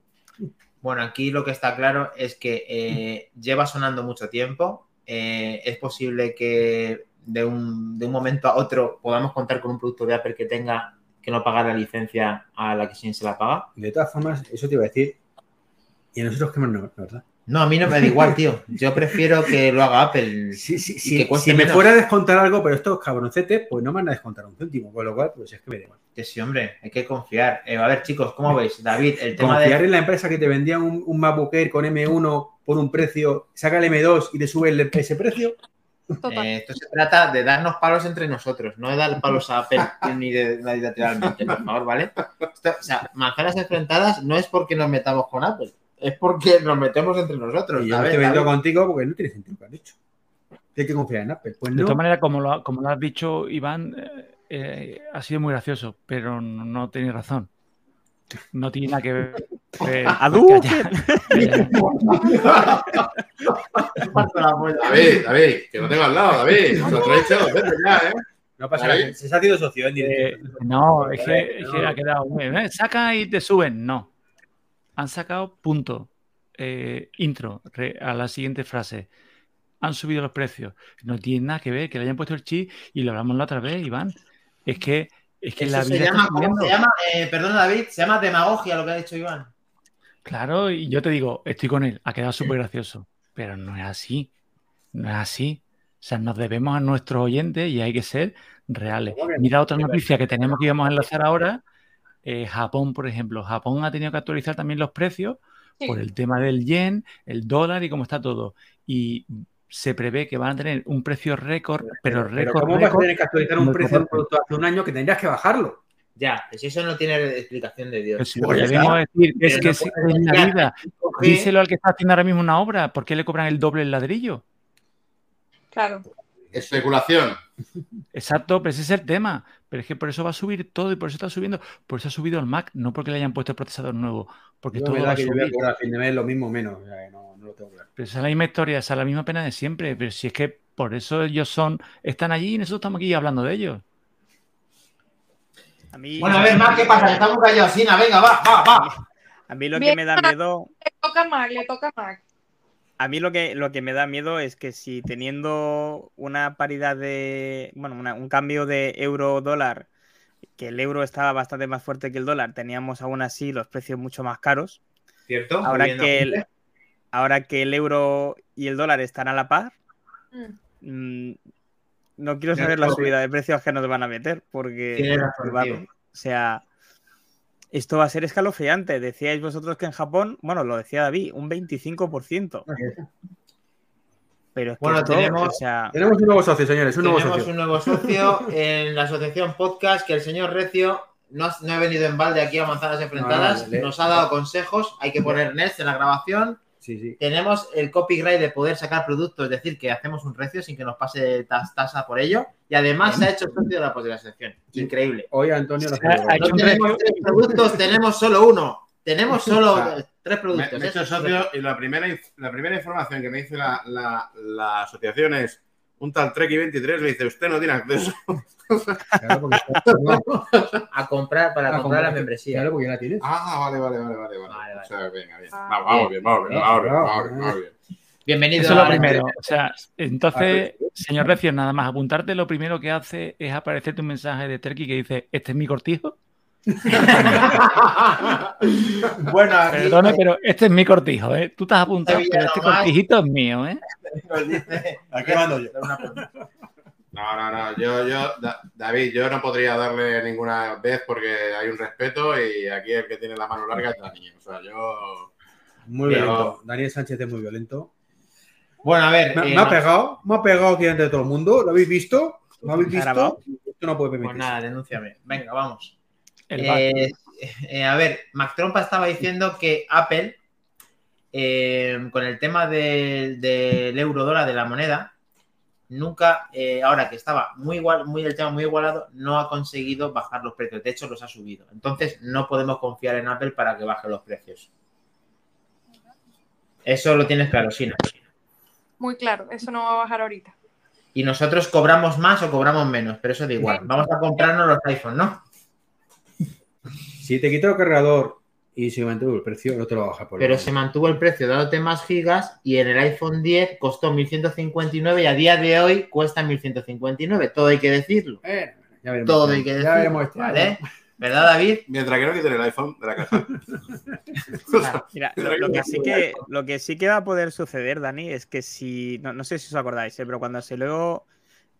Speaker 2: Bueno, aquí lo que está claro es que eh, lleva sonando mucho tiempo. Eh, es posible que de un, de un momento a otro podamos contar con un producto de Apple que tenga que no pagar la licencia a la que sí se la paga.
Speaker 1: De todas formas, eso te iba a decir. Y a nosotros que más no, ¿verdad?
Speaker 2: No, a mí no me da igual, tío. Yo prefiero que lo haga Apple.
Speaker 1: Sí, sí, sí.
Speaker 2: que
Speaker 1: Si me
Speaker 2: menos.
Speaker 1: fuera a descontar algo, pero estos cabroncetes, pues no me van a descontar un céntimo. Con lo cual, pues es que me da igual.
Speaker 2: Que sí, hombre, hay que confiar. Eh, a ver, chicos, ¿cómo veis? David, el tema
Speaker 1: Confiar
Speaker 2: de...
Speaker 1: en la empresa que te vendía un, un MacBook Air con M1 por un precio, saca el M2 y le sube el- ese precio.
Speaker 2: Eh, esto se trata de darnos palos entre nosotros, no de dar palos a Apple ni de lateralmente, por favor, ¿vale? Esto, o sea, manzanas enfrentadas no es porque nos metamos con Apple, es porque nos metemos entre nosotros.
Speaker 1: Y yo me estoy contigo porque no tiene sentido lo que has dicho. Hay que confiar en Apple. Pues
Speaker 3: De
Speaker 1: no.
Speaker 3: todas maneras, como lo, ha- como lo has dicho, Iván, eh, eh, ha sido muy gracioso, pero no, no tenéis razón. No tiene nada que ver. eh,
Speaker 2: polla.
Speaker 6: David, David, que lo tengo al lado, David. Lo ya, ¿eh?
Speaker 1: No pasa nada. Se ha sido socio en
Speaker 3: Eh,
Speaker 1: directo.
Speaker 3: no, es que, es que
Speaker 1: no.
Speaker 3: ha quedado muy bien. ¿eh? Saca y te suben. No. Han sacado punto. Eh, intro re- a la siguiente frase. Han subido los precios. No tiene nada que ver que le hayan puesto el chip y lo hablamos la otra vez, Iván. Es que, es que
Speaker 2: Eso
Speaker 3: la
Speaker 2: se
Speaker 3: vida
Speaker 2: llama, ¿cómo se llama? Eh, perdona, David, se llama demagogia lo que ha dicho Iván.
Speaker 3: Claro, y yo te digo, estoy con él, ha quedado súper gracioso, pero no es así, no es así. O sea, nos debemos a nuestros oyentes y hay que ser reales. Mira otra noticia que tenemos que íbamos a enlazar ahora. Eh, Japón, por ejemplo. Japón ha tenido que actualizar también los precios
Speaker 4: Sí.
Speaker 3: por el tema del yen, el dólar y cómo está todo. Y se prevé que van a tener un precio récord, pero
Speaker 1: Pero
Speaker 3: récord,
Speaker 1: ¿cómo vas a tener que actualizar un precio de un producto hace un año que tendrías que bajarlo?
Speaker 2: Ya, pues eso no tiene explicación de Dios.
Speaker 3: Pero si
Speaker 1: Pues
Speaker 3: lo que a decir es
Speaker 2: Pero
Speaker 3: que
Speaker 2: no
Speaker 3: es,
Speaker 2: puedes
Speaker 3: es la vida.
Speaker 2: 5G,
Speaker 3: Díselo al que está haciendo ahora mismo una obra. ¿Por qué le cobran el doble el ladrillo?
Speaker 4: Claro.
Speaker 6: Especulación.
Speaker 3: Exacto, pero ese es el tema. Pero es que por eso va a subir todo y por eso está subiendo. Por eso ha subido el Mac, no porque le hayan puesto el procesador nuevo, porque
Speaker 1: Yo
Speaker 3: todo va a
Speaker 1: que yo voy a
Speaker 3: subir.
Speaker 1: cobrar a fin de mes lo mismo o menos. O sea, no, no lo tengo claro.
Speaker 3: Pero esa es la misma historia, esa es la misma pena de siempre. Pero si es que por eso ellos son, están allí y nosotros estamos aquí hablando de ellos.
Speaker 5: A mí,
Speaker 2: Bueno, a ver, ¿qué pasa? Estamos callados, Sina, venga, va, va, va.
Speaker 5: a mí lo que me da miedo
Speaker 4: Le toca a Mac, le toca a Mac.
Speaker 5: A mí lo que, lo que me da miedo es que si teniendo una paridad de, bueno, una- un cambio de euro-dólar, que el euro estaba bastante más fuerte que el dólar, teníamos aún así los precios mucho más caros.
Speaker 2: ¿Cierto?
Speaker 5: Ahora que, el, ahora que el euro y el dólar están a la par,
Speaker 4: Mm.
Speaker 5: mm, no quiero saber la subida de precios que nos van a meter, porque,
Speaker 2: razón,
Speaker 5: o sea, esto va a ser escalofriante. Decíais vosotros que en Japón, bueno, lo decía David, un 25%. Pero es que
Speaker 2: Bueno, tenemos-
Speaker 5: o sea,
Speaker 1: Tenemos un nuevo socio, señores, un nuevo
Speaker 2: Tenemos
Speaker 1: socio.
Speaker 2: un nuevo socio en la asociación podcast que el señor Recio no, ha- no ha venido en balde aquí a Manzanas Enfrentadas,
Speaker 1: No, no, le-
Speaker 2: nos ha dado consejos, hay que poner Nest en la grabación.
Speaker 1: Sí, sí.
Speaker 2: Tenemos el copyright de poder sacar productos, es decir, que hacemos un recio sin que nos pase tas- tasa por ello. Y además se ha hecho socio de la, pues, de la sección. Increíble.
Speaker 1: Hoy Antonio lo
Speaker 3: Ha- ha hecho
Speaker 2: No tenemos tres productos, tenemos solo uno. Tenemos solo
Speaker 6: O sea,
Speaker 2: tres
Speaker 6: Me,
Speaker 2: productos.
Speaker 6: me he hecho socio y la primera, la primera información que me dice la, la- la asociación es un tal Treki23 le dice, usted no tiene acceso.
Speaker 1: Claro, porque, no,
Speaker 2: a comprar para
Speaker 1: a
Speaker 2: comprar la membresía.
Speaker 1: Claro, porque ya la tienes.
Speaker 6: Ah, vale, vale, vale, vale. vale.
Speaker 2: Vale, vale.
Speaker 6: O sea, venga, bien.
Speaker 4: Ah.
Speaker 6: Vamos, bien, vamos bien, vamos bien, vamos bien, vamos bien.
Speaker 2: Bienvenido
Speaker 3: Eso es lo
Speaker 2: a-
Speaker 3: primero. O sea, entonces, señor Recio, nada más apuntarte, lo primero que hace es aparecerte un mensaje de Terky que dice, este es mi cortijo.
Speaker 2: bueno, aquí
Speaker 3: Perdone, pero este es mi cortijo, ¿eh? Tú te has apuntado, pero este
Speaker 2: nomás.
Speaker 3: cortijito es mío, ¿eh?
Speaker 2: dice-
Speaker 1: Aquí mando yo.
Speaker 6: No, no, no. Yo, yo, Da- David, yo no podría darle ninguna vez porque hay un respeto y aquí el que tiene la mano larga es Dani. O sea, yo.
Speaker 1: Muy
Speaker 6: Pero-
Speaker 1: violento. Daniel Sánchez es muy violento.
Speaker 2: Bueno, a ver.
Speaker 1: Me,
Speaker 2: eh,
Speaker 1: me ha pegado, me ha pegado aquí ante todo el mundo. ¿Lo habéis visto? ¿Lo habéis visto? Esto no puede
Speaker 2: Pues
Speaker 1: permitirse.
Speaker 2: nada, denúnciame. Venga, vamos. Eh, eh, a ver, Mac Trompa estaba diciendo que Apple, eh, con el tema del, del euro dólar de la moneda, nunca, eh, ahora que estaba muy igual, muy el tema muy igualado, no ha conseguido bajar los precios. De hecho, los ha subido. Entonces, no podemos confiar en Apple para que baje los precios. Eso lo tienes claro, Sina.
Speaker 4: Muy claro, eso no va a bajar ahorita.
Speaker 2: Y nosotros cobramos más o cobramos menos, pero eso da igual. Vamos a comprarnos los iPhones, ¿no?
Speaker 1: Si te quito el cargador y se mantuvo el precio, no te lo baja por
Speaker 2: Pero
Speaker 1: el
Speaker 2: se mantuvo el precio dándote más gigas y en el iPhone 10 costó 1159 y a día de hoy cuesta 1159. Todo hay que decirlo.
Speaker 1: Eh, ya veremos
Speaker 2: Todo hay que decirlo.
Speaker 1: Ya veremos este.
Speaker 2: ¿Verdad, David?
Speaker 6: Mientras que no quiten el iPhone de la casa.
Speaker 5: Mira, lo, lo que sí que, lo que sí que va a poder suceder, Dani, es que si, no, no sé si os acordáis, ¿eh? pero cuando se luego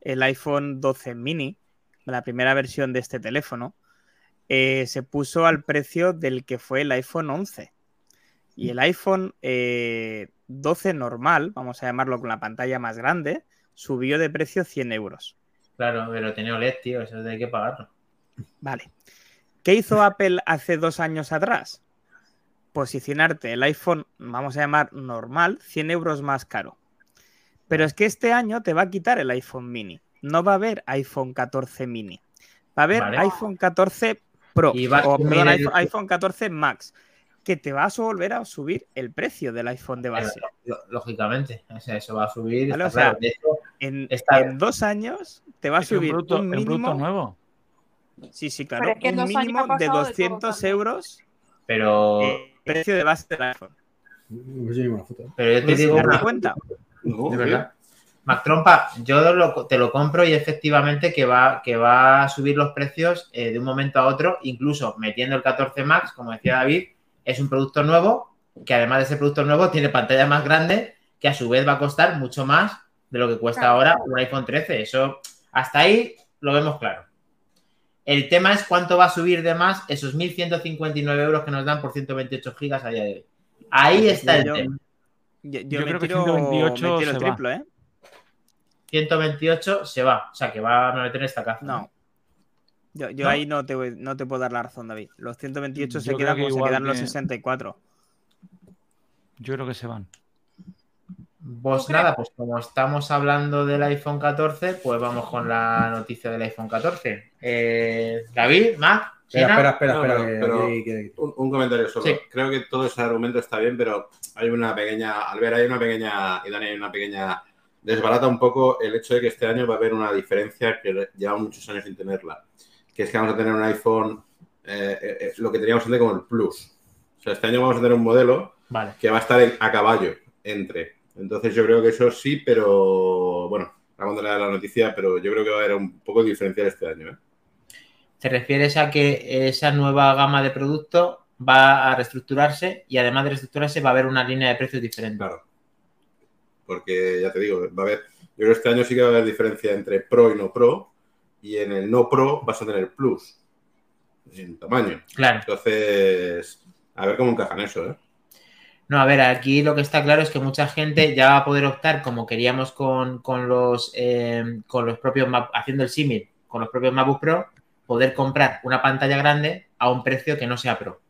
Speaker 5: el iPhone 12 mini, la primera versión de este teléfono, eh, se puso al precio del que fue el iPhone 11. Y el iPhone eh, 12 normal, vamos a llamarlo con la pantalla más grande, subió de precio 100 euros.
Speaker 2: Claro, pero tenía OLED, tío, eso hay que pagarlo.
Speaker 5: Vale. ¿Qué hizo Apple hace dos años atrás? Posicionarte el iPhone, vamos a llamar normal, 100 euros más caro. Pero es que este año te va a quitar el iPhone mini. No va a haber iPhone 14 mini. Va a haber
Speaker 2: Vale.
Speaker 5: iPhone 14 Pro.
Speaker 2: Y va a
Speaker 5: o, perdón,
Speaker 2: el-
Speaker 5: iPhone, iPhone 14 Max. Que te vas a volver a subir el precio del iPhone de base.
Speaker 2: Lo- Lógicamente, o sea, eso va a subir. Está
Speaker 5: o sea,
Speaker 2: claro. De hecho,
Speaker 5: En,
Speaker 2: Está-
Speaker 5: en dos años te va a
Speaker 3: un
Speaker 5: subir un
Speaker 3: es un
Speaker 5: mínimo.
Speaker 3: nuevo.
Speaker 5: Sí, sí, claro.
Speaker 4: Es que en
Speaker 5: un mínimo de
Speaker 4: pasado de todo
Speaker 5: 200
Speaker 4: también.
Speaker 5: euros
Speaker 2: pero,
Speaker 5: eh, precio de base del iPhone.
Speaker 1: Foto.
Speaker 2: pero yo te
Speaker 5: ¿Te
Speaker 2: digo
Speaker 5: das
Speaker 2: una
Speaker 5: cuenta?
Speaker 6: No,
Speaker 2: De verdad. Mac Trompa, yo lo- te lo compro y efectivamente que va, que va a subir los precios eh, de un momento a otro, incluso metiendo el 14 Max, como decía David, es un producto nuevo, que además de ese producto nuevo tiene pantalla más grande, que a su vez va a costar mucho más de lo que cuesta
Speaker 4: Claro.
Speaker 2: ahora un iPhone 13. Eso, hasta ahí lo vemos claro. El tema es cuánto va a subir de más esos 1.159 euros que nos dan por 128 gigas a día de hoy. Ahí está el
Speaker 5: Yo-
Speaker 2: tema.
Speaker 5: Yo, yo
Speaker 3: Yo
Speaker 5: me
Speaker 3: creo que
Speaker 5: tiro,
Speaker 3: 128
Speaker 5: me tiro el
Speaker 3: se va.
Speaker 5: triple, ¿eh?
Speaker 2: 128 se va. O sea, que va a meter esta caza.
Speaker 5: No. Yo, yo
Speaker 2: ¿No?
Speaker 5: ahí no te, no te puedo dar la razón, David. Los 128 se quedan
Speaker 3: que
Speaker 5: como se quedan los
Speaker 3: que-
Speaker 5: 64.
Speaker 3: Yo creo que se van.
Speaker 2: Pues nada, pues como estamos hablando del iPhone 14, pues vamos con la noticia del iPhone 14. Eh, David, Mac,
Speaker 1: Espera, espera, espera,
Speaker 6: No,
Speaker 1: espera.
Speaker 6: pero-
Speaker 1: que
Speaker 6: pero-
Speaker 1: aquí quiere-
Speaker 6: Un, un comentario solo.
Speaker 2: Sí.
Speaker 6: Creo que todo ese argumento está bien, pero hay una pequeña. Albert, hay una pequeña. Y Dani, hay una pequeña. Desbarata un poco el hecho de que este año va a haber una diferencia que lleva muchos años sin tenerla. Que es que vamos a tener un iPhone. eh, eh, eh, lo que teníamos antes como el Plus. O sea, este año vamos a tener un modelo
Speaker 2: Vale.
Speaker 6: que va a estar a caballo entre. Entonces yo creo que eso sí, pero bueno, cuando lea la noticia, pero yo creo que va a haber un poco diferencial este año. ¿eh?
Speaker 2: ¿Te refieres a que esa nueva gama de producto va a reestructurarse y además de reestructurarse va a haber una línea de precios diferente?
Speaker 6: Claro. Porque ya te digo, va a haber Yo creo que este año sí que va a haber diferencia entre Pro y no Pro. Y en el no Pro vas a tener Plus en tamaño.
Speaker 2: Claro.
Speaker 6: Entonces, a ver cómo encajan eso, ¿eh?
Speaker 2: No, a ver, aquí lo que está claro es que mucha gente ya va a poder optar, como queríamos con, con los, eh, con los propios, haciendo el símil, con los propios MacBook Pro, poder comprar una pantalla grande a un precio que no sea Pro.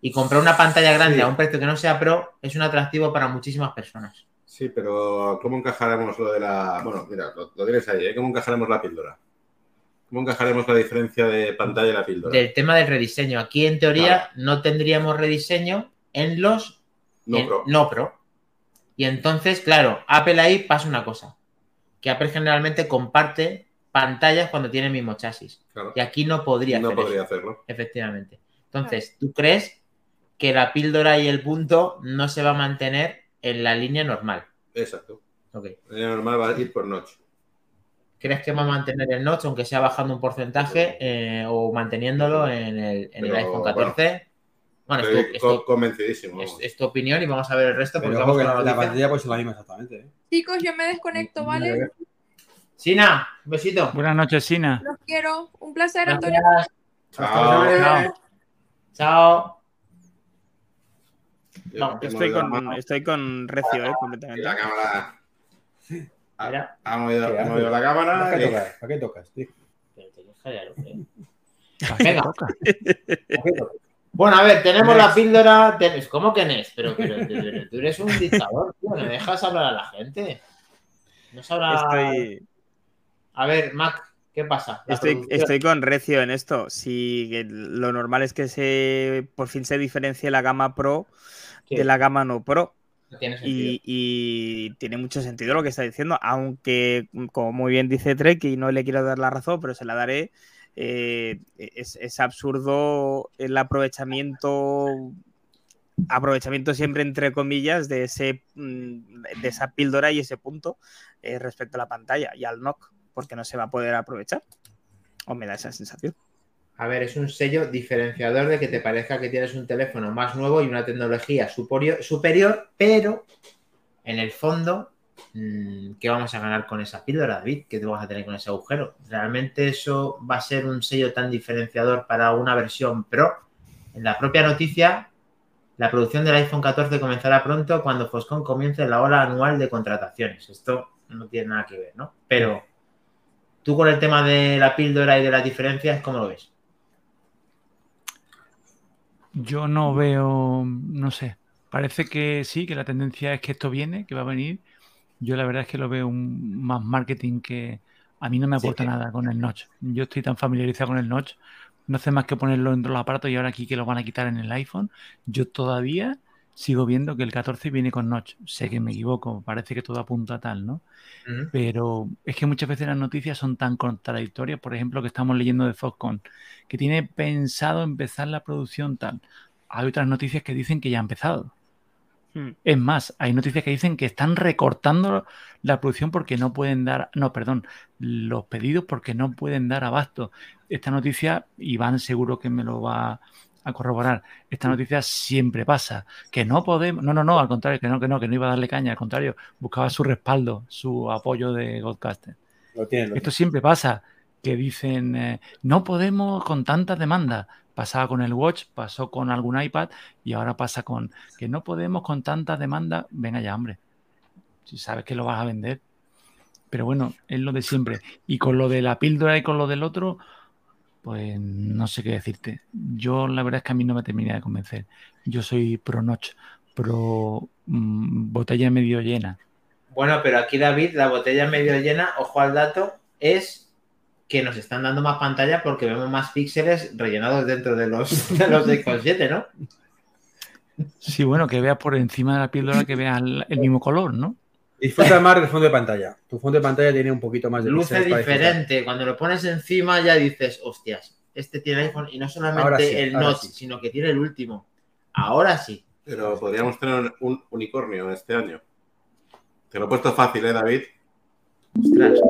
Speaker 2: Y comprar una pantalla grande
Speaker 6: Sí.
Speaker 2: a un precio que no sea Pro es un atractivo para muchísimas personas.
Speaker 6: Sí, pero ¿cómo encajaremos lo de la. Bueno, mira, lo, lo tienes ahí, ¿eh? ¿Cómo encajaremos la píldora? ¿Cómo encajaremos la diferencia de pantalla y la píldora?
Speaker 2: Del tema del rediseño. Aquí, en teoría, no tendríamos rediseño en los
Speaker 6: No
Speaker 2: en-
Speaker 6: Pro.
Speaker 2: no Pro. Y entonces, claro, Apple ahí pasa una cosa. Que Apple generalmente comparte pantallas cuando tiene el mismo chasis.
Speaker 6: Claro.
Speaker 2: Y aquí no podría
Speaker 6: No
Speaker 2: hacer
Speaker 6: podría
Speaker 2: eso,
Speaker 6: hacerlo.
Speaker 2: efectivamente. Entonces, ¿tú crees que la píldora y el punto no se va a mantener en la línea normal?
Speaker 6: Exacto. La línea normal va a ir por notch.
Speaker 2: ¿Crees que va a mantener el notch, aunque sea bajando un porcentaje eh, o manteniéndolo en el, en el iPhone 14? Bueno, es,
Speaker 6: Estoy
Speaker 2: es
Speaker 6: convencidísimo.
Speaker 2: es- es tu opinión y vamos a ver el resto.
Speaker 1: Pero
Speaker 2: Porque vamos con la
Speaker 1: la, pantalla puede ser la misma exactamente. ¿eh?
Speaker 4: Chicos, yo me desconecto, ¿vale?
Speaker 2: Sina, un besito.
Speaker 3: Buenas noches, Sina.
Speaker 4: Los quiero. Un placer, Antonio.
Speaker 6: Chao.
Speaker 2: Chao. Chao. Vamos,
Speaker 6: yo
Speaker 5: Estoy con, estoy con recio, ¿eh? Completamente.
Speaker 6: la cámara. Ha,
Speaker 2: Mira.
Speaker 6: ha movido,
Speaker 1: ¿Qué
Speaker 6: ha movido la
Speaker 1: ¿Para
Speaker 6: cámara.
Speaker 1: qué
Speaker 6: y-
Speaker 1: tocas? ¿Para qué tocas? tío?
Speaker 2: Pero te deja ya lo que-
Speaker 3: ¿Para qué
Speaker 2: Venga.
Speaker 3: toca?
Speaker 2: Bueno, a ver, tenemos la píldora. ten- ¿Cómo que Nes? Pero, pero, pero tú eres un dictador, tío. ¿Me dejas hablar a la gente? No sabrá.
Speaker 5: Estoy,
Speaker 2: A ver, Mac, ¿qué pasa?
Speaker 5: Estoy, estoy con recio en esto. Si lo normal es que se por fin se diferencie la gama Pro
Speaker 2: Sí,
Speaker 5: de la gama no Pro.
Speaker 2: no tiene.
Speaker 5: Y, y tiene mucho sentido lo que está diciendo, aunque, como muy bien dice Trek, y no le quiero dar la razón, pero se la daré, eh, es, es absurdo el aprovechamiento, aprovechamiento siempre entre comillas de, ese, mm, de esa píldora y ese punto eh, respecto a la pantalla y al knock, porque no se va a poder aprovechar. O me da esa sensación.
Speaker 2: A ver, es un sello diferenciador de que te parezca que tienes un teléfono más nuevo y una tecnología superior, superior pero en el fondo, mm, ¿qué vamos a ganar con esa píldora, David? ¿Qué te vas a tener con ese agujero? ¿Realmente eso va a ser un sello tan diferenciador para una versión Pro? En la propia noticia, la producción del iPhone 14 comenzará pronto cuando Foxconn comience la ola anual de contrataciones. Esto no tiene nada que ver, ¿no? Pero tú con el tema de la píldora y de las diferencias, ¿cómo lo ves?
Speaker 3: Yo no veo, no sé. Parece que sí, que la tendencia es que esto viene, que va a venir. Yo la verdad es que lo veo un, más marketing que a mí no me aporta nada con el notch. Yo estoy tan familiarizado con el notch, no hace más que ponerlo dentro del aparato y ahora aquí que lo van a quitar en el iPhone. Yo todavía sigo viendo que el 14 viene con notch. Sé que me equivoco, parece que todo apunta a tal, ¿no? Pero es que muchas veces las noticias son tan contradictorias, por ejemplo, que estamos leyendo de Foxconn, que tiene pensado empezar la producción tal. Hay otras noticias que dicen que ya ha empezado.
Speaker 5: Hmm.
Speaker 3: Es más, hay noticias que dicen que están recortando la producción porque no pueden dar, no, perdón, los pedidos porque no pueden dar abasto. Esta noticia, Iván seguro que me lo va a corroborar, esta noticia siempre pasa, que no podemos, no, no, no, al contrario, que no, que no, que no iba a darle caña, al contrario, buscaba su respaldo, su apoyo de Godcaster.
Speaker 1: Lo tiene, lo
Speaker 3: Esto siempre pasa, que dicen, eh, no podemos con tantas demandas. Pasaba con el Watch, pasó con algún iPad y ahora pasa con que no podemos con tantas demandas. Venga ya, hombre. Si sabes que lo vas a vender. Pero bueno, es lo de siempre. Y con lo de la píldora y con lo del otro, pues no sé qué decirte. Yo la verdad es que a mí no me termina de convencer. Yo soy pro notch, pro mm, botella medio llena.
Speaker 2: Bueno, pero aquí David, la botella medio llena, ojo al dato, es que nos están dando más pantalla porque vemos más píxeles rellenados dentro de los, de los 6,7, ¿no?
Speaker 3: Sí, bueno, que veas por encima de la píldora que veas el, el mismo color, ¿no?
Speaker 1: Disfruta más del fondo de pantalla. Tu fondo de pantalla tiene un poquito más de
Speaker 2: Luce
Speaker 1: para disfrutar.
Speaker 2: diferente. Cuando lo pones encima ya dices, hostias, este tiene iPhone y no solamente
Speaker 1: sí,
Speaker 2: el Notch,
Speaker 1: sí.
Speaker 2: sino que tiene el último. Ahora sí.
Speaker 6: Pero podríamos tener un unicornio este año. Te lo he puesto fácil, ¿eh, David?
Speaker 2: Ostras.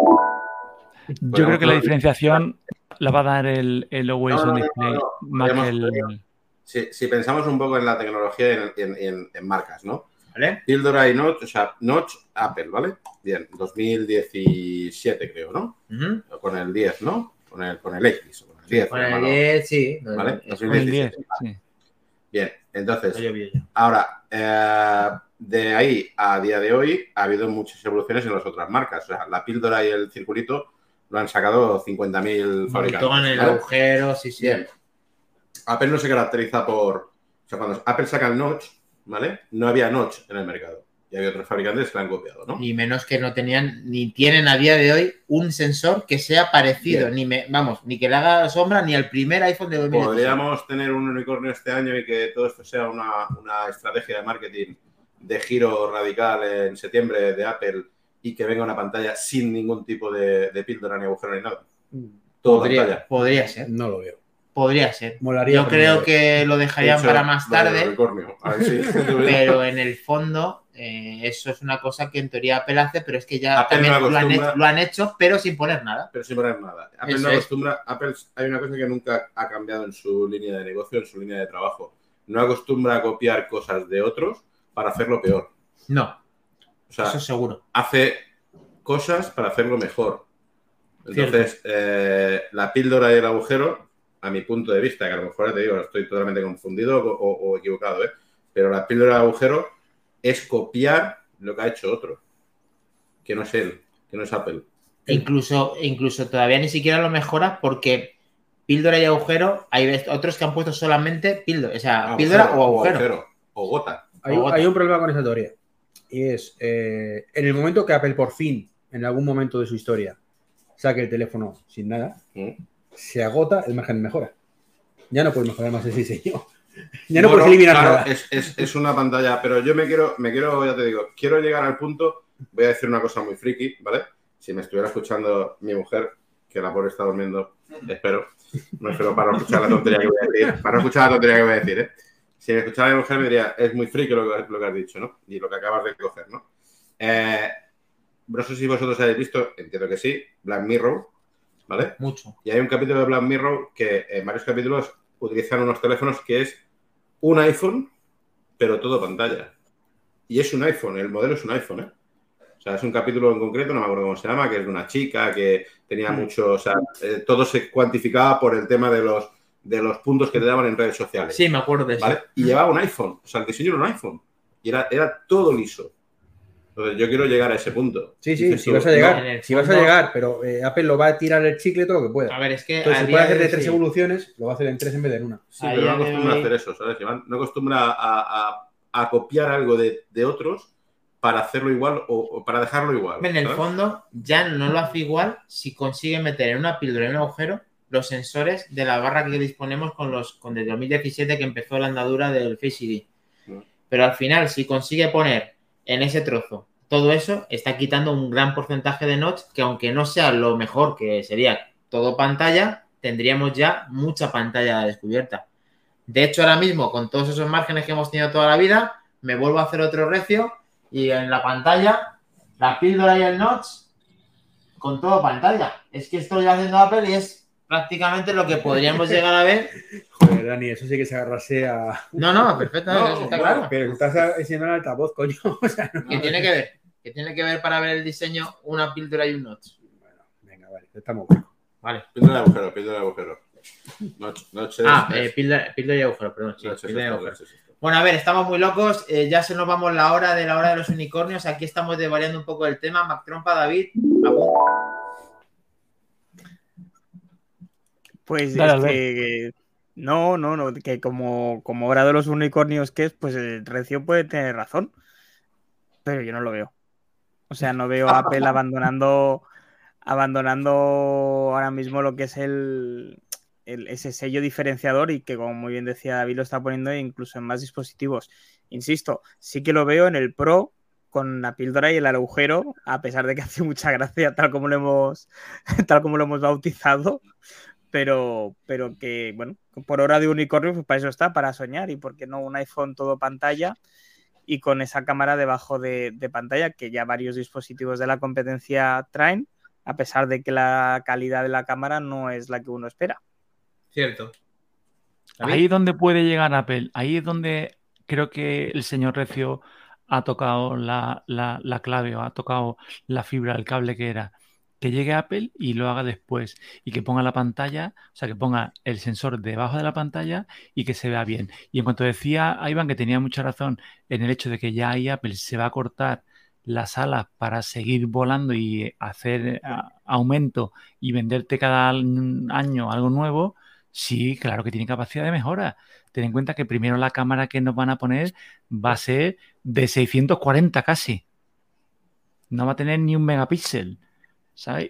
Speaker 3: Yo creo que la diferenciación la va a dar el, el Always
Speaker 6: No,
Speaker 3: on
Speaker 6: no, no,
Speaker 3: Display
Speaker 6: no,
Speaker 3: más que
Speaker 6: Podríamos-
Speaker 3: el.
Speaker 6: Si, si pensamos un poco en la tecnología y en, en- en- en marcas, ¿no?
Speaker 2: ¿Vale?
Speaker 6: Píldora y Notch, o sea, Notch, Apple, ¿vale? Bien, 2017 creo, ¿no? Con el 10, ¿no? Con el, con el X, o con el 10.
Speaker 2: Con el
Speaker 6: llámalo.
Speaker 2: 10, sí.
Speaker 6: ¿Vale?
Speaker 2: Es-
Speaker 3: Con el 10,
Speaker 6: 2017.
Speaker 3: sí.
Speaker 6: Bien, entonces, ahora, eh, de ahí a día de hoy ha habido muchas evoluciones en las otras marcas. O sea, la píldora y el circulito lo han sacado 50.000 fabricantes.
Speaker 2: Montón, el
Speaker 6: ¿vale?
Speaker 2: agujero, sí, sí.
Speaker 6: Bien. Apple no se caracteriza por. O sea, cuando Apple saca el notch, ¿vale? No había notch en el mercado. Y había otros fabricantes que lo han copiado, ¿no?
Speaker 2: Ni menos que no tenían, ni tienen a día de hoy un sensor que sea parecido,
Speaker 6: Bien.
Speaker 2: ni me, vamos, ni que le haga sombra ni al primer iPhone de 2017.
Speaker 6: Podríamos tener un unicornio este año y que todo esto sea una, una estrategia de marketing de giro radical en septiembre de Apple y que venga una pantalla sin ningún tipo de, de píldora ni agujero ni nada. Todo
Speaker 2: Podría,
Speaker 6: pantalla.
Speaker 2: podría ser,
Speaker 1: No lo veo.
Speaker 2: Podría ser.
Speaker 1: Molaría.
Speaker 2: Yo creo que lo dejarían para más tarde,
Speaker 6: unicornio. A ver si-
Speaker 2: pero en el fondo eh, eso es una cosa que en teoría Apple hace, pero es que ya
Speaker 6: Apple
Speaker 2: también
Speaker 6: no
Speaker 2: lo, han hecho, lo han hecho, pero sin poner nada.
Speaker 6: pero sin poner nada. Apple
Speaker 2: Eso
Speaker 6: no
Speaker 2: es.
Speaker 6: acostumbra, Apple hay una cosa que nunca ha cambiado en su línea de negocio, en su línea de trabajo. No acostumbra a copiar cosas de otros para hacerlo peor.
Speaker 2: No,
Speaker 6: O sea,
Speaker 2: eso seguro.
Speaker 6: hace cosas para hacerlo mejor. Entonces, eh, la píldora y el agujero, a mi punto de vista, que a lo mejor te digo, estoy totalmente confundido o, o- o equivocado, ¿eh? pero la píldora el agujero es copiar lo que ha hecho otro, que no es él, que no es Apple.
Speaker 2: Incluso, incluso todavía ni siquiera lo mejora porque píldora y agujero, hay otros que han puesto solamente píldora, o sea,
Speaker 6: Agujero,
Speaker 2: píldora o agujero.
Speaker 6: o gota.
Speaker 1: Hay un problema con esa teoría. Y es, eh, en el momento que Apple por fin, en algún momento de su historia, saque el teléfono sin nada,
Speaker 6: ¿Mm?
Speaker 1: Se agota el margen de mejora. Ya no puedes mejorar más ese diseño. Ya no
Speaker 6: Bueno,
Speaker 1: puedes eliminar
Speaker 6: claro,
Speaker 1: nada.
Speaker 6: Es, es- es una pantalla, pero yo me quiero, me quiero, ya te digo, quiero llegar al punto, voy a decir una cosa muy friki, ¿vale? Si me estuviera escuchando mi mujer, que la pobre está durmiendo, espero, no espero para no escuchar la tontería que voy a decir, para no escuchar la tontería que voy a decir, ¿eh? Si me escuchara mi mujer me diría, es muy friki lo que, lo que has dicho, ¿no? Y lo que acabas de coger, ¿no? Eh, no sé si vosotros habéis visto, entiendo que sí, Black Mirror, ¿vale?
Speaker 2: Mucho.
Speaker 6: Y hay un capítulo de Black Mirror que en varios capítulos utilizan unos teléfonos que es un iPhone, pero todo pantalla. Y es un iPhone, el modelo es un iPhone, ¿eh? O sea, es un capítulo en concreto, no me acuerdo cómo se llama, que es de una chica que tenía mucho, o sea, eh, todo se cuantificaba por el tema de los, de los puntos que te daban en redes sociales.
Speaker 2: Sí, me acuerdo de eso.
Speaker 6: ¿vale? Y llevaba un iPhone, o sea, el diseño era un iPhone. Y era, era todo liso. Entonces, yo quiero llegar a ese punto.
Speaker 1: Sí, sí, si
Speaker 6: tú,
Speaker 1: vas a llegar, si vas a llegar, pero eh, Apple lo va a tirar el chicle todo lo que pueda.
Speaker 2: A ver, es que
Speaker 1: Entonces, si puede hacer
Speaker 2: de
Speaker 1: tres
Speaker 2: sí.
Speaker 1: evoluciones, lo va a hacer en tres en vez de en una.
Speaker 6: Sí,
Speaker 2: A
Speaker 6: pero no acostumbra a hacer eso, ¿sabes, Iván? No acostumbra a, a- a copiar algo de, de otros para hacerlo igual o, o para dejarlo igual.
Speaker 2: En el fondo, ya no lo hace igual si consigue meter en una píldora en un agujero los sensores de la barra que disponemos con los con desde 2017 que empezó la andadura del Face ID.
Speaker 6: Mm.
Speaker 2: Pero al final, si consigue poner en ese trozo todo eso, está quitando un gran porcentaje de notch que aunque no sea lo mejor que sería todo pantalla, tendríamos ya mucha pantalla descubierta. De hecho, ahora mismo, con todos esos márgenes que hemos tenido toda la vida, me vuelvo a hacer otro recio y en la pantalla, la píldora y el notch con todo pantalla. Es que esto lleva haciendo Apple y es prácticamente lo que podríamos llegar a ver.
Speaker 1: Joder, Dani, eso sí que se agarrase a.
Speaker 2: No, no, perfectamente,
Speaker 6: No,
Speaker 2: está claro.
Speaker 1: Pero estás enseñando el altavoz, coño. O sea, no-
Speaker 2: ¿Qué tiene que ver? ¿Qué tiene que ver para ver el diseño una píldora y un notch?
Speaker 1: Bueno, venga, vale, estamos bien.
Speaker 2: Vale.
Speaker 6: Píldora de agujero, píldora de agujero. Noche, noche
Speaker 2: Ah, eh, píldora, píldora y agujero, perdón. Sí, píldora y agujero. Bueno, a ver, estamos muy locos. eh, ya se nos vamos la hora de la hora de los unicornios. Aquí estamos desvariando un poco el tema. Mac Trompa, David. apunta.
Speaker 5: Pues
Speaker 3: Dale,
Speaker 5: no, no, no, que como, como hora de los unicornios que es, pues el Recio puede tener razón. Pero yo no lo veo. O sea, no veo a Apple abandonando, abandonando ahora mismo lo que es el, el- ese sello diferenciador y que, como muy bien decía David, lo está poniendo incluso en más dispositivos. Insisto, sí que lo veo en el Pro con la píldora y el agujero, a pesar de que hace mucha gracia tal como lo hemos, tal como lo hemos bautizado, pero, pero que, bueno, por hora de unicornio, pues para eso está, para soñar, y por qué no un iPhone todo pantalla y con esa cámara debajo de, de pantalla que ya varios dispositivos de la competencia traen, a pesar de que la calidad de la cámara no es la que uno espera.
Speaker 2: Cierto.
Speaker 3: Ahí es donde puede llegar Apple. Ahí es donde creo que el señor Recio ha tocado la, la- la clave o ha tocado la fibra del cable que era. Que llegue Apple y lo haga después y que ponga la pantalla, o sea, que ponga el sensor debajo de la pantalla y que se vea bien. Y en cuanto decía Iván que tenía mucha razón en el hecho de que ya ahí Apple se va a cortar las alas para seguir volando y hacer aumento y venderte cada año algo nuevo, sí, claro que tiene capacidad de mejora. Ten en cuenta que primero la cámara que nos van a poner va a ser de 640 casi. No va a tener ni un megapíxel,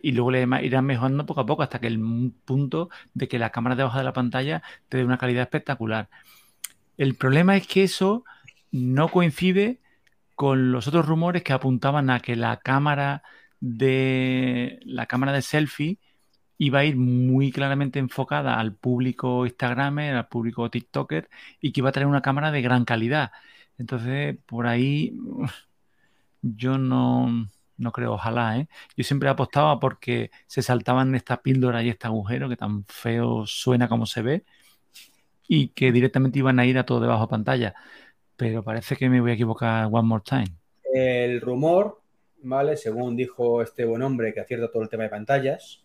Speaker 3: Y luego le irán mejorando poco a poco hasta que el punto de que la cámara debajo de la pantalla te dé una calidad espectacular. El problema es que eso no coincide con los otros rumores que apuntaban a que la cámara de la cámara de selfie iba a ir muy claramente enfocada al público Instagramer, al público TikToker y que iba a tener una cámara de gran calidad. Entonces, por ahí yo no, no creo, ojalá, ¿eh? Yo siempre apostaba porque se saltaban esta píldora y este agujero que tan feo suena como se ve y que directamente iban a ir a todo debajo de pantalla. Pero parece que me voy a equivocar one more time.
Speaker 1: El rumor, ¿vale? Según dijo este buen hombre que acierta todo el tema de pantallas,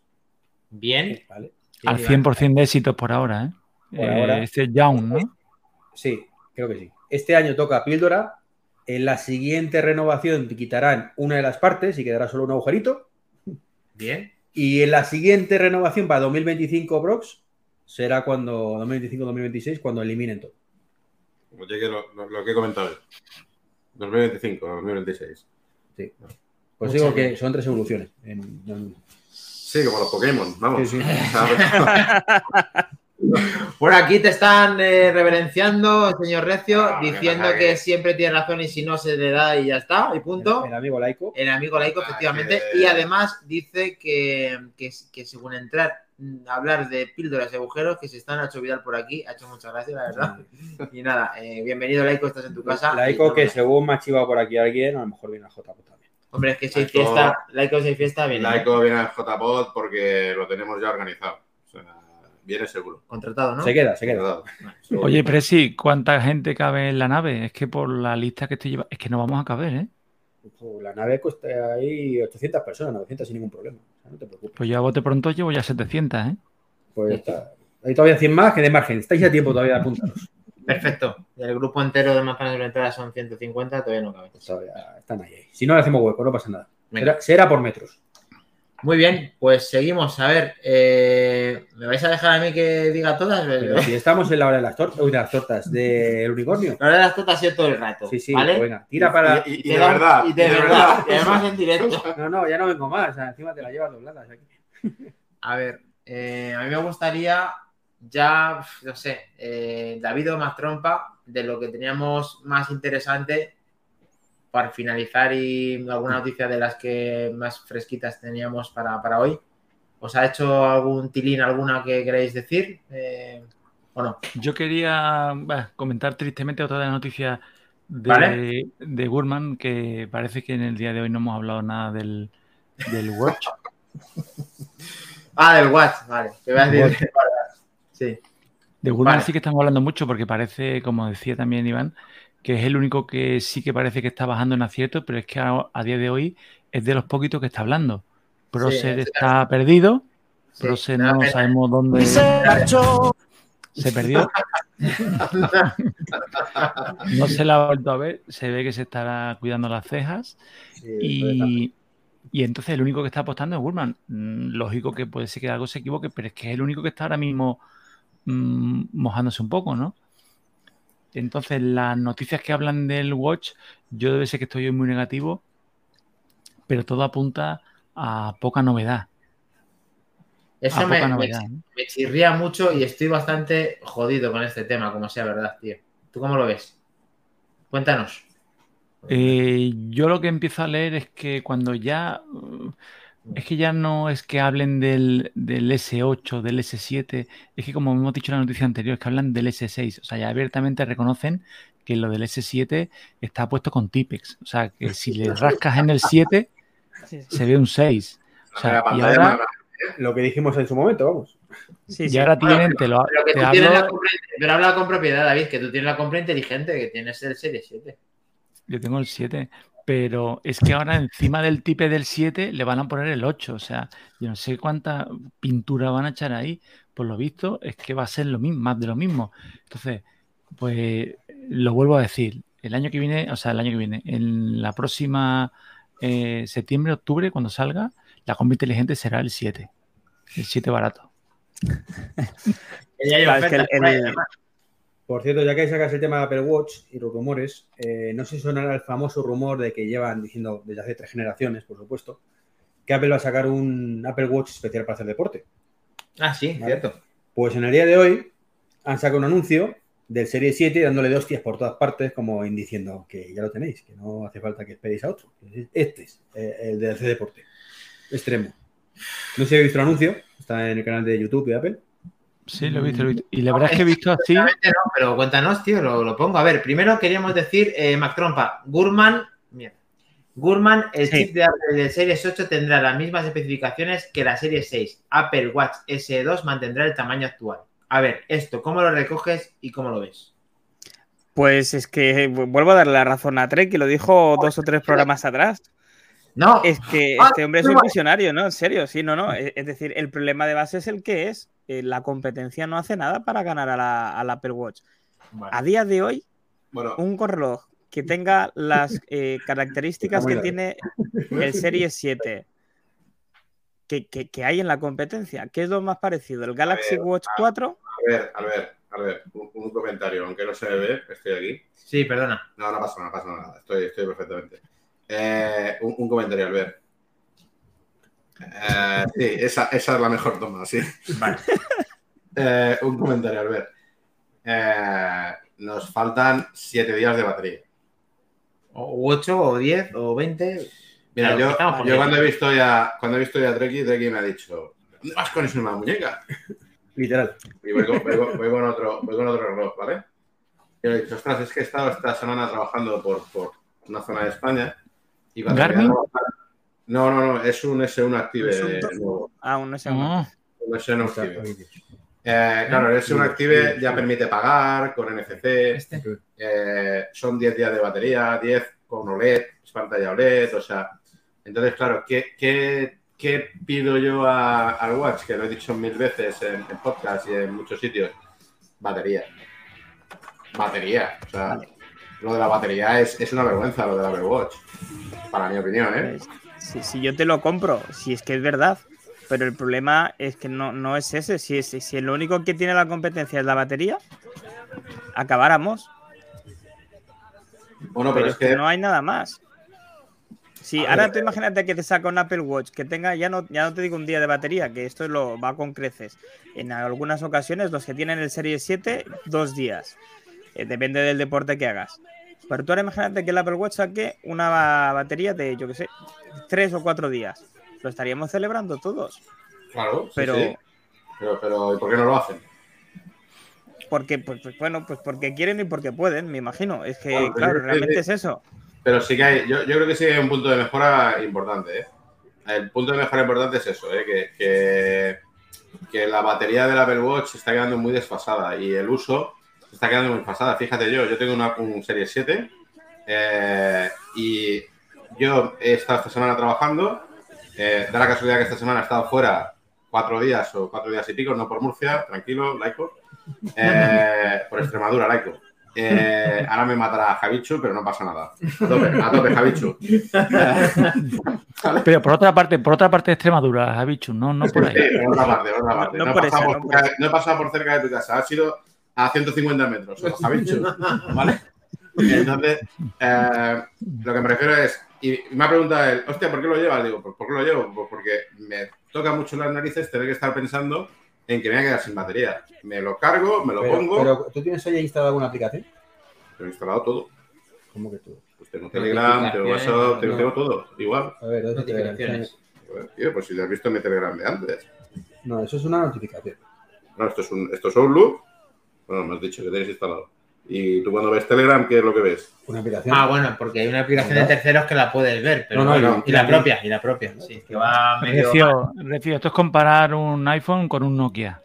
Speaker 2: Bien.
Speaker 1: ¿vale?
Speaker 3: Al
Speaker 2: Sí,
Speaker 3: 100% de éxitos por ahora, ¿eh?
Speaker 1: Por
Speaker 3: Eh,
Speaker 1: ahora.
Speaker 3: Este es Young, ¿no?
Speaker 1: Sí, creo que sí. Este año toca píldora. En la siguiente renovación te quitarán una de las partes y quedará solo un agujerito.
Speaker 2: Bien.
Speaker 1: Y en la siguiente renovación para 2025 Brox será cuando 2025-2026 cuando eliminen todo.
Speaker 6: Oye, que lo, lo- lo que he comentado. 2025, 2026.
Speaker 1: Pues
Speaker 2: Muchas
Speaker 1: digo que son tres evoluciones. En- en-
Speaker 6: Sí, como los Pokémon, vamos.
Speaker 1: Sí, sí.
Speaker 2: Por aquí te están eh, reverenciando, señor Recio, diciendo que
Speaker 6: que-
Speaker 2: siempre tiene razón y si no se le da y ya está, y punto.
Speaker 1: El amigo laico.
Speaker 2: El amigo laico,
Speaker 6: Ah,
Speaker 2: efectivamente.
Speaker 6: que-
Speaker 2: Y además dice que, que, que según entrar mm, a hablar de píldoras y agujeros, que se están a hecho viral por aquí. Ha hecho muchas gracias, la verdad. Y nada, eh, bienvenido laico, estás en tu casa.
Speaker 1: Laico que según me ha chivado por aquí alguien, a lo mejor viene a JP también.
Speaker 2: Hombre, es que si hay fiesta, laico si hay fiesta, viene.
Speaker 6: Laico viene al JPod porque lo tenemos ya organizado. Viene seguro.
Speaker 2: Contratado, ¿no?
Speaker 1: Se queda, se queda.
Speaker 3: Oye, Presi, ¿cuánta gente cabe en la nave? Es que por la lista que estoy llevando, es que no vamos a caber, ¿eh?
Speaker 1: La nave cuesta ahí 800 personas, 900 sin ningún problema. O sea, no te preocupes.
Speaker 3: Pues yo a bote pronto llevo ya 700, ¿eh?
Speaker 1: Pues está. Hay todavía 100 más que de margen. Estáis a tiempo todavía de apuntaros.
Speaker 2: Perfecto. El grupo entero de manzanas de entrada son 150, todavía no cabe.
Speaker 1: Todavía están ahí. ahí. Si no le hacemos hueco, no pasa nada. Será por metros.
Speaker 2: Muy bien, pues seguimos. A ver, eh, ¿me vais a dejar a mí que diga todas?
Speaker 1: Pero si estamos en la hora de las tortas, uy, de las tortas, del unicornio.
Speaker 2: La verdad, las totas ha sido todo el rato.
Speaker 1: Sí, sí,
Speaker 2: ¿vale?
Speaker 1: venga, tira para.
Speaker 6: Y, y- y de
Speaker 2: da-
Speaker 6: verdad.
Speaker 2: Y de, verdad. Y además en directo.
Speaker 1: No, no, ya no vengo más. o sea, encima te la llevas dobladas aquí.
Speaker 2: A ver, eh, a mí me gustaría ya, no sé, eh, David o más trompa de lo que teníamos más interesante para finalizar y alguna noticia de las que más fresquitas teníamos para, para hoy. ¿Os ha hecho algún tilín, alguna que queréis decir? Eh, ¿O no?
Speaker 3: Yo quería bah, comentar tristemente otra de las noticias de,
Speaker 2: Vale.
Speaker 3: de Gurman, que parece que en el día de hoy no hemos hablado nada del, del Watch.
Speaker 2: Ah, del Watch, vale. Te voy a decir. Sí.
Speaker 3: De Gurman
Speaker 2: Vale.
Speaker 3: sí que estamos hablando mucho porque parece, como decía también Iván, que es el único que sí que parece que está bajando en acierto, pero es que a, a día de hoy es de los poquitos que está hablando. Procer
Speaker 2: Sí,
Speaker 3: está perdido,
Speaker 2: Sí,
Speaker 3: Procer no sabemos dónde se perdió. No se la ha vuelto a ver, se ve que se estará cuidando las cejas y, y entonces el único que está apostando es Gurman. Mm, Lógico que puede ser que algo se equivoque, pero es que es el único que está ahora mismo mm, mojándose un poco, ¿no? Entonces, las noticias que hablan del Watch, yo debe ser que estoy hoy muy negativo, pero todo apunta a poca novedad.
Speaker 2: Eso me,
Speaker 3: poca
Speaker 2: me-
Speaker 3: novedad. ¿no?
Speaker 2: me chirría mucho y estoy bastante jodido con este tema, como sea verdad, tío. ¿Tú cómo lo ves? Cuéntanos.
Speaker 3: Eh, yo lo que empiezo a leer es que cuando ya. Es que ya no es que hablen del, del S8, del S7, es que como hemos dicho en la noticia anterior, es que hablan del S6. O sea, ya abiertamente reconocen que lo del S7 está puesto con Tipex. O sea, que si le rascas en el 7,
Speaker 5: Sí, sí.
Speaker 3: se ve un 6. O sea, y ahora,
Speaker 6: grande.
Speaker 1: Lo que dijimos en su momento, vamos.
Speaker 5: Sí,
Speaker 3: y
Speaker 5: sí.
Speaker 3: ahora
Speaker 2: Bueno,
Speaker 3: tienen, te lo,
Speaker 2: Pero que
Speaker 3: te
Speaker 2: tú tienes la
Speaker 3: hablo,
Speaker 2: compra, pero habla con propiedad, David, que tú tienes la compra inteligente, que tienes el Serie 7.
Speaker 3: Yo tengo el 7. Pero es que ahora encima del tipe del 7 le van a poner el 8. O sea, yo no sé cuánta pintura van a echar ahí. Por lo visto, es que va a ser lo mismo, más de lo mismo. Entonces, pues lo vuelvo a decir. El año que viene, o sea, el año que viene, en la próxima eh, septiembre, octubre, cuando salga, la combi inteligente será el 7. El 7 barato.
Speaker 2: Ya
Speaker 5: Claro, es que el-.
Speaker 2: Por
Speaker 1: cierto, ya que sacas el tema de Apple Watch y los rumores, eh, no sé si sonará el famoso rumor de que llevan diciendo desde hace tres generaciones, por supuesto, que Apple va a sacar un Apple Watch especial para hacer deporte.
Speaker 2: Ah, sí,
Speaker 1: Vale.
Speaker 2: cierto.
Speaker 1: Pues en el día de hoy han sacado un anuncio del Serie 7 dándole dos hostias por todas partes, como en diciendo que ya lo tenéis, que no hace falta que esperéis a otro. Este es eh, el de hacer deporte. Extremo. No sé si habéis visto el anuncio, está en el canal de YouTube de Apple.
Speaker 3: Sí, lo he visto, lo he visto. Y la verdad es que he visto así.
Speaker 2: No, pero cuéntanos, tío, lo, lo pongo. A ver, primero queríamos decir, eh, Mac Trompa, Gurman, mierda. Gurman, el
Speaker 5: Sí.
Speaker 2: chip de Apple del Series 8 tendrá las mismas especificaciones que la Serie 6. Apple Watch SE2 mantendrá el tamaño actual. A ver, esto, ¿cómo lo recoges y cómo lo ves?
Speaker 5: Pues es que vu- vuelvo a darle la razón a Trek, que lo dijo dos o tres programas atrás.
Speaker 2: No,
Speaker 5: Es que
Speaker 2: Ah,
Speaker 5: este hombre es un visionario, ¿no? En serio, sí, no, no. Es es decir, el problema de base es el que es. Eh, La competencia no hace nada para ganar a la, al Apple Watch. A día de hoy,
Speaker 6: Bueno,
Speaker 5: un reloj que tenga las eh, características que tiene el Serie 7 que, que- que hay en la competencia, ¿qué es lo más parecido? ¿El Galaxy
Speaker 6: ver,
Speaker 5: Watch 4?
Speaker 6: a ver, a ver, a ver, un, un comentario, aunque no se me ve, estoy aquí.
Speaker 2: sí, perdona.
Speaker 6: No, no pasa nada, no pasa nada, estoy, estoy perfectamente. Eh, un, un comentario, Albert. Eh, sí, esa, esa es la mejor toma, sí.
Speaker 2: Vale.
Speaker 6: Eh, un comentario, Albert. Eh, nos faltan 7 días de batería.
Speaker 2: O 8, o 10, o 20.
Speaker 6: Mira, yo, yo cuando he visto ya, cuando he visto ya a Treki, Treki me ha dicho, ¿dónde vas con eso en la muñeca?
Speaker 1: Literal.
Speaker 6: Y voy con, voy con- voy con otro, voy con otro reloj, ¿vale? Y le he dicho, ostras, es que he estado esta semana trabajando por, por una zona de España. Y cuando No, no, no, es un S1 Active
Speaker 5: Es un-
Speaker 6: nuevo.
Speaker 5: Ah, un S1.
Speaker 3: No,
Speaker 6: Un S1 Active. Eh, claro, el S1 Active ya permite pagar con NFC.
Speaker 2: Este.
Speaker 6: eh, son 10 días de batería, 10 con OLED, es pantalla OLED, o sea. Entonces, claro, ¿qué, qué, qué pido yo a- al Watch? Que lo he dicho mil veces en, en podcast y en muchos sitios. Batería. Batería. O sea, lo de la batería es, es una vergüenza, lo del Apple Watch. Para mi opinión, ¿eh?
Speaker 5: Si, si yo te lo compro, si es que es verdad. Pero el problema es que no, no es ese. Si, es, si lo único que tiene la competencia es la batería, acabáramos.
Speaker 6: Bueno,
Speaker 5: Pero
Speaker 6: pero
Speaker 5: es que no hay nada más. Si
Speaker 6: A
Speaker 5: ahora
Speaker 6: ver,
Speaker 5: tú imagínate que te saca un Apple Watch que tenga, ya no, ya no te digo un día de batería, que esto lo va con creces. En algunas ocasiones, los que tienen el Serie 7, dos días. Eh, depende del deporte que hagas. Pero tú ahora imagínate que el Apple Watch saque una ba- batería de, yo qué sé, tres o cuatro días. Lo estaríamos celebrando todos.
Speaker 6: Claro, sí,
Speaker 5: Pero,
Speaker 6: sí. Pero, pero, ¿y por qué no lo hacen?
Speaker 5: porque, pues, pues, bueno, pues porque quieren y porque pueden, me imagino. Es que,
Speaker 6: Claro,
Speaker 5: realmente
Speaker 6: que-
Speaker 5: es eso.
Speaker 6: Pero sí que hay, yo, yo creo que sí hay un punto de mejora importante. ¿eh? El punto de mejora importante es eso, ¿eh? que, que, que la batería del Apple Watch está quedando muy desfasada y el uso está quedando muy desfasada. Fíjate yo, yo tengo una, un Serie 7 eh, y yo he estado esta semana trabajando. Eh, da la casualidad que esta semana he estado fuera cuatro días o cuatro días y pico, no por Murcia, tranquilo, laico. Eh, por Extremadura, laico. Eh, ahora me matará Javichu, pero no pasa nada. A tope, a tope Javichu.
Speaker 3: Pero por otra parte, por otra parte de Extremadura, Javichu, no, no por ahí.
Speaker 6: Sí, por otra parte, por otra parte.
Speaker 5: No
Speaker 6: No, he
Speaker 5: por
Speaker 6: pasado
Speaker 5: esa,
Speaker 6: por
Speaker 5: no por
Speaker 6: cerca- no he pasado por cerca de tu casa, ha sido a 150 metros. ¿Vale? Entonces, eh, lo que me refiero es, y me ha preguntado él, hostia, ¿por qué lo llevas? Digo, "¿Por- ¿por qué lo llevo? Pues porque me toca mucho las narices tener que estar pensando en que me voy a quedar sin batería. Me lo cargo, me lo
Speaker 1: Pero,
Speaker 6: pongo,
Speaker 1: pero, ¿tú tienes ahí instalado alguna aplicación?
Speaker 6: pero he instalado todo.
Speaker 1: ¿Cómo que tú?
Speaker 6: Pues tengo Telegram, tengo WhatsApp, tengo,
Speaker 1: no.
Speaker 6: tengo todo, igual.
Speaker 1: A ver, ¿dónde
Speaker 2: Notificaciones.
Speaker 6: Tío, pues si te has visto mi Telegram de antes.
Speaker 1: No, eso es una notificación.
Speaker 6: No, esto es, un, esto es Outlook. Bueno, me has dicho que tenéis instalado. Y tú cuando ves Telegram, ¿qué es lo que ves?
Speaker 1: Una aplicación.
Speaker 2: Ah, bueno, porque hay una aplicación de terceros que la puedes ver, pero
Speaker 1: No, no,
Speaker 2: y la propia, y la propia, sí, que va medio...
Speaker 3: Recio, Recio, esto es comparar un iPhone con un Nokia.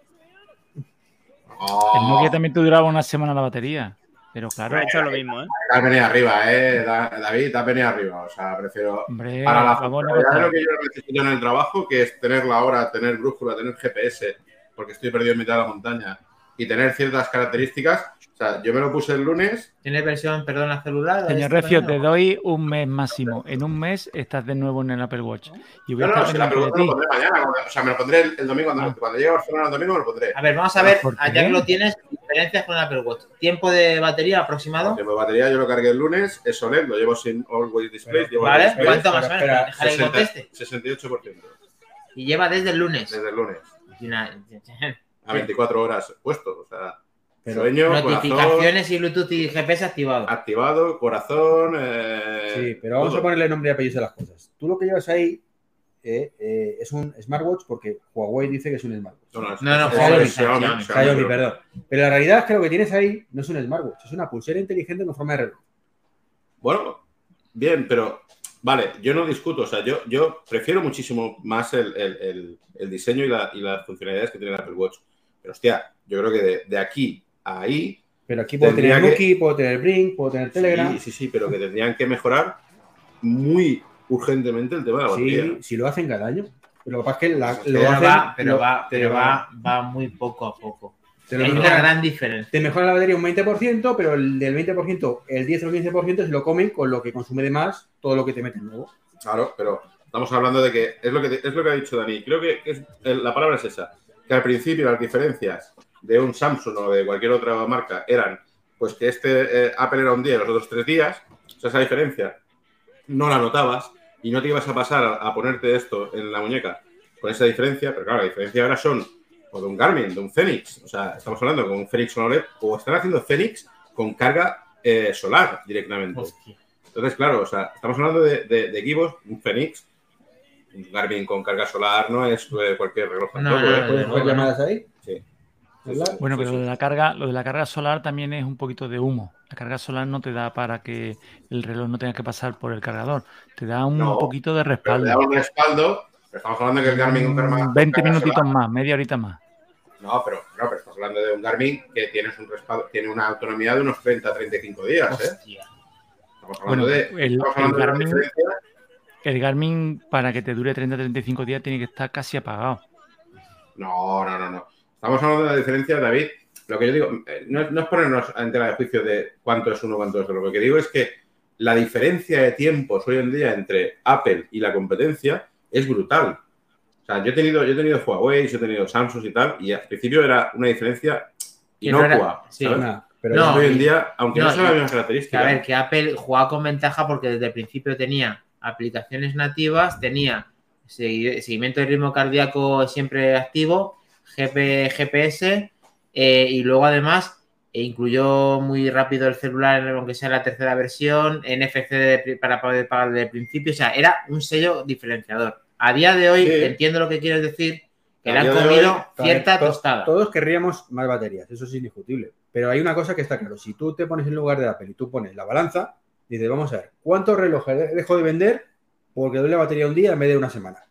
Speaker 3: El Nokia también te duraba una semana la batería. Pero claro,
Speaker 5: Ha hecho lo mismo, ¿eh?
Speaker 6: Te has venido arriba, ¿eh? Da- David, te has venido arriba. O sea, prefiero.
Speaker 3: hombre,
Speaker 6: Para la
Speaker 3: negociar.
Speaker 6: lo que yo necesito en el trabajo, que es tener la hora, tener brújula, tener GPS, porque estoy perdido en mitad de la montaña, y tener ciertas características. O sea, yo me lo puse el lunes.
Speaker 2: ¿Tienes versión, perdón, la celular?
Speaker 3: Señor
Speaker 2: ¿Esto
Speaker 3: Recio, te doy un mes máximo. En un mes estás de nuevo en el Apple Watch. Y voy a
Speaker 6: No, no,
Speaker 3: estar
Speaker 6: si la
Speaker 3: pendiente
Speaker 6: pregunta me
Speaker 3: de
Speaker 6: lo pondré mañana. O sea, me lo pondré el, el domingo. Cuando,
Speaker 3: Ah.
Speaker 6: cuando llegue a Barcelona el domingo me lo pondré.
Speaker 2: A ver, vamos a ver,
Speaker 3: ¿Por
Speaker 2: ya
Speaker 3: qué?
Speaker 2: que lo tienes, diferencias con el Apple Watch. ¿Tiempo de batería aproximado?
Speaker 6: El tiempo de batería yo lo cargué el lunes, es OLED, lo llevo sin Always Display.
Speaker 1: Pero-
Speaker 6: llevo
Speaker 2: ¿Vale?
Speaker 6: display,
Speaker 2: ¿Cuánto más o menos?
Speaker 1: espera,
Speaker 2: Dejar que conteste.
Speaker 6: 68%.
Speaker 2: Y lleva desde el lunes.
Speaker 6: Desde el lunes. A 24 horas puesto. O sea,
Speaker 1: Pero-
Speaker 6: sueño, corazón,
Speaker 2: Notificaciones y Bluetooth y GPS activado.
Speaker 6: activado, corazón. eh,
Speaker 1: Sí, pero vamos
Speaker 6: todo.
Speaker 1: a ponerle nombre y apellidos a las cosas. Tú lo que llevas ahí eh, eh, es un smartwatch porque Huawei dice que es un smartwatch.
Speaker 6: No, no, es-
Speaker 2: No, no,
Speaker 6: es-
Speaker 2: Xiaomi,
Speaker 6: es Xiaomi,
Speaker 2: Xiaomi.
Speaker 6: Xiaomi,
Speaker 1: Xiaomi,
Speaker 6: pero-
Speaker 1: perdón. Pero la realidad es que lo que tienes ahí no es un smartwatch, es una pulsera inteligente con forma de reloj.
Speaker 6: Bueno, bien, pero vale, yo no discuto. O sea, yo, yo prefiero muchísimo más el, el- el- el diseño y, la- y las funcionalidades que tiene el Apple Watch. Pero hostia, yo creo que de, de aquí a ahí.
Speaker 1: Pero aquí puedo tener
Speaker 6: que-
Speaker 1: Nuki, puedo tener Brink, puedo tener Telegram.
Speaker 6: Sí, sí, sí, pero que tendrían que mejorar muy urgentemente el tema de la batería.
Speaker 1: Sí, si lo hacen cada año. Pero lo que pasa es que la- lo
Speaker 2: Pero,
Speaker 1: hacen-
Speaker 2: va, pero,
Speaker 1: lo-
Speaker 2: va, pero va, va muy poco a poco.
Speaker 1: te lo
Speaker 2: Hay una
Speaker 1: mejoran.
Speaker 2: gran diferencia.
Speaker 1: Te mejora la batería un 20%, pero el del 20%, el 10 o el 15% se lo comen con lo que consume de más todo lo que te meten nuevo.
Speaker 6: Claro, pero estamos hablando de que es lo que, es lo que ha dicho Dani. Creo que es- la palabra es esa. Que al principio las diferencias de un Samsung o de cualquier otra marca eran pues que este eh, Apple era un día y los otros tres días. O sea, esa diferencia no la notabas y no te ibas a pasar a, a ponerte esto en la muñeca con esa diferencia. Pero claro, la diferencia ahora son o de un Garmin, de un Fenix. O sea, estamos hablando con un Fenix con OLED o están haciendo Fenix con carga eh, solar directamente. Entonces, claro, o sea, estamos hablando de, de, de equipos, un Fenix, Garmin con carga solar no es eh, cualquier reloj
Speaker 2: No,
Speaker 6: tampoco,
Speaker 2: no,
Speaker 6: ¿eh?
Speaker 2: no,
Speaker 1: ¿Puedes
Speaker 2: no,
Speaker 1: poner
Speaker 2: no.
Speaker 1: llamadas ahí?
Speaker 6: Sí.
Speaker 3: Bueno, pero lo de la carga, lo de la carga solar también es un poquito de humo. La carga solar no te da para que el reloj no tenga que pasar por el cargador. Te da un
Speaker 6: No,
Speaker 3: poquito de respaldo.
Speaker 6: da un respaldo, pero estamos hablando de que el Garmin con carga,
Speaker 3: Mm, 20
Speaker 6: carga
Speaker 3: minutitos
Speaker 6: solar-
Speaker 3: más, media horita más.
Speaker 6: No, pero, no, pero estamos hablando de un Garmin que tienes un respaldo, tiene una autonomía de unos 30 35 días, ¿eh? Estamos hablando
Speaker 3: Bueno,
Speaker 6: de,
Speaker 3: el,
Speaker 6: estamos
Speaker 3: el
Speaker 6: hablando de una
Speaker 3: Garmin,
Speaker 6: diferencia.
Speaker 3: El Garmin para que te dure 30-35 días tiene que estar casi apagado.
Speaker 6: No, no, no, no. Estamos hablando de la diferencia, David. Lo que yo digo, eh, no, es- no es ponernos en tela de juicio de cuánto es uno, cuánto es otro. Lo que digo es que la diferencia de tiempos hoy en día entre Apple y la competencia es brutal. O sea, yo he tenido, yo he tenido Huawei, yo he tenido Samsung y tal, y al principio era una diferencia
Speaker 2: Que no era-
Speaker 6: inocua.
Speaker 2: sí.
Speaker 1: pero
Speaker 2: No,
Speaker 6: hoy en día, aunque no,
Speaker 2: no,
Speaker 6: sean las mismas características,
Speaker 2: a ver, que Apple jugaba con ventaja porque desde el principio tenía aplicaciones nativas, tenía segui- seguimiento de ritmo cardíaco siempre activo, GP, GPS, eh, y luego además e incluyó muy rápido el celular, aunque sea la tercera versión, NFC de para poder pagar desde el principio, o sea, era un sello diferenciador. A día de hoy,
Speaker 6: Sí.
Speaker 2: entiendo lo que quieres decir, que le han comido
Speaker 6: hoy,
Speaker 2: cierta
Speaker 1: To-
Speaker 2: tostada.
Speaker 1: Todos querríamos más baterías, eso es indiscutible. Pero hay una cosa que está claro. Si tú te pones en lugar de Apple y tú pones la balanza, dices, vamos a ver, ¿cuántos relojes dejo de vender porque doy la batería un día en vez de una semana?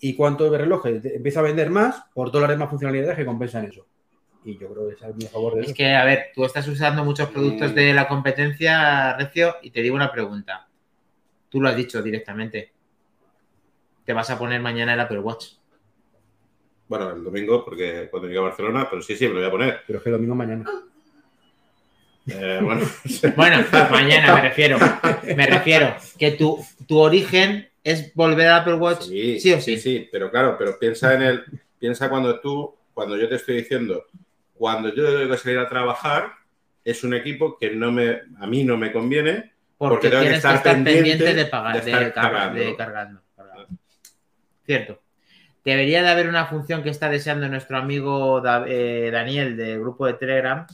Speaker 1: ¿Y cuántos relojes empieza a vender más por todas las demás funcionalidades que compensan eso? Y yo creo que es muy a favor de eso.
Speaker 2: Es que, a ver, tú estás usando muchos productos de la competencia, Recio, y te digo una pregunta. Tú lo has dicho directamente. Te vas a poner mañana el Apple Watch.
Speaker 6: bueno, el domingo, porque cuando llegue a Barcelona, pero sí, sí, me lo voy a poner.
Speaker 1: Pero es que lo mismo mañana.
Speaker 6: Eh, bueno,
Speaker 2: Bueno, pues mañana me refiero. Me refiero que tu, tu origen es volver al Apple Watch, sí,
Speaker 6: Sí,
Speaker 2: o sí.
Speaker 6: sí, sí, pero claro, pero piensa en el, piensa cuando tú, cuando yo te estoy diciendo, cuando yo tengo que salir a trabajar, es un equipo que no me, a mí no me conviene,
Speaker 2: Porque,
Speaker 6: porque tengo que
Speaker 2: tienes que
Speaker 6: estar
Speaker 2: pendiente,
Speaker 6: pendiente
Speaker 2: de pagar,
Speaker 6: de
Speaker 2: de,
Speaker 6: cargando.
Speaker 2: de cargando. cargando. Cierto. Debería de haber una función que está deseando nuestro amigo eh, Daniel del grupo de Telegram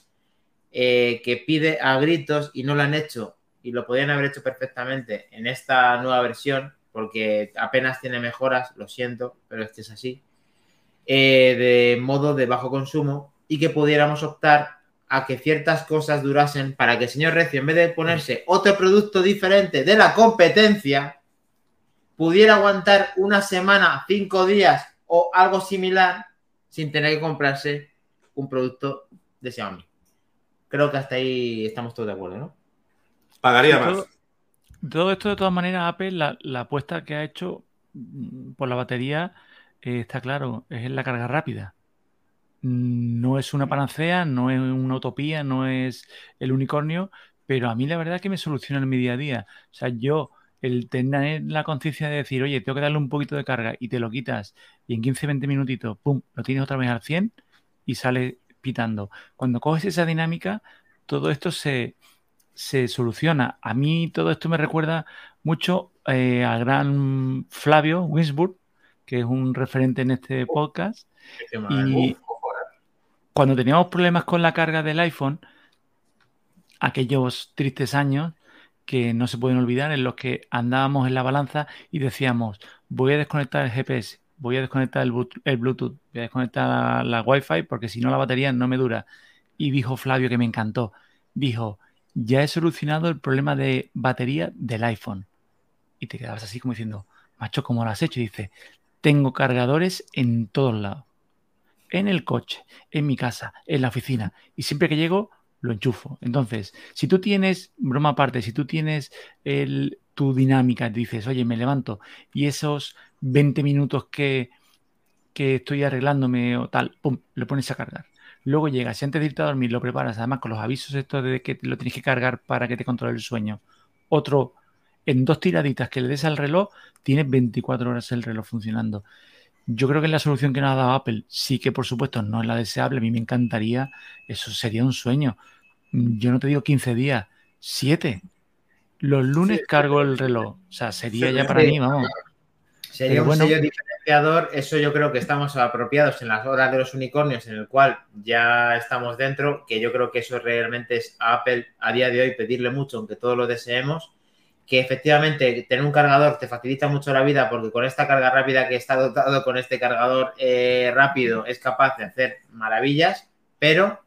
Speaker 2: eh, que pide a gritos y no lo han hecho y lo podrían haber hecho perfectamente en esta nueva versión porque apenas tiene mejoras, lo siento, pero este es así, eh, de modo de bajo consumo y que pudiéramos optar a que ciertas cosas durasen para que el señor Recio, en vez de ponerse otro producto diferente de la competencia, pudiera aguantar una semana, cinco días o algo similar sin tener que comprarse un producto de Xiaomi. Creo que hasta ahí estamos todos de acuerdo, ¿no?
Speaker 6: Pagaría
Speaker 3: Todo-
Speaker 6: más.
Speaker 3: Todo esto, de todas maneras, Apple, la, la apuesta que ha hecho mm, por la batería, eh, está claro, es en la carga rápida. No es una panacea, no es una utopía, no es el unicornio, pero a mí la verdad es que me soluciona en mi día a día. O sea, yo, el tener la conciencia de decir, oye, tengo que darle un poquito de carga y te lo quitas y en 15, 20 minutitos, pum, lo tienes otra vez al 100 y sale pitando. Cuando coges esa dinámica, todo esto se, se soluciona. A mí todo esto me recuerda mucho eh, al gran Flavio Winsburg, que es un referente en este podcast. Y
Speaker 6: ojo, eh.
Speaker 3: cuando teníamos problemas con la carga del iPhone, aquellos tristes años que no se pueden olvidar, en los que andábamos en la balanza y decíamos, voy a desconectar el GPS, voy a desconectar el, Blu- el Bluetooth, voy a desconectar la, la Wi-Fi porque si no la batería no me dura. Y dijo Flavio que me encantó, dijo, ya he solucionado el problema de batería del iPhone. Y te quedabas así como diciendo, macho, ¿cómo lo has hecho? Y dice, tengo cargadores en todos lados en el coche, en mi casa, en la oficina. Y siempre que llego, lo enchufo. Entonces, si tú tienes, broma aparte, si tú tienes el, tu dinámica, dices, oye, me levanto y esos 20 minutos que, que estoy arreglándome o tal, pum, lo pones a cargar. Luego llegas y antes de irte a dormir lo preparas, además con los avisos estos de que lo tienes que cargar para que te controle el sueño. Otro, en dos tiraditas que le des al reloj, tienes 24 horas el reloj funcionando. Yo creo que es la solución que nos ha dado Apple. Sí que, por supuesto, no es la deseable. A mí me encantaría. Eso sería un sueño. Yo no te digo 15 días, 7. Los lunes cargo el reloj. O sea, sería
Speaker 6: Sí,
Speaker 3: ya para
Speaker 2: sí.
Speaker 3: mí, vamos.
Speaker 2: Sería
Speaker 3: Pero
Speaker 2: un
Speaker 3: bueno.
Speaker 2: sello diferenciador, eso yo creo que estamos apropiados en las horas de los unicornios, en el cual ya estamos dentro, que yo creo que eso realmente es a Apple a día de hoy pedirle mucho, aunque todos lo deseemos, que efectivamente tener un cargador te facilita mucho la vida porque con esta carga rápida que está dotado con este cargador eh, rápido es capaz de hacer maravillas, pero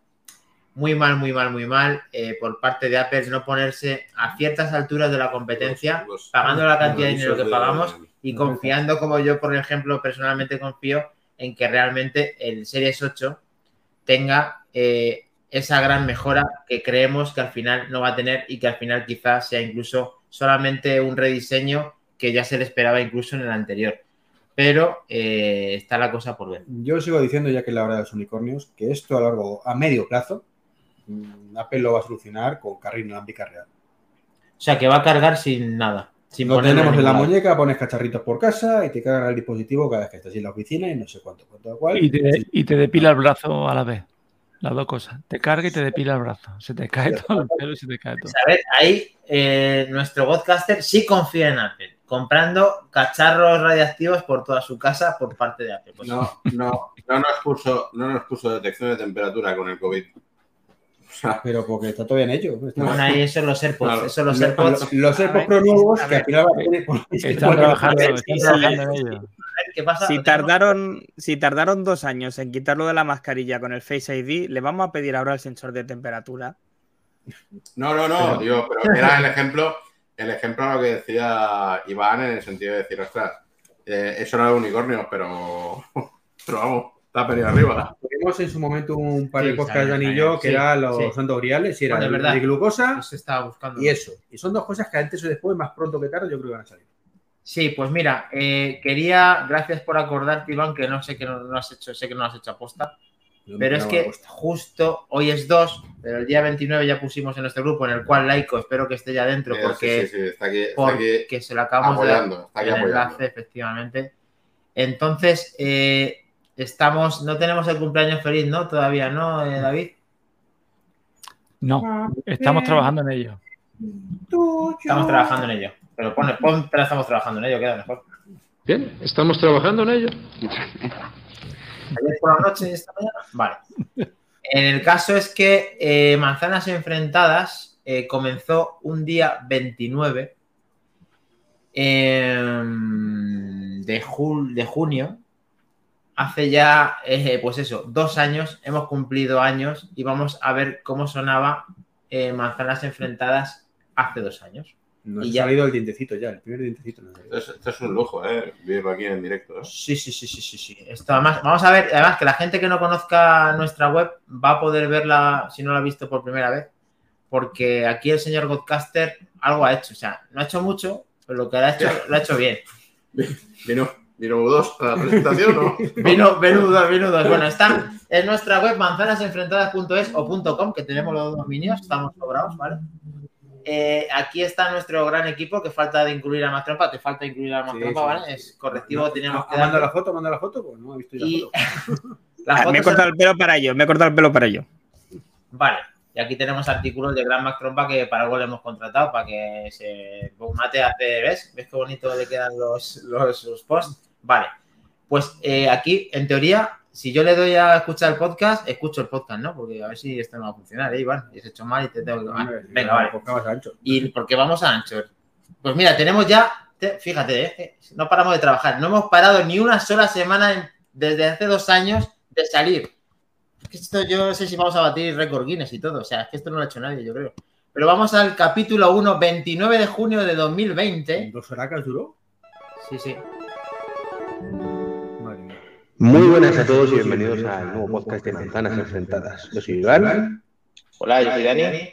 Speaker 2: muy mal, muy mal, muy mal eh, por parte de Apple no ponerse a ciertas alturas de la competencia
Speaker 6: Los- los-
Speaker 2: pagando la cantidad de dinero que
Speaker 6: avisos
Speaker 2: pagamos y confiando como yo, por ejemplo, personalmente confío en que realmente el Series 8 tenga eh, esa gran mejora que creemos que al final no va a tener y que al final quizás sea incluso solamente un rediseño que ya se le esperaba incluso en el anterior. Pero eh, está la cosa por ver.
Speaker 1: Yo sigo diciendo, ya que es la hora de los unicornios, que esto a largo, a medio plazo, mm, Apple lo va a solucionar con carga inalámbrica real.
Speaker 2: O sea, que va a cargar sin nada.
Speaker 1: Lo
Speaker 2: ponerlo
Speaker 1: tenemos en la
Speaker 2: lado.
Speaker 1: muñeca, pones cacharritos por casa y te carga el dispositivo cada vez que estás en la oficina y no sé cuánto, cuánto cuál.
Speaker 3: Y te, y te depila el brazo a la vez. Las dos cosas. Te carga y te depila el brazo. Se te cae todo el pelo y se te cae todo.
Speaker 2: A ver, ahí eh, nuestro podcaster sí confía en Apple, comprando cacharros radiactivos por toda su casa por parte de Apple. Pues,
Speaker 6: No, no, no nos puso, no nos puso detección de temperatura con el COVID.
Speaker 1: Pero porque está todavía en ello. Está-
Speaker 2: Bueno, ahí eso los AirPods,
Speaker 6: Claro.
Speaker 2: eso los
Speaker 1: Lo-
Speaker 2: AirPods.
Speaker 1: lo- Los AirPods Pro nuevos, que al final va a tener.
Speaker 3: Están trabajando,
Speaker 2: ver,
Speaker 3: están
Speaker 2: sí,
Speaker 3: trabajando
Speaker 2: sí.
Speaker 3: en ello.
Speaker 2: ¿Qué pasa?
Speaker 5: Si tardaron, si tardaron dos años en quitarlo de la mascarilla con el Face ID, le vamos a pedir ahora el sensor de temperatura.
Speaker 6: no, no, no, digo, pero era el ejemplo, el ejemplo a lo que decía Iván en el sentido de decir, ostras, eh, eso no es unicornio, pero, pero vamos, está pedido arriba.
Speaker 1: Tuvimos en su momento un par de
Speaker 2: Sí,
Speaker 1: podcasts, Dani y yo, que
Speaker 2: Sí,
Speaker 1: eran los
Speaker 2: sí.
Speaker 1: santoriales y era
Speaker 2: Bueno,
Speaker 1: de glucosa
Speaker 2: Eso estaba buscando.
Speaker 1: y eso. Y son dos cosas que antes o después, más pronto que tarde, yo creo que van a salir.
Speaker 2: Sí, pues mira, eh, quería, gracias por acordarte, Iván, que no sé que no, no has hecho, sé que no lo has hecho aposta,
Speaker 1: Yo
Speaker 2: pero es que
Speaker 1: la
Speaker 2: justo hoy es 2, pero el día 29 ya pusimos en nuestro grupo, en el cual Laico espero que esté ya dentro,
Speaker 6: Eh,
Speaker 2: porque,
Speaker 6: sí, sí, sí, está aquí, está aquí
Speaker 2: porque se lo acabamos de dar
Speaker 6: apoyando, está aquí
Speaker 2: el
Speaker 6: apoyando.
Speaker 2: enlace, efectivamente. Entonces, eh, estamos, no tenemos el cumpleaños feliz, ¿no? Todavía, ¿no, eh, David?
Speaker 3: No, estamos trabajando en ello.
Speaker 2: Estamos trabajando en ello. Pero pone, pon, pero estamos trabajando en ello, queda mejor.
Speaker 7: Bien, estamos trabajando en ello.
Speaker 2: Ayer por la noche y esta mañana. Vale. En el caso es que eh, Manzanas Enfrentadas eh, comenzó un día 29 em, de, jul- de junio. Hace ya, eh, pues eso, dos años, hemos cumplido años y vamos a ver cómo sonaba eh, Manzanas Enfrentadas hace dos años.
Speaker 1: Nos
Speaker 2: Y
Speaker 1: ha
Speaker 2: ya.
Speaker 1: salido el dientecito ya, el primer dientecito.
Speaker 6: Esto es, esto es un lujo, ¿eh? Vivirlo aquí en directo. ¿eh?
Speaker 2: Sí, sí, sí, sí, sí, sí. Esto además, vamos a ver, además que la gente que no conozca nuestra web va a poder verla si no la ha visto por primera vez, porque aquí el señor Godcaster algo ha hecho, o sea, no ha hecho mucho, pero lo que ha hecho lo ha hecho bien.
Speaker 6: Vino, vino U2 a la presentación, ¿no?
Speaker 2: Vino, venudos, venudos. Bueno, está en nuestra web manzanasenfrentadas.es o .com, que tenemos los dos dominios, estamos sobrados, ¿vale? Eh, aquí está nuestro gran equipo, que falta de incluir a Mastrompa, te falta incluir a Mastrompa,
Speaker 1: Sí, sí.
Speaker 2: ¿vale? Es correctivo, teníamos
Speaker 1: ¿Ha
Speaker 2: que
Speaker 1: mandado
Speaker 2: darle.
Speaker 1: la foto? ¿Manda la foto? Pues no he visto yo la
Speaker 2: Y
Speaker 1: foto.
Speaker 2: la
Speaker 5: Ah,
Speaker 2: foto
Speaker 5: me he
Speaker 2: se-
Speaker 5: cortado el pelo para ello, me he cortado el pelo para ello.
Speaker 2: Vale, y aquí tenemos artículos de Gran Mac Trompa que para algo le hemos contratado para que se mate hace, ¿ves? ¿Ves qué bonito le quedan los, los, los posts? Vale, pues eh, aquí, en teoría, si yo le doy a escuchar el podcast, escucho el podcast, ¿no? Porque a ver si esto no va a funcionar, ¿eh, Iván? Y has hecho mal y te tengo que... Venga, vale.
Speaker 1: pues ancho.
Speaker 2: Y porque vamos a Anchor. Pues mira, tenemos ya, te- fíjate, ¿eh? no paramos de trabajar. No hemos parado ni una sola semana en- desde hace dos años de salir. Es que esto yo no sé si vamos a batir récord Guinness y todo. O sea, es que esto no lo ha hecho nadie, yo creo. Pero vamos al capítulo 1, 29 de junio de 2020.
Speaker 1: ¿Dos horacas duró?
Speaker 2: Sí, sí.
Speaker 8: Muy buenas a todos y bienvenidos al nuevo podcast de Manzanas Enfrentadas. Yo soy Iván
Speaker 9: Hola, yo soy Dani.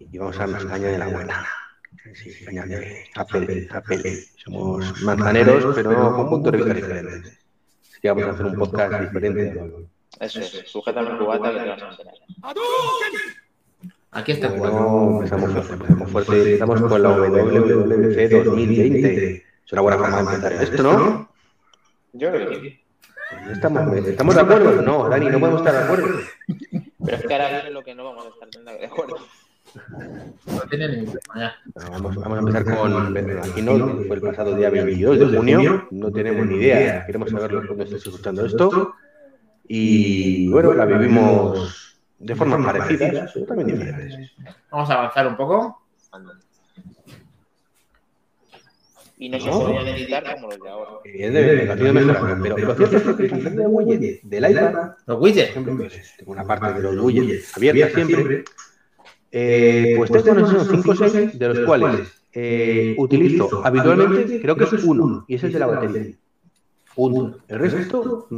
Speaker 8: y vamos a darnos caña de la buena. Sí, caña de Apple, Apple. Somos manzaneros, pero con puntos de vista diferentes. Así que vamos a hacer un podcast diferente.
Speaker 9: Eso es, sujétame el cubata que te vas a enterar.
Speaker 2: Aquí está.
Speaker 8: Bueno, empezamos fuerte, empezamos fuerte. Estamos con la WWDC 2020. Es una buena forma de empezar esto, ¿no?
Speaker 9: Yo creo que sí.
Speaker 8: ¿Estamos, ¿Estamos de acuerdo? No, Dani, no podemos estar de acuerdo.
Speaker 9: Pero es que ahora viene lo que no vamos a estar de acuerdo.
Speaker 2: No tiene ningún problema. ya.
Speaker 8: Bueno, Vamos, vamos a empezar con aquí no, fue el pasado día 22 de junio, no tenemos ni idea, queremos saberlo cuando estés escuchando esto. Y bueno, la vivimos de formas parecidas, pero también diferentes.
Speaker 2: Vamos a avanzar un poco.
Speaker 9: Y no se
Speaker 8: No.
Speaker 9: podían editar como los de ahora.
Speaker 8: Evidentemente, mejorado, pero lo cierto es que el de widget del iPad,
Speaker 2: Los
Speaker 8: por
Speaker 2: widgets.
Speaker 8: ejemplo, pues, tengo una parte de los widgets abierta siempre, eh, pues tengo unos 5 o 6, de los cuales eh, utilizo habitualmente, creo que es uno, y ese es de la batería. Punto. El resto,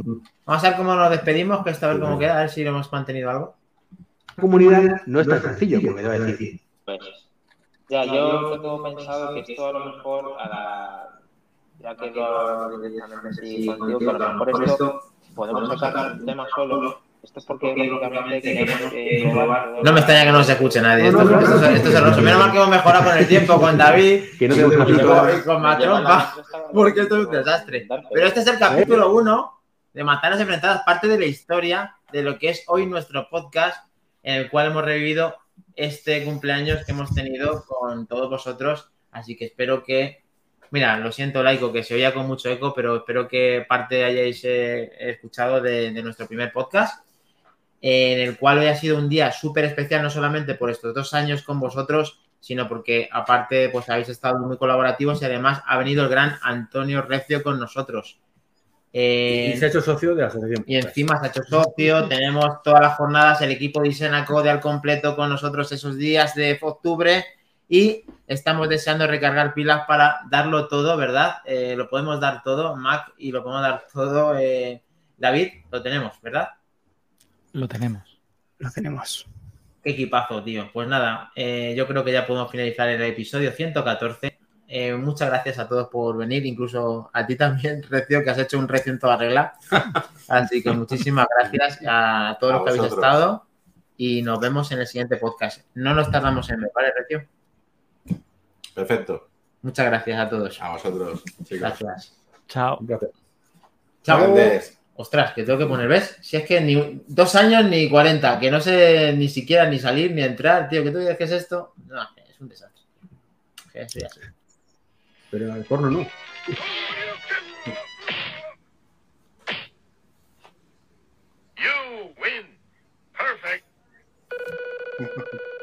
Speaker 2: Vamos a ver cómo nos despedimos, que esta vez cómo queda, a ver si lo hemos mantenido algo.
Speaker 8: comunidad no es tan sencillo, porque te voy a decir.
Speaker 9: Pues, ya, yo tengo pensado que esto a lo mejor, a la, ya que lo hablo directamente así contigo, que a lo mejor esto podemos sacar un tema solo. Esto es porque lógicamente queremos eh,
Speaker 2: No me extraña que no se escuche nadie. Esto, esto, es- esto es hermoso. Menos mal que hemos mejorado con el tiempo, con David
Speaker 8: Que no tenemos
Speaker 2: y con, con Matrompa, porque esto es un desastre. Pero este es el capítulo 1 de Manzanas Enfrentadas, parte de la historia de lo que es hoy nuestro podcast, en el cual hemos revivido este cumpleaños que hemos tenido con todos vosotros. Así que espero que, mira, lo siento, Laico, que se oía con mucho eco, pero espero que parte hayáis eh, escuchado de, de nuestro primer podcast, en el cual hoy ha sido un día súper especial, no solamente por estos dos años con vosotros, sino porque aparte pues habéis estado muy colaborativos y además ha venido el gran Antonio Recio con nosotros. Eh,
Speaker 1: Y se ha hecho socio de la asociación.
Speaker 2: y encima se ha hecho socio, tenemos todas las jornadas, el equipo de Isenacode al completo con nosotros esos días de octubre y estamos deseando recargar pilas para darlo todo, ¿verdad? Eh, lo podemos dar todo, Mac, y lo podemos dar todo, eh, David, lo tenemos, ¿verdad?
Speaker 3: Lo tenemos.
Speaker 5: Lo tenemos.
Speaker 2: Qué equipazo, tío. Pues nada, eh, yo creo que ya podemos finalizar el episodio 114. Eh, muchas gracias a todos por venir, incluso a ti también, Recio, que has hecho un Recio en toda regla. Así que muchísimas gracias a todos
Speaker 6: A
Speaker 2: los que habéis estado y nos vemos en el siguiente podcast. No nos tardamos en ver, ¿vale, Recio?
Speaker 6: Perfecto.
Speaker 2: Muchas gracias a todos.
Speaker 6: A vosotros, chicos.
Speaker 2: Gracias.
Speaker 3: Chao.
Speaker 1: Gracias.
Speaker 2: Chao. Ostras, que tengo que poner, ¿ves? Si es que ni dos años ni 40, que no sé ni siquiera ni salir ni entrar, tío, que tú dices que es esto. No, es un desastre. Así.
Speaker 1: Pero el porno no.
Speaker 10: You win. Perfect.